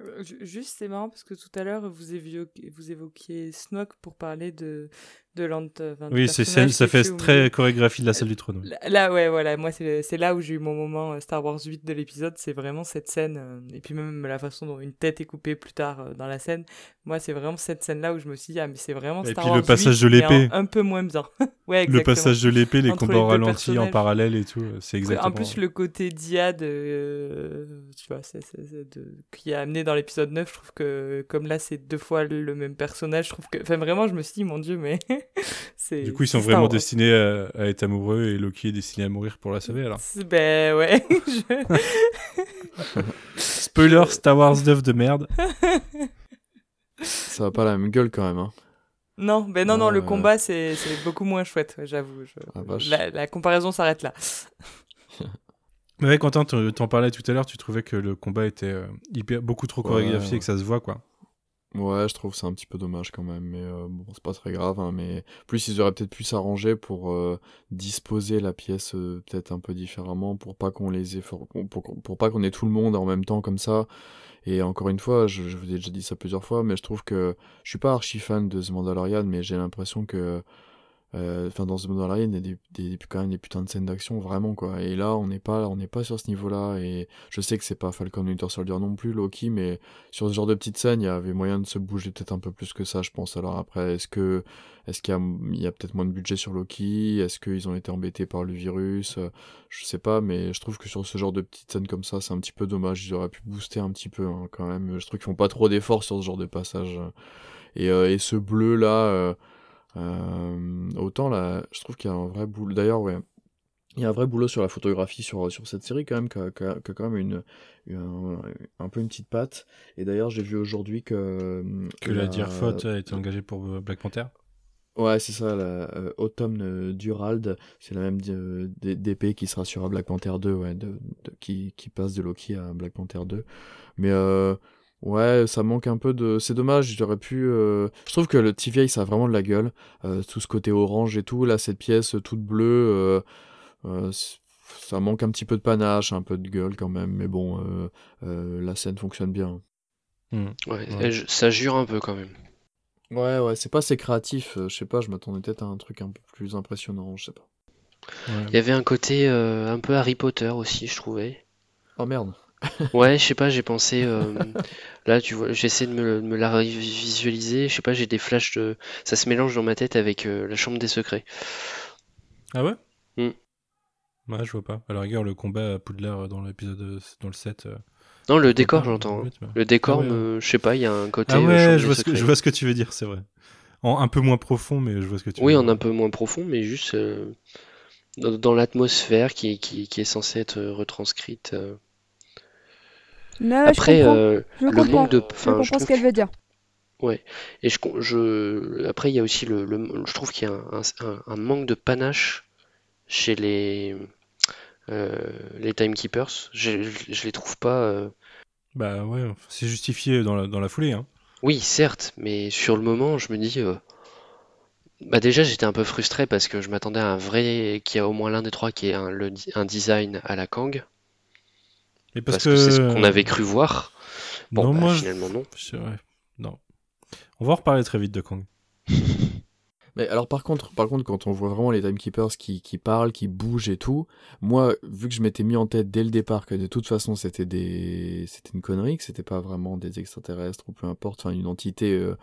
Euh, ju- Juste, c'est marrant parce que tout à l'heure, vous évoquiez, vous évoquiez Snoke pour parler de, de enfin, du Oui, c'est ça fait très chorégraphie de la salle du trône. Là, là, ouais, voilà, moi, c'est là où j'ai eu mon moment euh, Star Wars 8 de l'épisode, c'est vraiment cette scène, euh, et puis même la façon dont une tête est coupée plus tard euh, dans la scène. Moi, c'est vraiment cette scène-là où je me suis dit, ah, mais c'est vraiment Et Star puis Wars le passage 8, de l'épée. Un peu moins bien. (laughs) ouais, Le passage de l'épée, les combats les au deux ralenti en parallèle et tout, c'est exactement. En plus, le côté diade, euh, tu vois, de- qui est amené dans l'épisode 9, je trouve que comme là, c'est deux fois le même personnage, je trouve que. Enfin, vraiment, je me suis dit, mon dieu, mais. (laughs) (laughs) c'est, Du coup, ils sont vraiment Wars. destinés à, à être amoureux et Loki est destiné à mourir pour la sauver alors. Ben ouais. (laughs) je- Spoiler Star Wars 9 de merde. Ça va pas la même gueule quand même. Hein. Non, ben non, non, Non, le euh, combat, c'est, c'est beaucoup moins chouette, j'avoue. je- Ah. La, la comparaison s'arrête là. Mais ouais, Quentin, tu t'en parlais tout à l'heure, tu trouvais que le combat était euh, hyper, beaucoup trop chorégraphié Ouais, et que ça se voit quoi. Ouais, je trouve c'est un petit peu dommage quand même, mais euh, bon, c'est pas très grave. hein, mais plus ils auraient peut-être pu s'arranger pour euh, disposer la pièce euh, peut-être un peu différemment, pour pas qu'on les ait, pour, pas qu'on ait tout le monde en même temps comme ça. Et encore une fois, je, je vous ai déjà dit ça plusieurs fois, mais je trouve que je suis pas archi fan de The Mandalorian, mais j'ai l'impression que Enfin, dans The Mandalorian, il y a des, des- quand même des putains de scènes d'action, vraiment, quoi. Et là, on n'est pas, on n'est pas sur ce niveau-là. Et je sais que c'est pas Falcon Winter Soldier non plus, Loki, mais sur ce genre de petites scènes, il y avait moyen de se bouger peut-être un peu plus que ça, je pense. Alors après, est-ce que, est-ce qu'il y a, a peut-être moins de budget sur Loki? Est-ce qu'ils ont été embêtés par le virus? Euh, Je sais pas, mais je trouve que sur ce genre de petites scènes comme ça, c'est un petit peu dommage. Ils auraient pu booster un petit peu, hein, quand même. Je trouve qu'ils font pas trop d'efforts sur ce genre de passage. Et, euh, et ce bleu là, euh, euh, autant là, je trouve qu'il y a un vrai boulot. D'ailleurs, ouais, il y a un vrai boulot sur la photographie sur, sur cette série quand même, qui a, a- quand même une, une- un, peu une petite patte. Et d'ailleurs, j'ai vu aujourd'hui que Que la Faute a été engagée pour Black Panther. Ouais, c'est ça, la euh, Autumn euh, Durald, c'est la même de- d- d'épée qui sera sur Black Panther 2, ouais, de, de- qui, qui passe de Loki à Black Panther 2. Mais euh, ouais, ça manque un peu de... C'est dommage, j'aurais pu... euh, Je trouve que le TVA, ça a vraiment de la gueule, euh, tout ce côté orange et tout, là, cette pièce toute bleue, euh, euh, c- ça manque un petit peu de panache, un peu de gueule quand même, mais bon, euh, euh, la scène fonctionne bien. Hmm. Ouais, Ouais. elle- je- ça jure un peu quand même. Ouais, ouais, c'est pas assez créatif, euh, je sais pas, je m'attendais peut-être à un truc un peu plus impressionnant, je sais pas. Ouais. Il y avait un côté euh, un peu Harry Potter aussi, je trouvais. Oh merde. Ouais, je sais pas, j'ai pensé. euh, là, tu vois, j'essaie de me, de me la visualiser. Je sais pas, j'ai des flashs de. Ça se mélange dans ma tête avec euh, la Chambre des Secrets. Ah ouais? Hmm. Ouais, je vois pas. À la rigueur, le combat à Poudlard dans l'épisode, euh, dans le 7. euh, Non, le pourquoi décor, pas, j'entends. hein. ouais, tu vois. Le décor, Ah ouais, me- je sais pas, il y a un côté. Ah euh, ouais, chambre je des vois, ce que, je secrets. vois ce que tu veux dire, c'est vrai. En un peu moins profond, mais je vois ce que tu Oui, veux en dire. un peu moins profond, mais juste euh, dans, dans l'atmosphère qui, qui, qui est censée être euh, retranscrite. euh. Non, Après, je comprends. euh, je le comprends. manque de. je comprends je ce qu'elle veut dire. Ouais. Et je, je, après, il y a aussi le, le- je trouve qu'il y a un, un- un manque de panache chez les, euh, les timekeepers. Je, je, je les trouve pas. euh, Bah ouais, c'est justifié dans la, dans la foulée. Hein. Oui, certes, mais sur le moment, je me dis. euh, Bah déjà, j'étais un peu frustré parce que je m'attendais à un vrai, qu'il y a au moins l'un des trois qui ait un, le, un design à la Kang, Et parce, parce que c'est ce qu'on avait cru voir. Bon, non, bah, moi, finalement, non. ouais, non. On va en reparler très vite de Kang. (laughs) Mais alors par contre, par contre, quand on voit vraiment les timekeepers qui, qui parlent, qui bougent et tout, moi, vu que je m'étais mis en tête dès le départ que de toute façon c'était des, c'était une connerie, que c'était pas vraiment des extraterrestres ou peu importe, enfin une entité euh,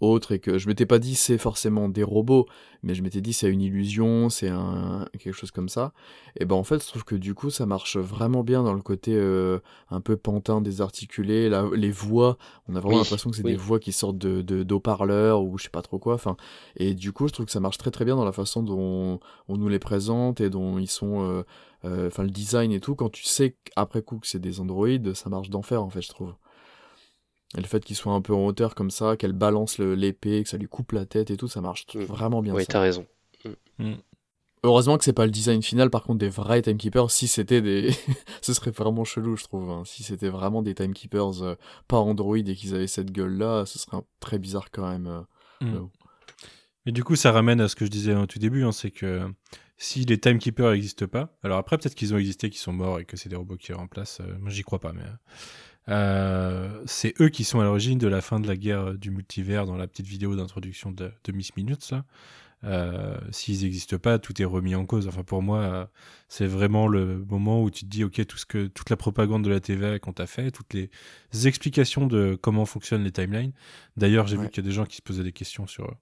autre et que je m'étais pas dit c'est forcément des robots, mais je m'étais dit c'est une illusion, c'est un quelque chose comme ça. Et ben en fait, je trouve que du coup ça marche vraiment bien dans le côté euh, un peu pantin, désarticulé, la, les voix, on a vraiment Oui, l'impression que c'est oui. des voix qui sortent de de- d'eau-parleurs ou je sais pas trop quoi. Enfin et du coup, je trouve que ça marche très très bien dans la façon dont on nous les présente et dont ils sont, euh, euh, enfin le design et tout. Quand tu sais après coup que c'est des androïdes, ça marche d'enfer en fait, je trouve. Et le fait qu'ils soient un peu en hauteur comme ça, qu'elle balance le- l'épée, que ça lui coupe la tête et tout, ça marche Mm. vraiment bien. Oui, t'as raison. Heureusement que c'est pas le design final, par contre, des vrais timekeepers. Si c'était des. (laughs) Ce serait vraiment chelou, je trouve. hein. Si c'était vraiment des timekeepers euh, pas Android et qu'ils avaient cette gueule-là, ce serait un- très bizarre quand même. euh. Mm. Et du coup, ça ramène à ce que je disais au tout début, hein, c'est que si les timekeepers n'existent pas, alors après peut-être qu'ils ont existé, qu'ils sont morts et que c'est des robots qui les remplacent, euh, moi j'y crois pas, mais euh, c'est eux qui sont à l'origine de la fin de la guerre euh, du multivers dans la petite vidéo d'introduction de, de Miss Minutes là. Euh, S'ils n'existent pas, tout est remis en cause. Enfin, pour moi, euh, c'est vraiment le moment où tu te dis, ok, tout ce que, toute la propagande de la TVA qu'on t'a fait, toutes les explications de comment fonctionnent les timelines. D'ailleurs, j'ai vu qu'il y a des gens qui se posaient des questions sur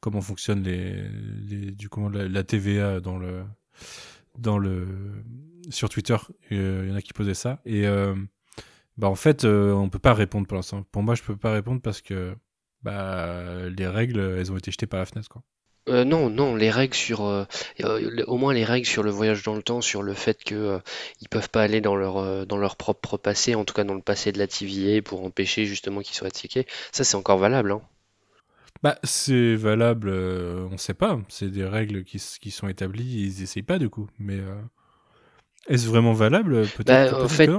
comment fonctionne les, les du comment la, la TVA dans le dans le sur Twitter. Euh, Il y en a qui posaient ça et euh, bah en fait, euh, on peut pas répondre pour l'instant. Pour moi, je peux pas répondre parce que bah les règles, elles ont été jetées par la fenêtre quoi. Euh, non, non, les règles sur, euh, euh, au moins les règles sur le voyage dans le temps, sur le fait que euh, ils peuvent pas aller dans leur dans leur propre passé, en tout cas dans le passé de la TVA, pour empêcher justement qu'ils soient attaqués. Ça, c'est encore valable, hein. Bah, c'est valable, on sait pas. C'est des règles qui, qui sont établies, ils essayent pas du coup. Mais est-ce vraiment valable Peut-être? Bah, en fait,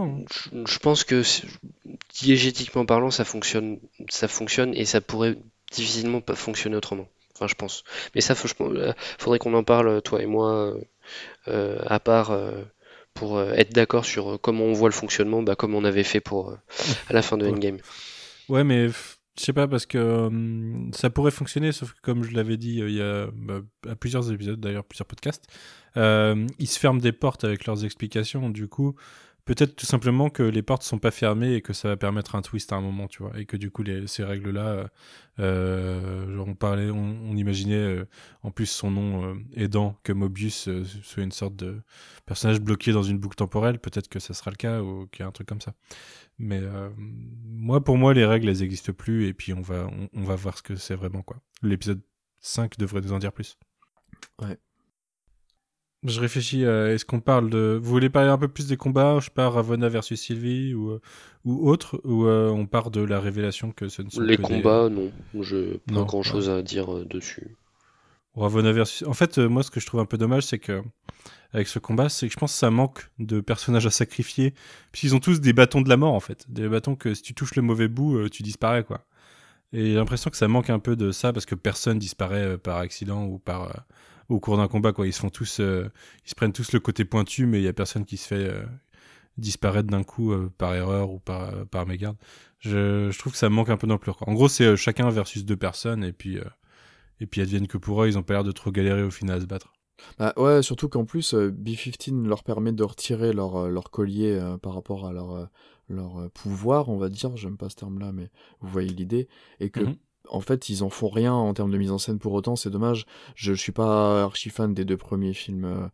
je, pense que diégétiquement parlant, ça fonctionne, ça fonctionne et ça pourrait difficilement pas fonctionner autrement. Enfin, je pense. Mais ça, faut, je euh, faudrait qu'on en parle, toi et moi, euh, euh, à part, euh, pour être d'accord sur comment on voit le fonctionnement, bah, comme on avait fait pour euh, à la fin de Ouais. Endgame. Ouais, mais je sais pas parce que hum, ça pourrait fonctionner, sauf que comme je l'avais dit euh, il y a bah, à plusieurs épisodes, d'ailleurs plusieurs podcasts, euh, ils se ferment des portes avec leurs explications. Du coup, peut-être tout simplement que les portes sont pas fermées et que ça va permettre un twist à un moment, tu vois, et que du coup les, ces règles-là, euh, on parlait, on, on imaginait euh, en plus son nom euh, aidant que Mobius euh, soit une sorte de personnage bloqué dans une boucle temporelle. Peut-être que ça sera le cas ou qu'il y a un truc comme ça. Mais moi, pour moi, les règles, elles existent plus, et puis on va, on, on va voir ce que c'est vraiment, quoi. L'épisode 5 devrait nous en dire plus. Ouais. Je réfléchis, à, est-ce qu'on parle de... Vous voulez parler un peu plus des combats, je pas, Ravonna versus Sylvie, ou, euh, ou autre, ou euh, on part de la révélation que ce ne sont Les que des- combats, non, je pas Non, grand-chose à dire euh, dessus. Ravonna versus... En fait, euh, moi, ce que je trouve un peu dommage, c'est que avec ce combat, c'est que je pense que ça manque de personnages à sacrifier, puisqu'ils ont tous des bâtons de la mort, en fait. Des bâtons que si tu touches le mauvais bout, euh, tu disparais, quoi. Et j'ai l'impression que ça manque un peu de ça, parce que personne disparaît euh, par accident ou par... au cours d'un combat, quoi. Ils se font tous... euh, ils se prennent tous le côté pointu, mais il y a personne qui se fait... euh, disparaître d'un coup euh, par erreur ou par, par mégarde. Je, je trouve que ça manque un peu d'ampleur. En gros, c'est chacun versus deux personnes et puis, et puis advienne que pour eux, ils ont pas l'air de trop galérer au final à se battre. Bah ouais, surtout qu'en plus, euh, B-15 leur permet de retirer leur, leur collier par rapport à leur, leur pouvoir, on va dire, j'aime pas ce terme-là, mais vous voyez l'idée, et que Mhm. En fait, ils en font rien en termes de mise en scène pour autant, c'est dommage. Je, je suis pas archi fan des deux premiers films euh,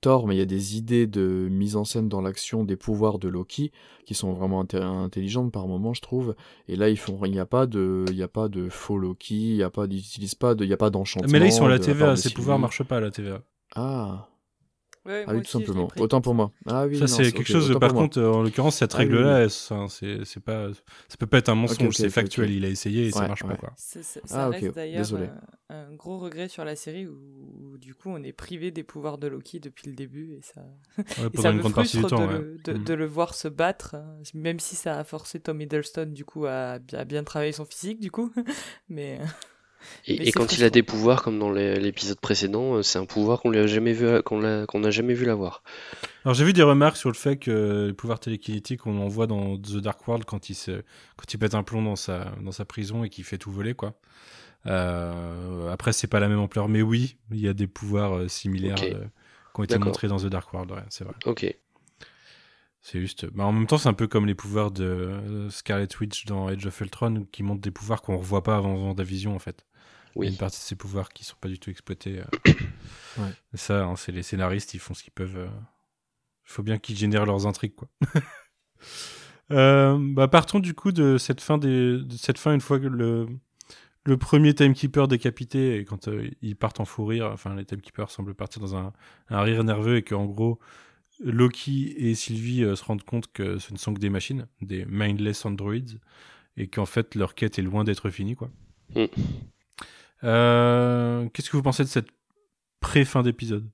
tort, mais il y a des idées de mise en scène dans l'action des pouvoirs de Loki qui sont vraiment intelligentes par moment, je trouve. Et là, ils font, il n'y a pas de, il y a pas de faux Loki, il y a pas, ils utilisent pas de, il y a pas d'enchantement. Mais là, ils sont à la TVA, ces pouvoirs marchent pas à la TVA. Ah, Ouais, ah oui, tout simplement. Autant pour moi. Ah oui, ça, c'est quelque ok, chose, par contre, en l'occurrence, cette Ah oui, règle-là, oui. elle, ça, c'est c'est pas, ça peut pas être un mensonge, c'est factuel. Il a essayé et ça Ouais, marche pas, quoi. C'est- c'est- Ça Ah, reste d'ailleurs un, un gros regret sur la série où, où, du coup on est privé des pouvoirs de Loki depuis le début et ça, Ouais, (laughs) et pendant ça une me grande partie du frustre temps, de, ouais. le, de, Mm. de le voir se battre, même si ça a forcé Tom Hiddleston du coup à, bien- à bien travailler son physique du coup, (laughs) mais Et, quand il a des pouvoirs comme dans l'épisode précédent, euh, c'est un pouvoir qu'on lui a jamais vu, qu'on l'a- qu'on n'a jamais vu l'avoir. Alors j'ai vu des remarques sur le fait que les pouvoirs télékinétiques, on en voit dans The Dark World quand il se, quand il pète un plomb dans sa, dans sa prison et qu'il fait tout voler, quoi. Euh, après, c'est pas la même ampleur, mais oui, il y a des pouvoirs euh, similaires euh, qui ont été montrés dans The Dark World, ouais, c'est vrai. Ok. C'est juste. Mais en même temps, c'est un peu comme les pouvoirs de Scarlet Witch dans Age of Ultron, qui montrent des pouvoirs qu'on revoit pas avant Vendavision, en fait. Il y a Oui. une partie de ces pouvoirs qui sont pas du tout exploités. euh. (coughs) Ouais. Ça, hein, c'est les scénaristes, ils font ce qu'ils peuvent. euh. Il faut bien qu'ils génèrent leurs intrigues, quoi. (laughs) Euh, bah, partons du coup de cette fin, des... de cette fin une fois que le, le premier timekeeper décapité, et quand euh, ils partent en fou rire, enfin les timekeepers semblent partir dans un, un rire nerveux et qu'en gros, Loki et Sylvie euh, se rendent compte que ce ne sont que des machines, des mindless androids, et qu'en fait leur quête est loin d'être finie, quoi. Mm. Euh, Qu'est-ce que vous pensez de cette pré-fin d'épisode?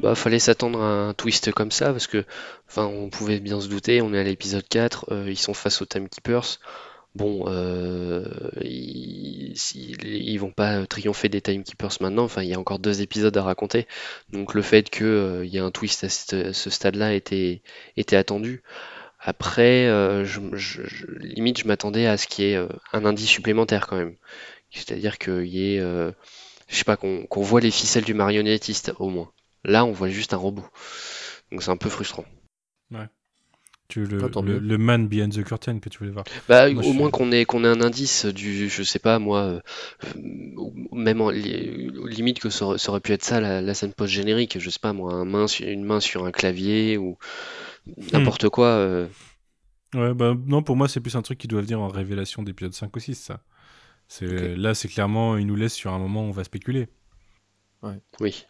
Bah, fallait s'attendre à un twist comme ça, parce que, enfin, on pouvait bien se douter, on est à l'épisode 4, euh, ils sont face aux Timekeepers. Bon, euh, ils, ils vont pas triompher des Timekeepers maintenant, enfin, il y a encore deux épisodes à raconter. Donc, le fait qu'il y ait un twist à ce stade-là était, attendu. Après, limite, je m'attendais à ce qu'il y ait un indice supplémentaire quand même. C'est-à-dire qu'il y ait, euh, je sais pas, qu'on voit les ficelles du marionnettiste au moins. Là, on voit juste un robot. Donc c'est un peu frustrant. tu, le, Ah, le, man behind the curtain que tu voulais voir. Bah, Moi, au moins suis- qu'on ait, qu'on ait un indice du, je sais pas, moi, euh, ou même en, li- limite que ça, aurait- ça aurait pu être ça la, la scène post-générique, je sais pas, moi, un main une main sur un clavier ou n'importe quoi. euh, Ouais, bah non, pour moi, c'est plus un truc qui doit venir en révélation d'épisode 5 ou 6, ça. Là, c'est clairement, il nous laisse sur un moment où on va spéculer. oui.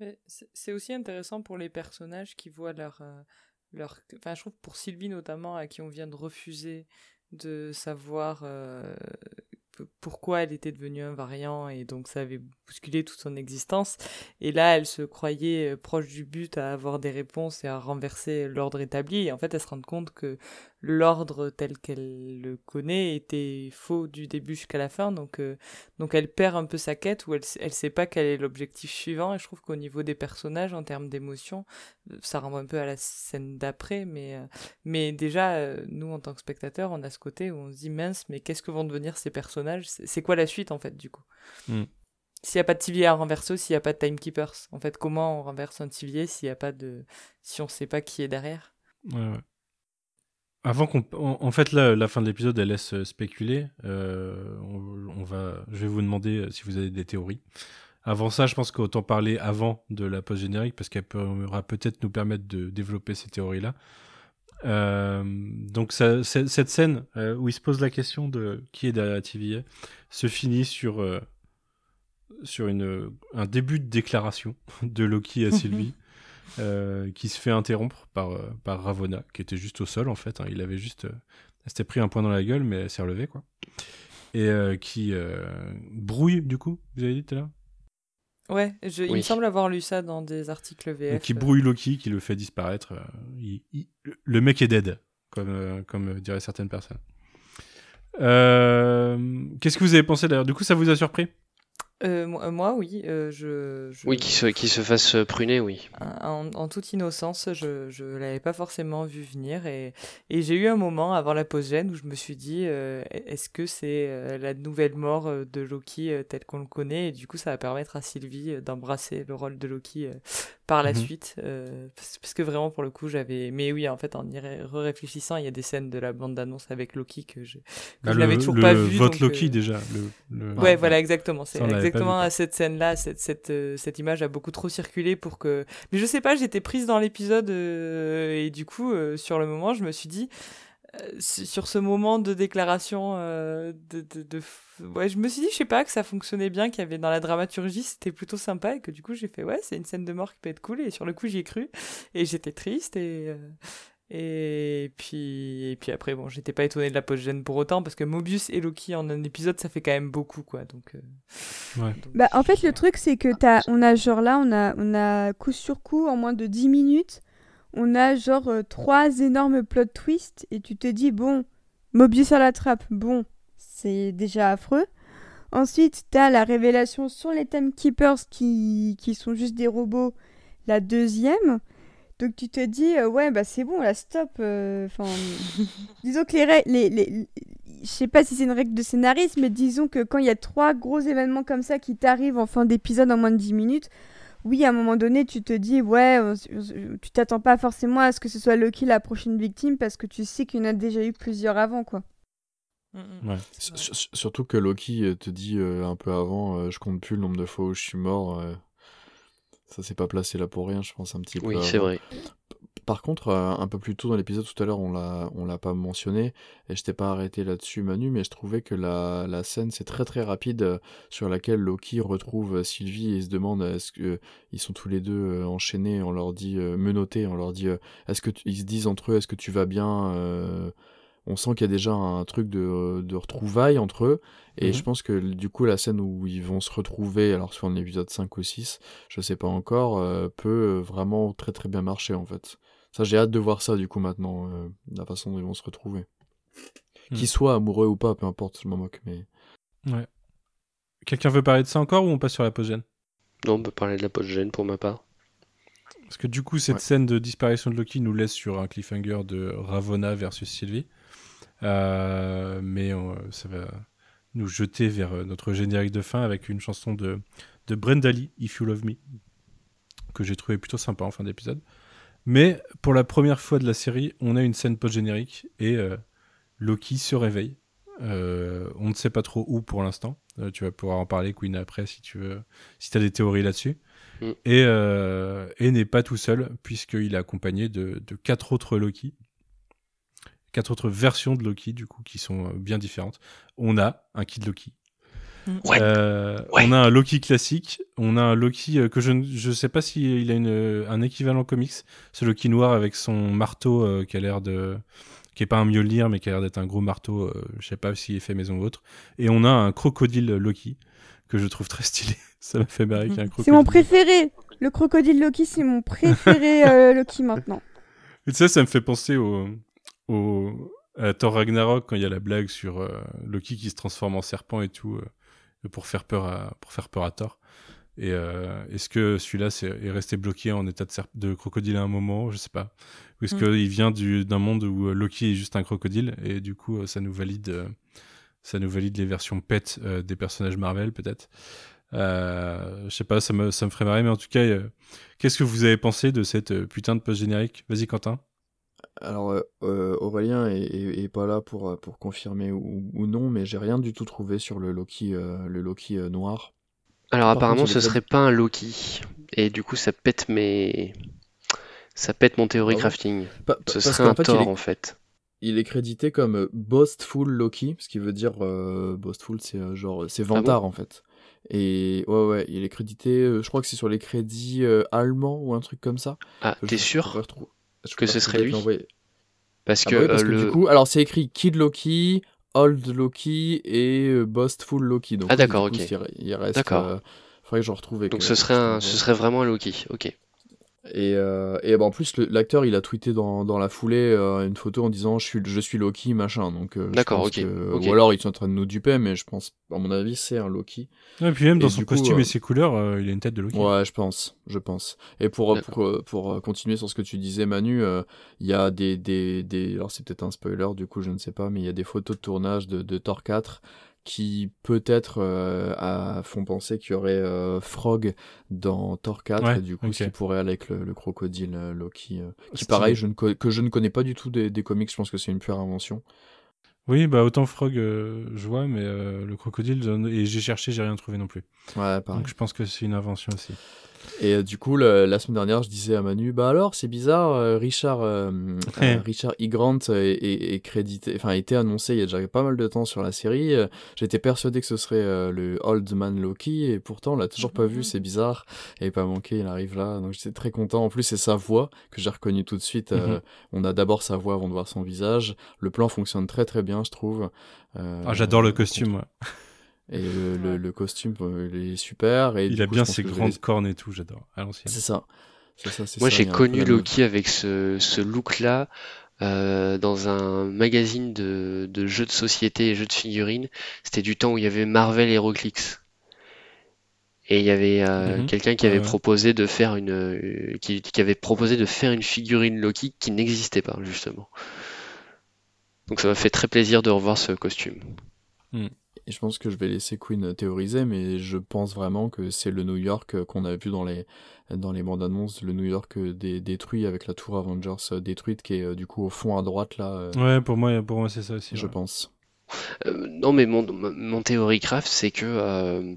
Mais c'est aussi intéressant pour les personnages qui voient leur, euh, leur... Enfin, je trouve pour Sylvie notamment, à qui on vient de refuser de savoir euh, pourquoi elle était devenue un variant et donc ça avait bousculé toute son existence. Et là, elle se croyait euh, proche du but à avoir des réponses et à renverser l'ordre établi. Et en fait, elle se rend compte que l'ordre tel qu'elle le connaît était faux du début jusqu'à la fin. Donc, euh, donc elle perd un peu sa quête où elle, elle sait pas quel est l'objectif suivant. Et je trouve qu'au niveau des personnages, en termes d'émotion, euh, ça renvoie un peu à la scène d'après. Mais, euh, mais déjà, euh, nous, en tant que spectateurs, on a ce côté où on se dit mince, mais qu'est-ce que vont devenir ces personnages? C'est quoi la suite, en fait, du coup? Mm. S'il n'y a pas de TVA à renverser, s'il n'y a pas de Timekeepers, en fait, comment on renverse un TVA s'il y a pas de. si on sait pas qui est derrière? Ouais, ouais. Avant qu'on, en, fait, là, la fin de l'épisode, elle laisse euh, spéculer. Euh, on, on va, je vais vous demander euh, si vous avez des théories. Avant ça, je pense qu'autant parler avant de la pause générique parce qu'elle pourra peut-être nous permettre de développer ces théories-là. Euh, donc ça- cette scène euh, où il se pose la question de qui est derrière la TVA se finit sur euh, sur une un début de déclaration de Loki à Sylvie euh, qui se fait interrompre par euh, par Ravonna qui était juste au sol en fait hein. il avait juste euh, elle s'était pris un point dans la gueule mais elle s'est relevée quoi et euh, qui euh, brouille du coup vous avez dit tout à l'heure? Ouais, je, il me semble avoir lu ça dans des articles VF. Qui brouille Loki, qui le fait disparaître. il- il- le mec est dead, comme, comme diraient certaines personnes. Euh, Qu'est-ce que vous avez pensé d'ailleurs? Du coup, ça vous a surpris? Euh, moi, moi, oui, euh, je, je- Oui, qui se, qui se fasse pruner, oui. En, en toute innocence, je je l'avais pas forcément vu venir et, et j'ai eu un moment avant la pause gêne où je me suis dit euh, est-ce que c'est euh, la nouvelle mort euh, de Loki euh, tel qu'on le connaît et du coup ça va permettre à Sylvie euh, d'embrasser le rôle de Loki euh, par la Mhm. suite. euh, parce, parce que vraiment, pour le coup, j'avais. Mais oui, en fait, en y ré- réfléchissant, il y a des scènes de la bande-annonce avec Loki que je, que Bah, je n'avais toujours le pas vu. vote donc, Loki euh, déjà. Le, le- Ouais, voilà, exactement. C'est exactement à cette scène-là, cette, cette, euh, cette image a beaucoup trop circulé pour que. Mais je sais pas, j'étais prise dans l'épisode euh, et du coup, sur le moment, je me suis dit, sur ce moment de déclaration, euh, de, de, de f- ouais, je me suis dit, je sais pas, que ça fonctionnait bien, qu'il y avait dans la dramaturgie, c'était plutôt sympa et que du coup, j'ai fait, ouais, c'est une scène de mort qui peut être cool et sur le coup, j'y ai cru et j'étais triste et. euh, et puis, et puis après, bon, j'étais pas étonné de la post-gène pour autant, parce que Mobius et Loki en un épisode, ça fait quand même beaucoup, quoi. Donc, euh, Ouais. donc, Bah, en fait, le truc, c'est que t'as, on a genre là, on a, on a coup sur coup, en moins de 10 minutes, on a genre euh, trois énormes plot twists, et tu te dis, bon, Mobius à la trappe, bon, c'est déjà affreux. Ensuite, t'as la révélation sur les Timekeepers qui, qui sont juste des robots, la deuxième. Donc tu te dis, euh, ouais, bah c'est bon, là, stop. euh, (laughs) disons que les règles, les, les- je sais pas si c'est une règle de scénarisme, mais disons que quand il y a trois gros événements comme ça qui t'arrivent en fin d'épisode en moins de 10 minutes, oui, à un moment donné, tu te dis, ouais, on s- tu t'attends pas forcément à ce que ce soit Loki la prochaine victime parce que tu sais qu'il y en a déjà eu plusieurs avant, quoi. mm, mm. Ouais. Surtout que Loki euh, te dit euh, un peu avant, euh, je compte plus le nombre de fois où je suis mort. euh, ça s'est pas placé là pour rien, je pense un petit peu. Oui, c'est vrai. Par contre, euh, un peu plus tôt dans l'épisode, tout à l'heure, on l'a, on l'a pas mentionné, et je t'ai pas arrêté là-dessus, Manu, mais je trouvais que la, la scène, c'est très très rapide, euh, sur laquelle Loki retrouve euh, Sylvie et se demande, est-ce que euh, ils sont tous les deux enchaînés, on leur dit, menottés, on leur dit, est-ce que tu- ils se disent entre eux, est-ce que tu vas bien On sent qu'il y a déjà un truc de, de retrouvailles entre eux, et Mhm. je pense que du coup, la scène où ils vont se retrouver, alors sur un épisode 5 ou 6, je sais pas encore, euh, peut vraiment très très bien marcher en fait. Ça, j'ai hâte de voir ça du coup maintenant, euh, la façon dont ils vont se retrouver. Hmm. Qu'ils soient amoureux ou pas, peu importe, je m'en moque, mais. Ouais. Quelqu'un veut parler de ça encore ou on passe sur la post-gène Non, on peut parler de la post-gène pour ma part. Parce que du coup, cette Ouais. scène de disparition de Loki nous laisse sur un cliffhanger de Ravonna versus Sylvie. Euh, mais euh, ça va nous jeter vers notre générique de fin avec une chanson de, de Brenda Lee, If You Love Me, que j'ai trouvé plutôt sympa en fin d'épisode. Mais pour la première fois de la série, on a une scène post-générique et euh, Loki se réveille. Euh, on ne sait pas trop où pour l'instant. Euh, tu vas pouvoir en parler, Queen, après, si tu veux, si as des théories là-dessus. Mm. Et, et n'est pas tout seul, puisqu'il est accompagné de, de quatre autres Loki. Quatre autres versions de Loki, du coup, qui sont bien différentes. On a un Kid Loki. Ouais. Euh, Ouais. On a un Loki classique. On a un Loki euh, que je ne je sais pas s'il a une, euh, un équivalent comics. Ce Loki noir avec son marteau euh, qui a l'air de. qui est pas un Mjolnir, mais qui a l'air d'être un gros marteau. euh, je sais pas s'il est fait maison ou autre. Et on a un crocodile Loki que je trouve très stylé. (laughs) Ça m'a fait marrer qu'il y ait un crocodile. C'est mon préféré. Le crocodile Loki, c'est mon préféré (laughs) euh, Loki maintenant. Et ça, ça me fait penser au, au, à Thor Ragnarok quand il y a la blague sur euh, Loki qui se transforme en serpent et tout euh, pour faire peur à pour faire peur à Thor. Et euh, est-ce que celui-là c'est- est resté bloqué en état de, crocodile à un moment? Je sais pas. Ou est-ce Mm. qu'il vient du- d'un monde où euh, Loki est juste un crocodile et du coup euh, ça nous valide ça nous valide les versions pet des personnages Marvel peut-être. Euh, je sais pas, ça me, ça me ferait marrer, mais en tout cas, euh, qu'est-ce que vous avez pensé de cette putain de post-générique? Vas-y, Quentin. Alors, euh, euh, Aurélien est, est- est pas là pour, euh, pour confirmer ou, ou non, mais j'ai rien du tout trouvé sur le Loki, euh, le Loki euh, noir. Alors Par apparemment contre, ce serait pas un Loki. Et du coup ça pète mes... Ça pète mon théorie Ah crafting. Pa- pa- Ce parce serait qu'en un fait, il Thor est, en fait. il est crédité comme euh, Boastful Loki, ce qui veut dire euh, Boastful, c'est euh, genre, c'est Ah vantard en fait. Et ouais, ouais, il est crédité, euh, je crois que c'est sur les crédits euh, allemands ou un truc comme ça. Ah, Je- t'es je sûr? pourrais retrouver- je que ce serait lui. Parce Ah que, bah oui, parce euh, que le... du coup, alors c'est écrit Kid Loki, Old Loki et euh, Boastful Loki. Donc Ah, d'accord, coup, ok. il reste. D'accord. euh, faudrait que je retrouve. et Donc ce serait un... ce serait vraiment un Loki. Ok. Et, euh, et bah, en plus, l'acteur, il a tweeté dans, dans la foulée euh, une photo en disant je suis, je suis Loki, machin. Donc, euh, D'accord, ok, que- ok. Ou alors ils sont en train de nous duper, mais je pense, à mon avis, c'est un Loki. Et puis même dans son coup, costume euh, et ses couleurs, euh, il a une tête de Loki. Ouais, je pense, je pense. Et pour, pour, pour continuer sur ce que tu disais, Manu, euh, il y a des, des, des alors c'est peut-être un spoiler, du coup, je ne sais pas, mais il y a des photos de tournage de, de Thor 4 qui peut-être euh, font penser qu'il y aurait euh, Frog dans Thor 4 Ouais, et du coup ok. ce qui pourrait aller avec le, le crocodile euh, Loki euh, qui pareil je ne que je ne connais pas du tout des, des comics je pense que c'est une pure invention Oui, bah autant Frog, je vois, mais le crocodile, et j'ai cherché, j'ai rien trouvé non plus. ouais pareil Donc je pense que c'est une invention aussi. Et euh, du coup, le- la semaine dernière, je disais à Manu, bah alors, c'est bizarre, euh, Richard, euh, euh, Richard E. Grant est, est- est crédité, enfin, a été annoncé il y a déjà pas mal de temps sur la série. J'étais persuadé que ce serait euh, le Old Man Loki, et pourtant, on l'a toujours pas vu, c'est bizarre. Il pas manqué, il arrive là, donc j'étais très content. En plus, c'est sa voix que j'ai reconnue tout de suite. Euh, Mhm. On a d'abord sa voix avant de voir son visage. Le plan fonctionne très très bien, je trouve. Euh, Ah, j'adore le costume, moi. Et le, le- le costume, euh, il est super. Et Il a coup, bien ses grandes cornes et tout, j'adore. À l'ancienne. c'est ça. Moi, j'ai connu Loki avec ce, ce look-là euh, dans un magazine de, de jeux de société et jeux de figurines. C'était du temps où il y avait Marvel HeroClix. Et il y avait euh, Mhm. quelqu'un qui avait proposé de faire une, qui, qui avait proposé de faire une figurine Loki qui n'existait pas, justement. Donc ça m'a fait très plaisir de revoir ce costume. Et je pense que je vais laisser Queen théoriser, mais je pense vraiment que c'est le New York euh, qu'on a vu dans les, dans les bandes annonces, le New York euh, dé- détruit avec la tour Avengers euh, détruite qui est du coup au fond à droite là, Ouais, pour moi, pour moi c'est ça aussi. je ouais. pense. Euh, non, mais mon, mon théorie craft, c'est que, euh,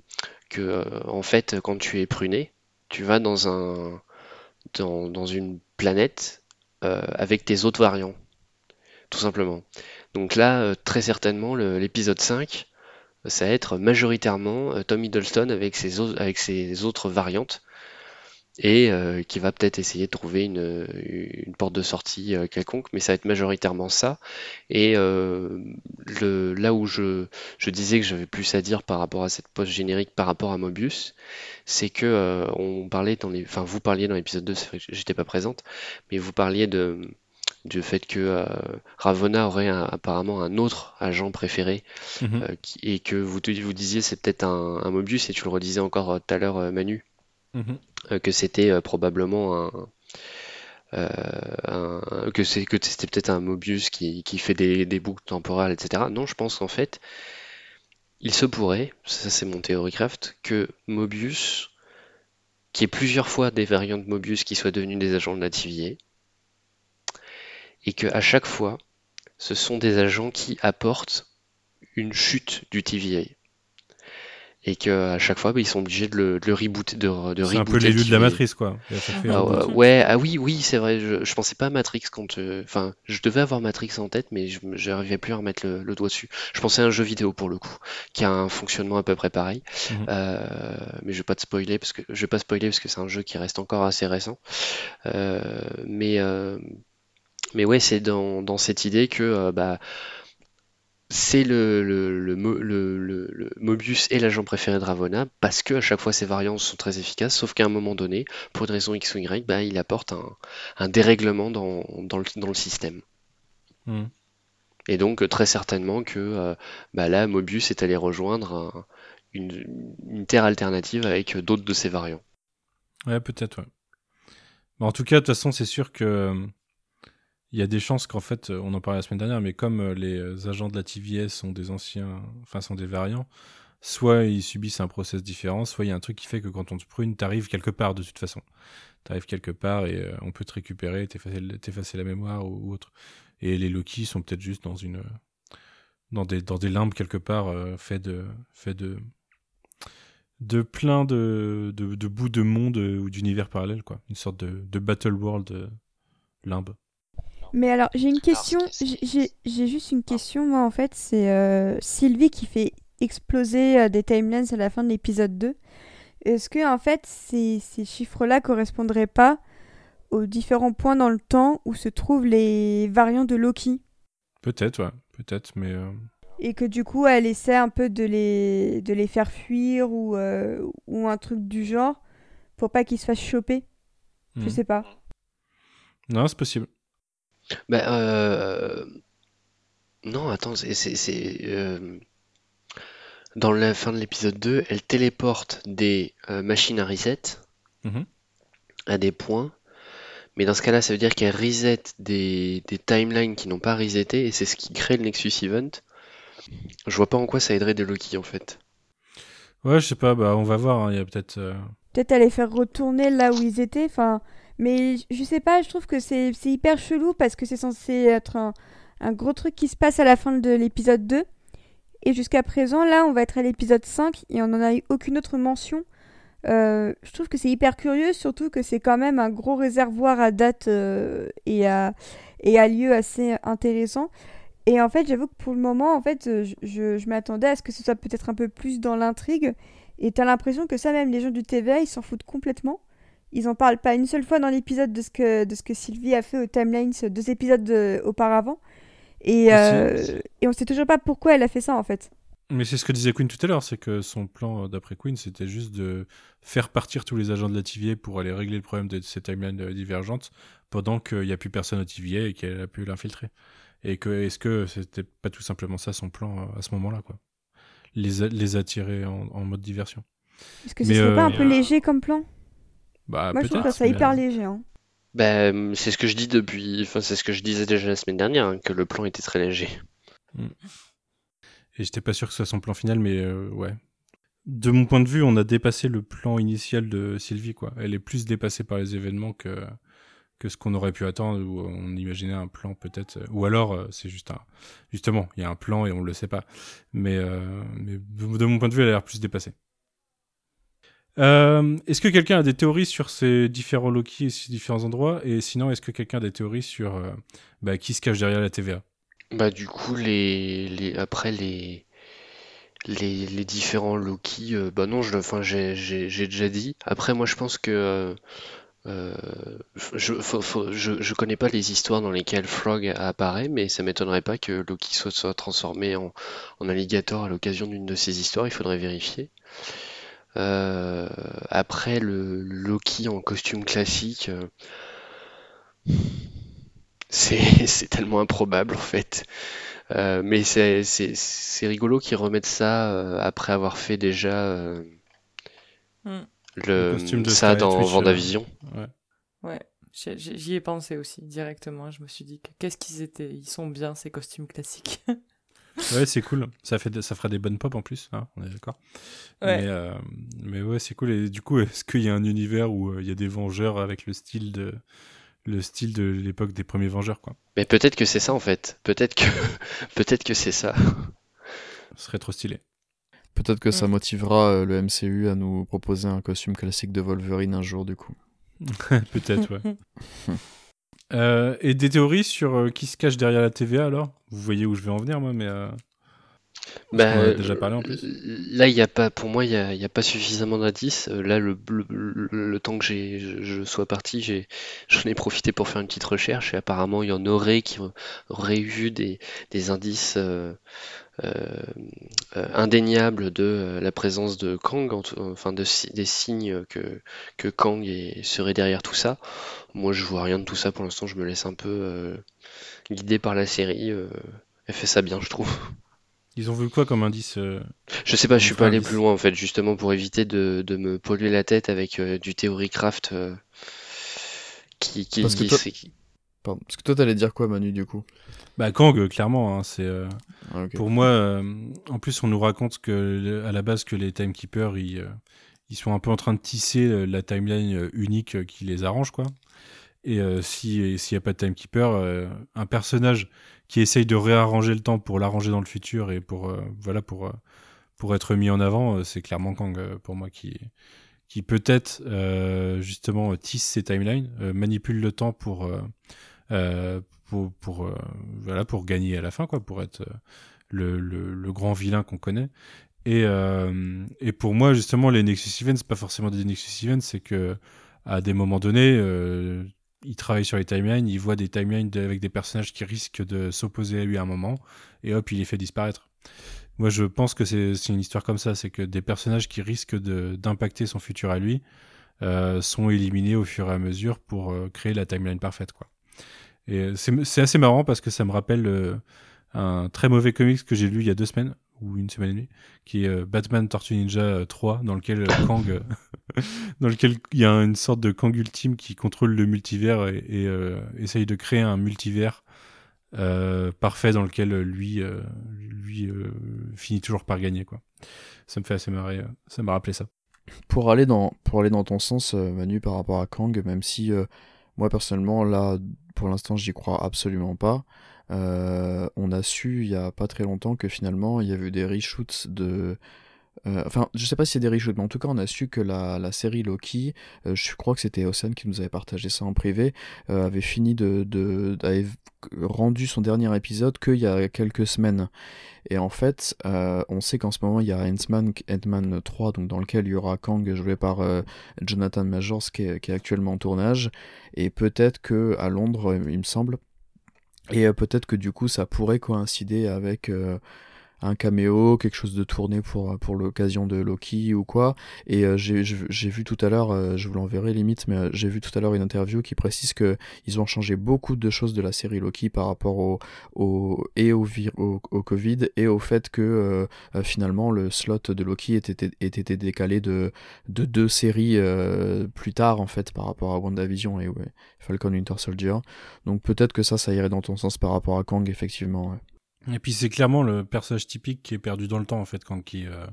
que euh, en fait, quand tu es pruné, tu vas dans un, dans, dans une planète euh, avec tes autres variants, tout simplement. Donc là, très certainement, l'épisode 5, ça va être majoritairement euh, Tom Hiddleston avec ses, autres variantes et euh, qui va peut-être essayer de trouver une, porte de sortie euh, quelconque, mais ça va être majoritairement ça. Et là où je, disais que j'avais plus à dire par rapport à cette post générique par rapport à Mobius, c'est que on parlait dans vous parliez dans l'épisode 2, c'est vrai que j'étais pas présente, mais vous parliez de du fait que euh, Ravonna aurait un- apparemment un autre agent préféré Mhm. euh, qui- et que vous, te- vous disiez c'est peut-être un, un Mobius et tu le redisais encore euh, tout à l'heure euh, Manu Mhm. que c'était probablement un, un- que c'est que c'était peut-être un Mobius qui, qui fait des, des boucles temporales, etc. Non, je pense qu'en fait, il se pourrait, ça c'est mon théorie craft, que Mobius, qui est plusieurs fois des variants de Mobius qui soient devenus des agents de la TVA, et que à chaque fois, ce sont des agents qui apportent une chute du TVA. Et que à chaque fois, bah, ils sont obligés de le, de le rebooter, de, de C'est un peu l'élu de la matrice, quoi. Ah, ouais, ah oui, oui, c'est vrai. Je, je pensais pas à Matrix quand. euh, Enfin, je devais avoir Matrix en tête, mais je n'arrivais plus à remettre le, le doigt dessus. Je pensais à un jeu vidéo pour le coup, qui a un fonctionnement à peu près pareil. Mhm. Euh, mais je vais pas te spoiler parce que je vais pas spoiler parce que c'est un jeu qui reste encore assez récent. Euh, mais euh, mais ouais, c'est dans, dans cette idée que euh, bah c'est le, le, le, Mo- le- le- le Mobius est l'agent préféré de Ravonna parce que à chaque fois ses variantes sont très efficaces, sauf qu'à un moment donné, pour une raison X ou Y, bah, il apporte un, un dérèglement dans, dans le, dans le système. Mhm. Et donc très certainement que euh, bah, là, Mobius est allé rejoindre un- une, une terre alternative avec d'autres de ses variants. Ouais, peut-être, ouais. En tout cas, de toute façon, c'est sûr que il y a des chances qu'en fait, euh, on en parlait la semaine dernière, mais comme euh, les euh, agents de la TVS sont des anciens, enfin sont des variants, soit ils subissent un process différent, soit il y a un truc qui fait que quand on te prune, t'arrives quelque part de toute façon. T'arrives quelque part et on peut te récupérer, t'effacer, la mémoire ou, autre. Et les Loki sont peut-être juste dans une, dans des, limbes quelque part, faits de, fait de, de plein de, de, bouts de monde ou d'univers parallèles, quoi. Une sorte de, de Battle World limbe. Mais alors, j'ai une question. j'ai- juste une question, moi, en fait. C'est euh, Sylvie qui fait exploser euh, des timelines à la fin de l'épisode 2. Est-ce que, en fait, ces, ces chiffres-là correspondraient pas aux différents points dans le temps où se trouvent les variants de Loki? Peut-être, ouais. Peut-être, mais. euh, et que du coup elle essaie un peu de les, de les faire fuir ou, euh, ou un truc du genre pour pas qu'ils se fassent choper? Je hmm. sais pas. Non, c'est possible. Bah, euh, Non, attends, c'est... c'est- c'est, euh, Dans la fin de l'épisode 2, elle téléporte des euh, machines à reset Mhm. à des points. Mais dans ce cas-là, ça veut dire qu'elle reset des, des timelines qui n'ont pas reseté, et c'est ce qui crée le Nexus Event. Je vois pas en quoi ça aiderait de Loki en fait. Ouais, je sais pas, bah on va voir, hein, il y a peut-être... euh, Peut-être les faire retourner là où ils étaient. Enfin, mais je- sais pas, je trouve que c'est hyper chelou parce que c'est censé être un, un gros truc qui se passe à la fin de l'épisode 2. Et jusqu'à présent, là, on va être à l'épisode 5 et on n'en a eu aucune autre mention. Euh, je trouve que c'est hyper curieux, surtout que c'est quand même un gros réservoir à date euh, et, à, et à lieu assez intéressant. Et en fait, j'avoue que pour le moment, en fait, je, je- je m'attendais à ce que ce soit peut-être un peu plus dans l'intrigue. Et t'as l'impression que ça, même les gens du TVA, ils s'en foutent complètement. Ils en parlent pas une seule fois dans l'épisode de ce que de ce que Sylvie a fait au timelines deux épisodes de- auparavant. Et, euh, et on sait toujours pas pourquoi elle a fait ça en fait. Mais c'est ce que disait Queen tout à l'heure, c'est que son plan, euh, d'après Queen, c'était juste de faire partir tous les agents de la TVA pour aller régler le problème de ces timelines euh, divergentes pendant qu'il n'y a plus personne au TVA et qu'elle a pu l'infiltrer. Et que est-ce que c'était pas tout simplement ça son plan euh, à ce moment-là, quoi? Les, les attirer en, en mode diversion. Est-ce que ce serait pas un peu léger comme plan? Bah, Moi je trouve ça mais, hyper léger. Hein. Ben, c'est ce que je dis depuis, enfin, c'est ce que je disais déjà la semaine dernière, hein, que le plan était très léger. Et j'étais pas sûr que ce soit son plan final, mais euh, ouais. De mon point de vue, on a dépassé le plan initial de Sylvie, quoi. Elle est plus dépassée par les événements que, que ce qu'on aurait pu attendre, où on imaginait un plan peut-être. Ou alors, euh, c'est juste un. Justement, il y a un plan et on le sait pas. Mais, euh, mais de mon point de vue, elle a l'air plus dépassée. Euh, est-ce que quelqu'un a des théories sur ces différents Loki et ces différents endroits? Et sinon, est-ce que quelqu'un a des théories sur euh, bah, qui se cache derrière la TVA? Bah, du coup, après les, les, différents Loki, euh, bah non, enfin, j'ai, déjà dit. Après, moi, je pense que, euh, je, faut- je, je connais pas les histoires dans lesquelles Frog apparaît, mais ça m'étonnerait pas que Loki soit, transformé en alligator à l'occasion d'une de ces histoires. Il faudrait vérifier. Euh, après, le, le Loki en costume classique, euh, c'est, (laughs) c'est tellement improbable en fait. Euh, mais c'est, c'est, c'est rigolo qu'ils remettent ça euh, après avoir fait déjà euh, Hmm. Le le, costume de ça dans Vendavision. Ouais. J'y ai pensé aussi directement. Je me suis dit que qu'est-ce qu'ils étaient, ils sont bien ces costumes classiques. (laughs) Ouais, c'est cool. Ça, fait de- ça fera des bonnes pop en plus, hein, on est d'accord. Ouais. Mais, euh, mais ouais, c'est cool. Et du coup, est-ce qu'il y a un univers où euh, il y a des Vengeurs avec le style de le style de l'époque des premiers Vengeurs, quoi? Mais peut-être que c'est ça en fait. Peut-être que (laughs) peut-être que c'est ça. Ce serait trop stylé. Peut-être que ça Mm. motivera euh, le MCU à nous proposer un costume classique de Wolverine un jour, du coup. (laughs) Peut-être, ouais. (laughs) Euh, et des théories sur euh, qui se cache derrière la TVA alors? Vous voyez où je vais en venir, moi, mais. euh, Bah, a déjà parlé, en plus. Là, il y a pas, pour moi, il y a, pas suffisamment d'indices. Euh, Là, le, le, le- le temps que j'ai, je, je sois parti, j'ai, j'en ai profité pour faire une petite recherche et apparemment, il y en aurait qui auraient eu des, des indices euh, euh, indéniables de euh, la présence de Kang, enfin de, des signes que, que Kang est- serait derrière tout ça. Moi, je vois rien de tout ça pour l'instant. Je me laisse un peu guider par la série. elle fait ça bien, je trouve. Ils ont vu quoi comme indice euh, Je sais pas, je suis pas allé plus loin en fait, justement pour éviter de, de me polluer la tête avec euh, du Theorycraft euh, qui, toi- qui- Pardon. Parce que toi, t'allais dire quoi, Manu, du coup? Bah, Kang, euh, clairement, hein, c'est. euh, Ah. Pour moi, euh, en plus, on nous raconte que à la base que les timekeepers, ils, ils sont un peu en train de tisser la timeline unique qui les arrange, quoi. Et euh, s'il n'y a pas de timekeeper, un personnage qui essaye de réarranger le temps pour l'arranger dans le futur et pour voilà pour pour être mis en avant, c'est clairement Kang pour moi qui qui peut-être justement tisse ces timelines, manipule le temps pour euh, voilà pour gagner à la fin quoi, pour être euh, le, grand vilain qu'on connaît. Et, euh, pour moi, justement, les Nexus Events, c'est pas forcément des Nexus Events, c'est que à des moments donnés, euh, il travaille sur les timelines, il voit des timelines avec des personnages qui risquent de s'opposer à lui à un moment, et hop, il les fait disparaître. Moi, je pense que c'est une histoire comme ça, c'est que des personnages qui risquent d'impacter son futur à lui euh, sont éliminés au fur et à mesure pour euh, créer la timeline parfaite, quoi. Et euh, c'est assez marrant parce que ça me rappelle euh, un très mauvais comics que j'ai lu il y a deux semaines ou une semaine et demie, qui est euh, Batman Tortue Ninja euh, 3, dans lequel Kang, (laughs) dans lequel il y a une sorte de Kang ultime qui contrôle le multivers et, essaye de créer un multivers parfait dans lequel lui, lui finit toujours par gagner quoi. Ça me fait assez marrer, ça m'a rappelé ça. Pour aller dans, pour aller dans ton sens, Manu, par rapport à Kang, même si moi personnellement, là, pour l'instant, j'y crois absolument pas. euh, on a su il y a pas très longtemps que finalement il y avait eu des reshoots de. Euh, enfin, je sais pas si c'est des reshoots, mais en tout cas, on a su que la, série Loki, euh, je crois que c'était Ocean qui nous avait partagé ça en privé, euh, avait fini de, de, avait rendu son dernier épisode qu'il y a quelques semaines. Et en fait, on sait qu'en ce moment, il y a Ant-Man, Ant-Man 3, donc dans lequel il y aura Kang joué par Jonathan Majors, qui est, qui est actuellement en tournage. Et peut-être que à Londres, il me semble. Et peut-être que du coup, ça pourrait coïncider avec un caméo, quelque chose de tourné pour, pour l'occasion de Loki ou quoi. Et euh, j'ai vu tout à l'heure, euh, je vous l'enverrai limite, mais euh, j'ai vu tout à l'heure une interview qui précise que ils ont changé beaucoup de choses de la série Loki par rapport au, au et au, au, au Covid et au fait que euh, euh, finalement le slot de Loki était, était, décalé de, de deux séries euh, plus tard en fait par rapport à WandaVision et Falcon Winter Soldier. Donc peut-être que ça, ça irait dans ton sens par rapport à Kang effectivement. Et puis c'est clairement le personnage typique qui est perdu dans le temps en fait quand euh,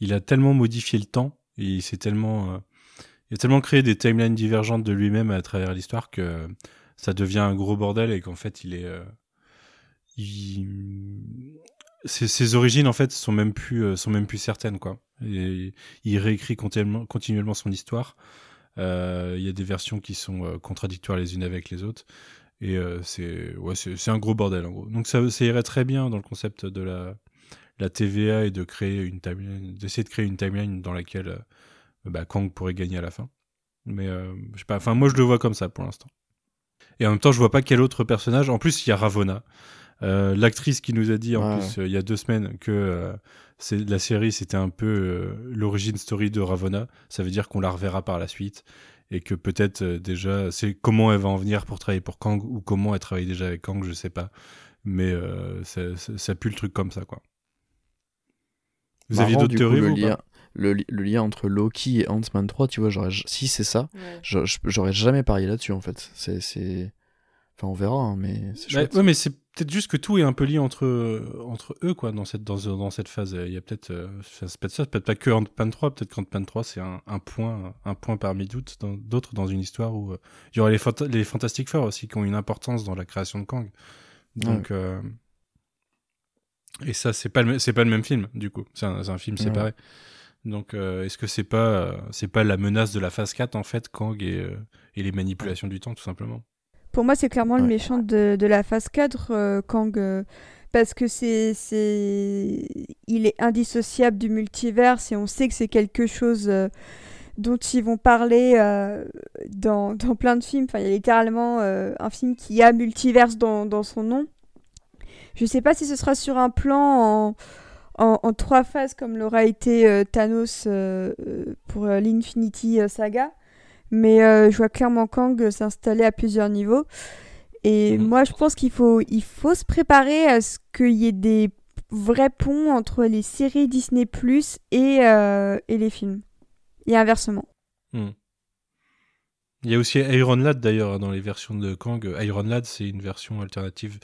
il a tellement modifié le temps et il s'est tellement euh, il a tellement créé des timelines divergentes de lui-même à travers l'histoire que ça devient un gros bordel et qu'en fait il est euh, ses, origines en fait sont même plus sont même plus certaines quoi. Il réécrit continuellement, son histoire. Il y a des versions qui sont contradictoires les unes avec les autres. Et euh, c'est ouais, c'est un gros bordel en gros. Donc ça, ça irait très bien dans le concept de la, la TVA et de créer une timeline, d'essayer de créer une timeline dans laquelle euh, bah, Kang pourrait gagner à la fin. Mais euh, je sais pas, enfin moi je le vois comme ça pour l'instant. Et en même temps je vois pas quel autre personnage. En plus il y a Ravonna, Euh, l'actrice qui nous a dit en Ouais. plus euh, il y a deux semaines que la série c'était un peu l'origine story de Ravonna. Ça veut dire qu'on la reverra par la suite et que peut-être euh, déjà c'est comment elle va en venir pour travailler pour Kang ou comment elle travaille déjà avec Kang, je sais pas. Mais euh, ça, ça, ça pue le truc comme ça quoi. Vous aviez Marrant, d'autres du coup, théories le ou pas? lien, le, li- le lien entre Loki et Ant-Man 3, tu vois, si c'est ça, Ouais. j'aurais jamais parié là-dessus en fait. C'est... Enfin, on verra, hein, mais c'est Bah, ouais, mais c'est peut-être juste que tout est un peu lié entre, entre eux, quoi, dans cette, dans, dans cette phase. Il y a peut-être, euh, c'est peut-être ça, peut-être pas que Ant-Man 3, peut-être qu'Ant-Man 3, c'est un, un point, un point parmi d'autres dans, une histoire où euh, il y aurait les, Fanta- les Fantastic Four aussi qui ont une importance dans la création de Kang. Donc, euh, et ça, c'est pas le, c'est pas le même film, du coup. C'est un, film Ouais. séparé. Donc, euh, est-ce que c'est pas, c'est pas la menace de la phase 4, en fait, Kang et, et les manipulations du temps, tout simplement? Pour moi, c'est clairement le méchant de, de la phase 4, euh, Kang. euh, parce que c'est, c'est. Il est indissociable du multiverse et on sait que c'est quelque chose euh, dont ils vont parler dans, dans plein de films. Enfin, il y a littéralement un film qui a multiverse dans, dans son nom. Je sais pas si ce sera sur un plan en, en, en trois phases comme l'aura été euh, Thanos euh, pour euh, l'Infinity Saga. Mais euh, je vois clairement Kang euh, s'installer à plusieurs niveaux. Et Mhm. moi, je pense qu'il faut, il faut se préparer à ce qu'il y ait des vrais ponts entre les séries Disney Plus et, euh, et les films. Et inversement. Hmm. Il y a aussi Iron Lad d'ailleurs hein, dans les versions de Kang. Iron Lad, c'est une version alternative,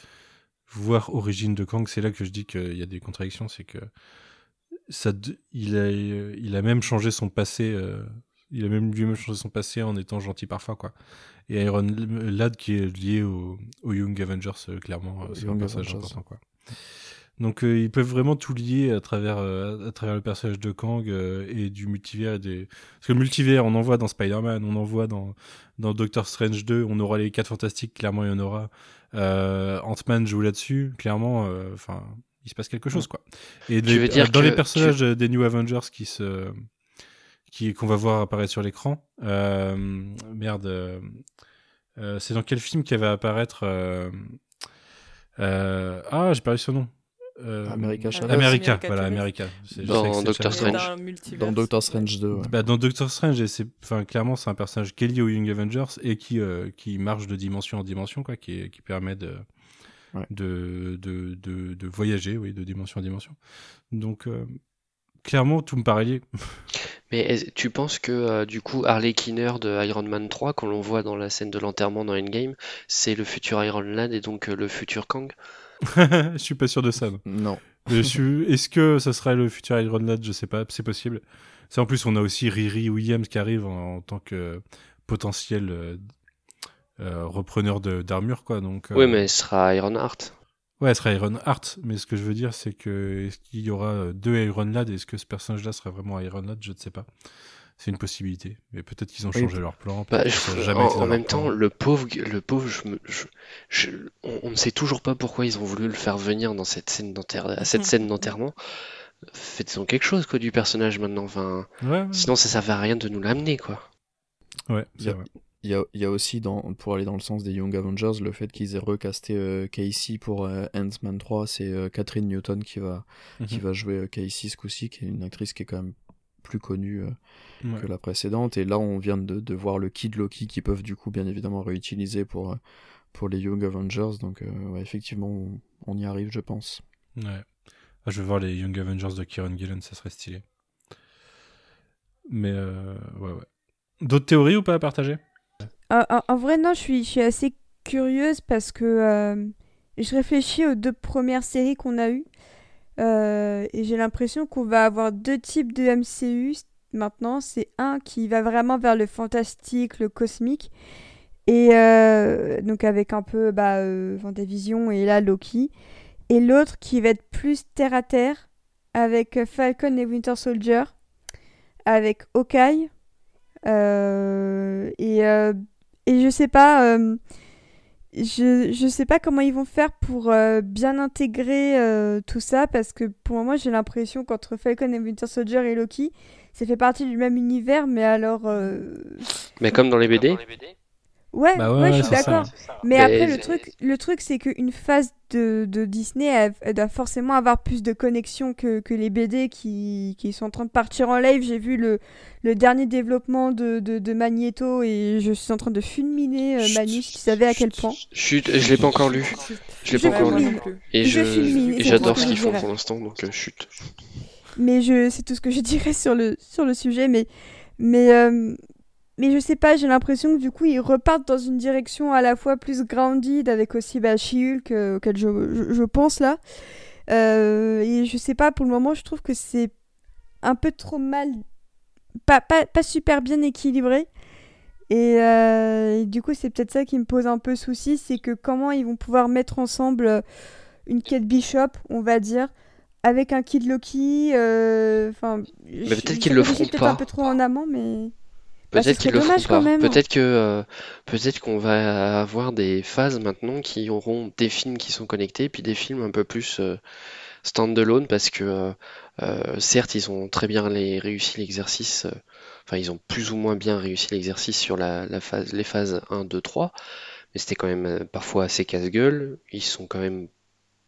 voire origine de Kang. C'est là que je dis qu'il y a des contradictions, c'est que ça, il a, euh, il a même changé son passé. Il a même lui-même changé son passé en étant gentil parfois, quoi. Et Iron Lad qui est lié au, au Young Avengers, euh, clairement, euh, c'est un Avengers. important, quoi. Donc euh, ils peuvent vraiment tout lier à travers, euh, à travers le personnage de Kang euh, et du multivers et des, parce que le multivers, on en voit dans Spider-Man, on en voit dans, dans Doctor Strange 2, on aura les 4 fantastiques, clairement il y en aura. Euh, Ant-Man joue là-dessus, clairement, euh, enfin, il se passe quelque chose, quoi. Et veux dire dans les personnages des New Avengers qui se, qui, qu'on va voir apparaître sur l'écran, euh, merde, euh, euh, c'est dans quel film qui va apparaître, euh, euh, ah, j'ai perdu son nom. Euh, America Chavez. America, America voilà. America. Dans Doctor. Strange. Dans Doctor Strange 2, ouais. Bah, dans Doctor Strange, et c'est, enfin, clairement, c'est un personnage qui est lié aux Young Avengers et qui, euh, qui marche de dimension en dimension, quoi, qui, qui permet de, Ouais. de, de, de, de voyager, oui, de dimension en dimension. Donc, euh, clairement, tout me paraît lié. Mais tu penses que euh, du coup Harley Kinner de Iron Man 3, quand l'on voit dans la scène de l'enterrement dans Endgame, c'est le futur Iron Lad et donc euh, le futur Kang? (laughs) Je suis pas sûr de ça. non. Non. Est-ce que ça serait le futur Iron Lad? Je sais pas, c'est possible. C'est en plus, on a aussi Riri Williams qui arrive en, tant que potentiel euh, euh, repreneur d'armure, quoi. Donc, Oui, mais ce sera Iron Heart. Ouais, ce sera Iron Heart, mais ce que je veux dire, c'est que est-ce qu'il y aura deux Iron Lad? Est-ce que ce personnage-là sera vraiment Iron Lad? Je ne sais pas. C'est une possibilité, mais peut-être qu'ils ont changé leur plan. Bah, jamais en, même temps, le pauvre, le pauvre, je on, ne sait toujours pas pourquoi ils ont voulu le faire venir dans cette scène à cette scène d'enterrement. Faites-en quelque chose quoi du personnage maintenant. Enfin, sinon ça ne à rien de nous l'amener quoi. Ouais, c'est Il y a, il y a, aussi, dans, pour aller dans le sens des Young Avengers, le fait qu'ils aient recasté euh, Casey pour euh, Ant-Man 3. C'est euh, Catherine Newton qui va, qui mhm. va jouer Casey ce coup-ci, qui est une actrice qui est quand même plus connue que la précédente. Et là, on vient de, de, voir le Kid Loki qui peuvent du coup bien évidemment réutiliser pour, pour les Young Avengers. Donc ouais, effectivement, on, y arrive, je pense. Ouais. Ah, je veux voir les Young Avengers de Kieran Gillen, ça serait stylé. Mais ouais, ouais. D'autres théories ou pas à partager? En, vrai, non, je suis, je suis assez curieuse parce que je réfléchis aux deux premières séries qu'on a eues. et j'ai l'impression qu'on va avoir deux types de MCU maintenant. C'est un qui va vraiment vers le fantastique, le cosmique. Et donc avec un peu bah, euh, et là Loki. Et l'autre qui va être plus terre à terre avec Falcon et Winter Soldier. Avec Hawkeye. et, et je sais pas je, je sais pas comment ils vont faire pour euh, bien intégrer euh, tout ça parce que pour moi j'ai l'impression qu'entre Falcon et Winter Soldier et Loki, ça fait partie du même univers mais alors. Euh, mais comme dans les BD. Ouais, bah ouais, je suis d'accord. Mais, après, le truc, le truc c'est qu'une phase de, de Disney, elle, doit forcément avoir plus de connexion que, que les BD qui, qui, sont en train de partir en live. J'ai vu le, le dernier développement de, de, de, Magneto et je suis en train de fulminer euh, Manus qui savait à quel point. Chut, je l'ai pas encore lu. Je l'ai pas encore lu. Et j'adore ce qu'ils font pour l'instant, donc euh, chut. Mais je, c'est tout ce que je (laughs) dirais sur le, sur le sujet. Mais, mais euh, mais je sais pas, j'ai l'impression que du coup ils repartent dans une direction à la fois plus grounded avec aussi bah, euh, auquel je, je, pense là. Euh, et je sais pas, pour le moment je trouve que c'est un peu trop mal, pas, pas, pas super bien équilibré. Et, euh, du coup c'est peut-être ça qui me pose un peu souci, c'est que comment ils vont pouvoir mettre ensemble une Kate Bishop, on va dire, avec un Kid Loki. Enfin, peut-être qu'ils le feront pas. un peu trop en amont, mais. Bah, peut-être qu'ils le feront pas. Peut-être que euh, peut-être qu'on va avoir des phases maintenant qui auront des films qui sont connectés, puis des films un peu plus euh, stand-alone parce que euh, certes ils ont très bien les, réussi l'exercice, enfin ils ont plus ou moins bien réussi l'exercice sur la, phase, les phases 1, 2, 3, mais c'était quand même parfois assez casse-gueule. Ils sont quand même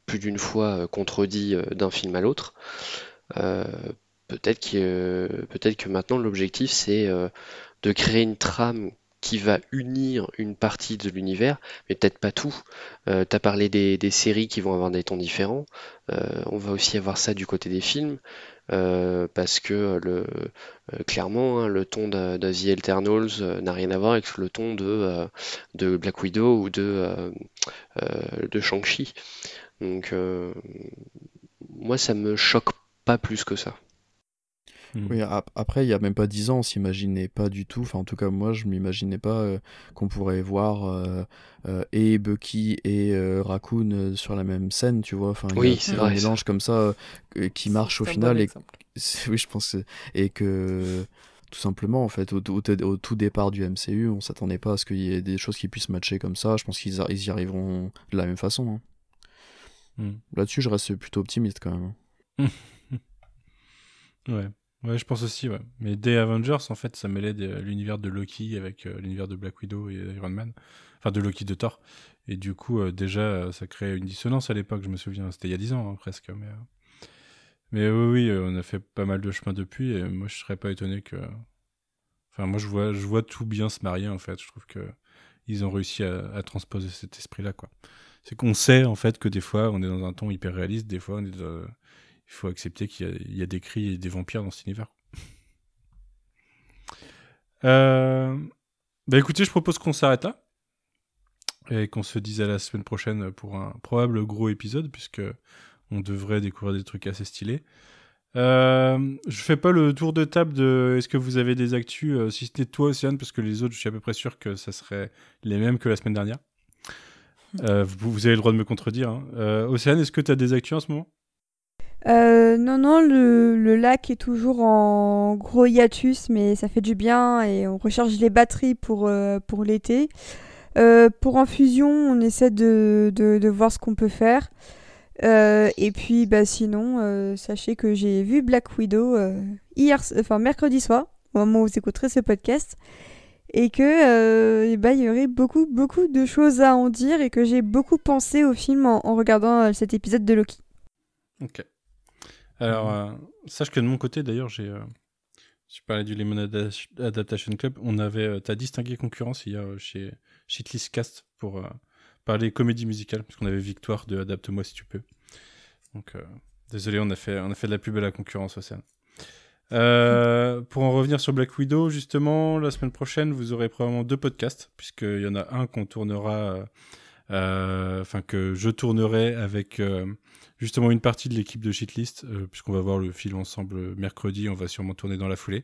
plus d'une fois contredits d'un film à l'autre. peut-être que, peut-être que maintenant l'objectif c'est de créer une trame qui va unir une partie de l'univers, mais peut-être pas tout. Euh, tu as parlé des, séries qui vont avoir des tons différents. Euh, on va aussi avoir ça du côté des films, euh, parce que clairement, hein, le ton de, de Eternals n'a rien à voir avec le ton de, de Black Widow ou de, de Shang-Chi. Donc, moi, ça me choque pas plus que ça. Hmm. Oui, après, il y a même pas dix ans, on s'imaginait pas du tout, enfin en tout cas moi je m'imaginais pas euh, qu'on pourrait voir euh, euh, et Bucky et Raccoon sur la même scène, tu vois. Enfin, oui, c'est un mélange comme ça qui marche au final. et... Oui, je pense. Et que tout simplement, en fait, au, tout départ du MCU, on s'attendait pas à ce qu'il y ait des choses qui puissent matcher comme ça. Je pense qu'ils y arriveront de la même façon. Hein. Hmm. Là-dessus, je reste plutôt optimiste quand même. Hein. (laughs) ouais. Ouais, je pense aussi, ouais. Mais des Avengers, en fait, ça mêlait l'univers de Loki avec euh, l'univers de Black Widow et Iron Man. Enfin, de Loki de Thor. Et du coup, euh, déjà, euh, ça créait une dissonance à l'époque, je me souviens. C'était il y a 10 ans, hein, presque. Mais, mais oui, on a fait pas mal de chemin depuis. Et moi, je serais pas étonné que. Enfin, moi, je vois, je vois tout bien se marier, en fait. Je trouve que ils ont réussi à, transposer cet esprit-là, quoi. C'est qu'on sait, en fait, que des fois, on est dans un ton hyper réaliste, des fois, on est il faut accepter qu'il y, a des cris et des vampires dans cet univers. Euh, bah écoutez, je propose qu'on s'arrête là et qu'on se dise à la semaine prochaine pour un probable gros épisode, puisque on devrait découvrir des trucs assez stylés. Euh, je fais pas le tour de table de est-ce que vous avez des actus, euh, si c'était toi, Océane, parce que les autres, je suis à peu près sûr que ça serait les mêmes que la semaine dernière. Euh, vous, avez le droit de me contredire. Hein. Euh, Océane, est-ce que tu as des actus en ce moment? Euh, non, non, le, le lac est toujours en gros hiatus, mais ça fait du bien et on recharge les batteries pour, euh, pour l'été. Euh, pour Infusion, on essaie de, de, de voir ce qu'on peut faire. Euh, et puis, bah, sinon, euh, sachez que j'ai vu Black Widow hier, enfin mercredi soir, au moment où vous écouterez ce podcast, et que eh ben, il y aurait beaucoup, beaucoup de choses à en dire et que j'ai beaucoup pensé au film en, en regardant cet épisode de Loki. Ok. Alors, euh, sache que de mon côté, d'ailleurs, j'ai. euh, parlais du Lemon Ada- Adaptation Club. On avait. euh, T'as distingué concurrence hier euh, chez Shitlist Cast pour euh, parler comédie musicale, parce qu'on avait Victoire de Adapte-moi si tu peux. Donc, désolé, on a, fait, de la pub à la concurrence, Océane. Euh, pour en revenir sur Black Widow, justement, la semaine prochaine, vous aurez probablement deux podcasts, puisqu'il y en a un qu'on tournera, enfin que je tournerai avec justement une partie de l'équipe de Shitlist, euh, puisqu'on va voir le film ensemble mercredi, on va sûrement tourner dans la foulée.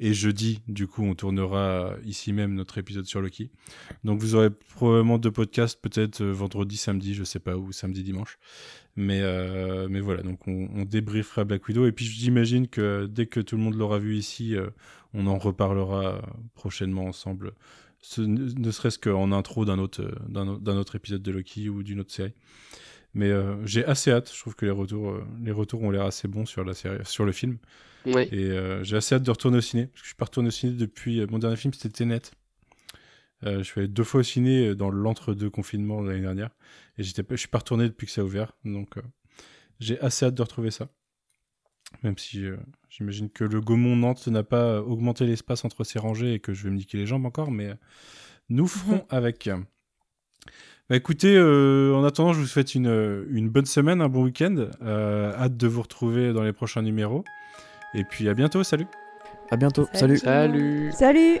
Et jeudi, du coup, on tournera ici même notre épisode sur Loki. Donc vous aurez probablement deux podcasts, peut-être euh, vendredi, samedi, je sais pas, ou samedi, dimanche. Mais, euh, mais voilà, donc on, on débriefera Black Widow. Et puis j'imagine que dès que tout le monde l'aura vu ici, euh, on en reparlera euh, prochainement ensemble. Ce- ne serait-ce qu'en intro d'un autre, euh, d'un au- d'un autre épisode de Loki ou d'une autre série. Mais euh, j'ai assez hâte. Je trouve que les retours, euh, les retours ont l'air assez bons sur la série, sur le film. Et euh, j'ai assez hâte de retourner au ciné. Parce que je suis pas retourné au ciné depuis. mon dernier film, c'était Tenet. Je suis allé deux fois au ciné dans l'entre-deux confinements de l'année dernière. Et j'étais je suis pas retourné depuis que ça a ouvert. Donc j'ai assez hâte de retrouver ça. Même si j'imagine que le Gaumont Nantes n'a pas augmenté l'espace entre ses rangées et que je vais me niquer les jambes encore. Mais nous ferons (laughs) avec. Bah écoutez, euh, en attendant, je vous souhaite une, euh, une bonne semaine, un bon week-end. Euh, hâte de vous retrouver dans les prochains numéros. Et puis à bientôt, salut À bientôt. Salut. Salut. Salut Salut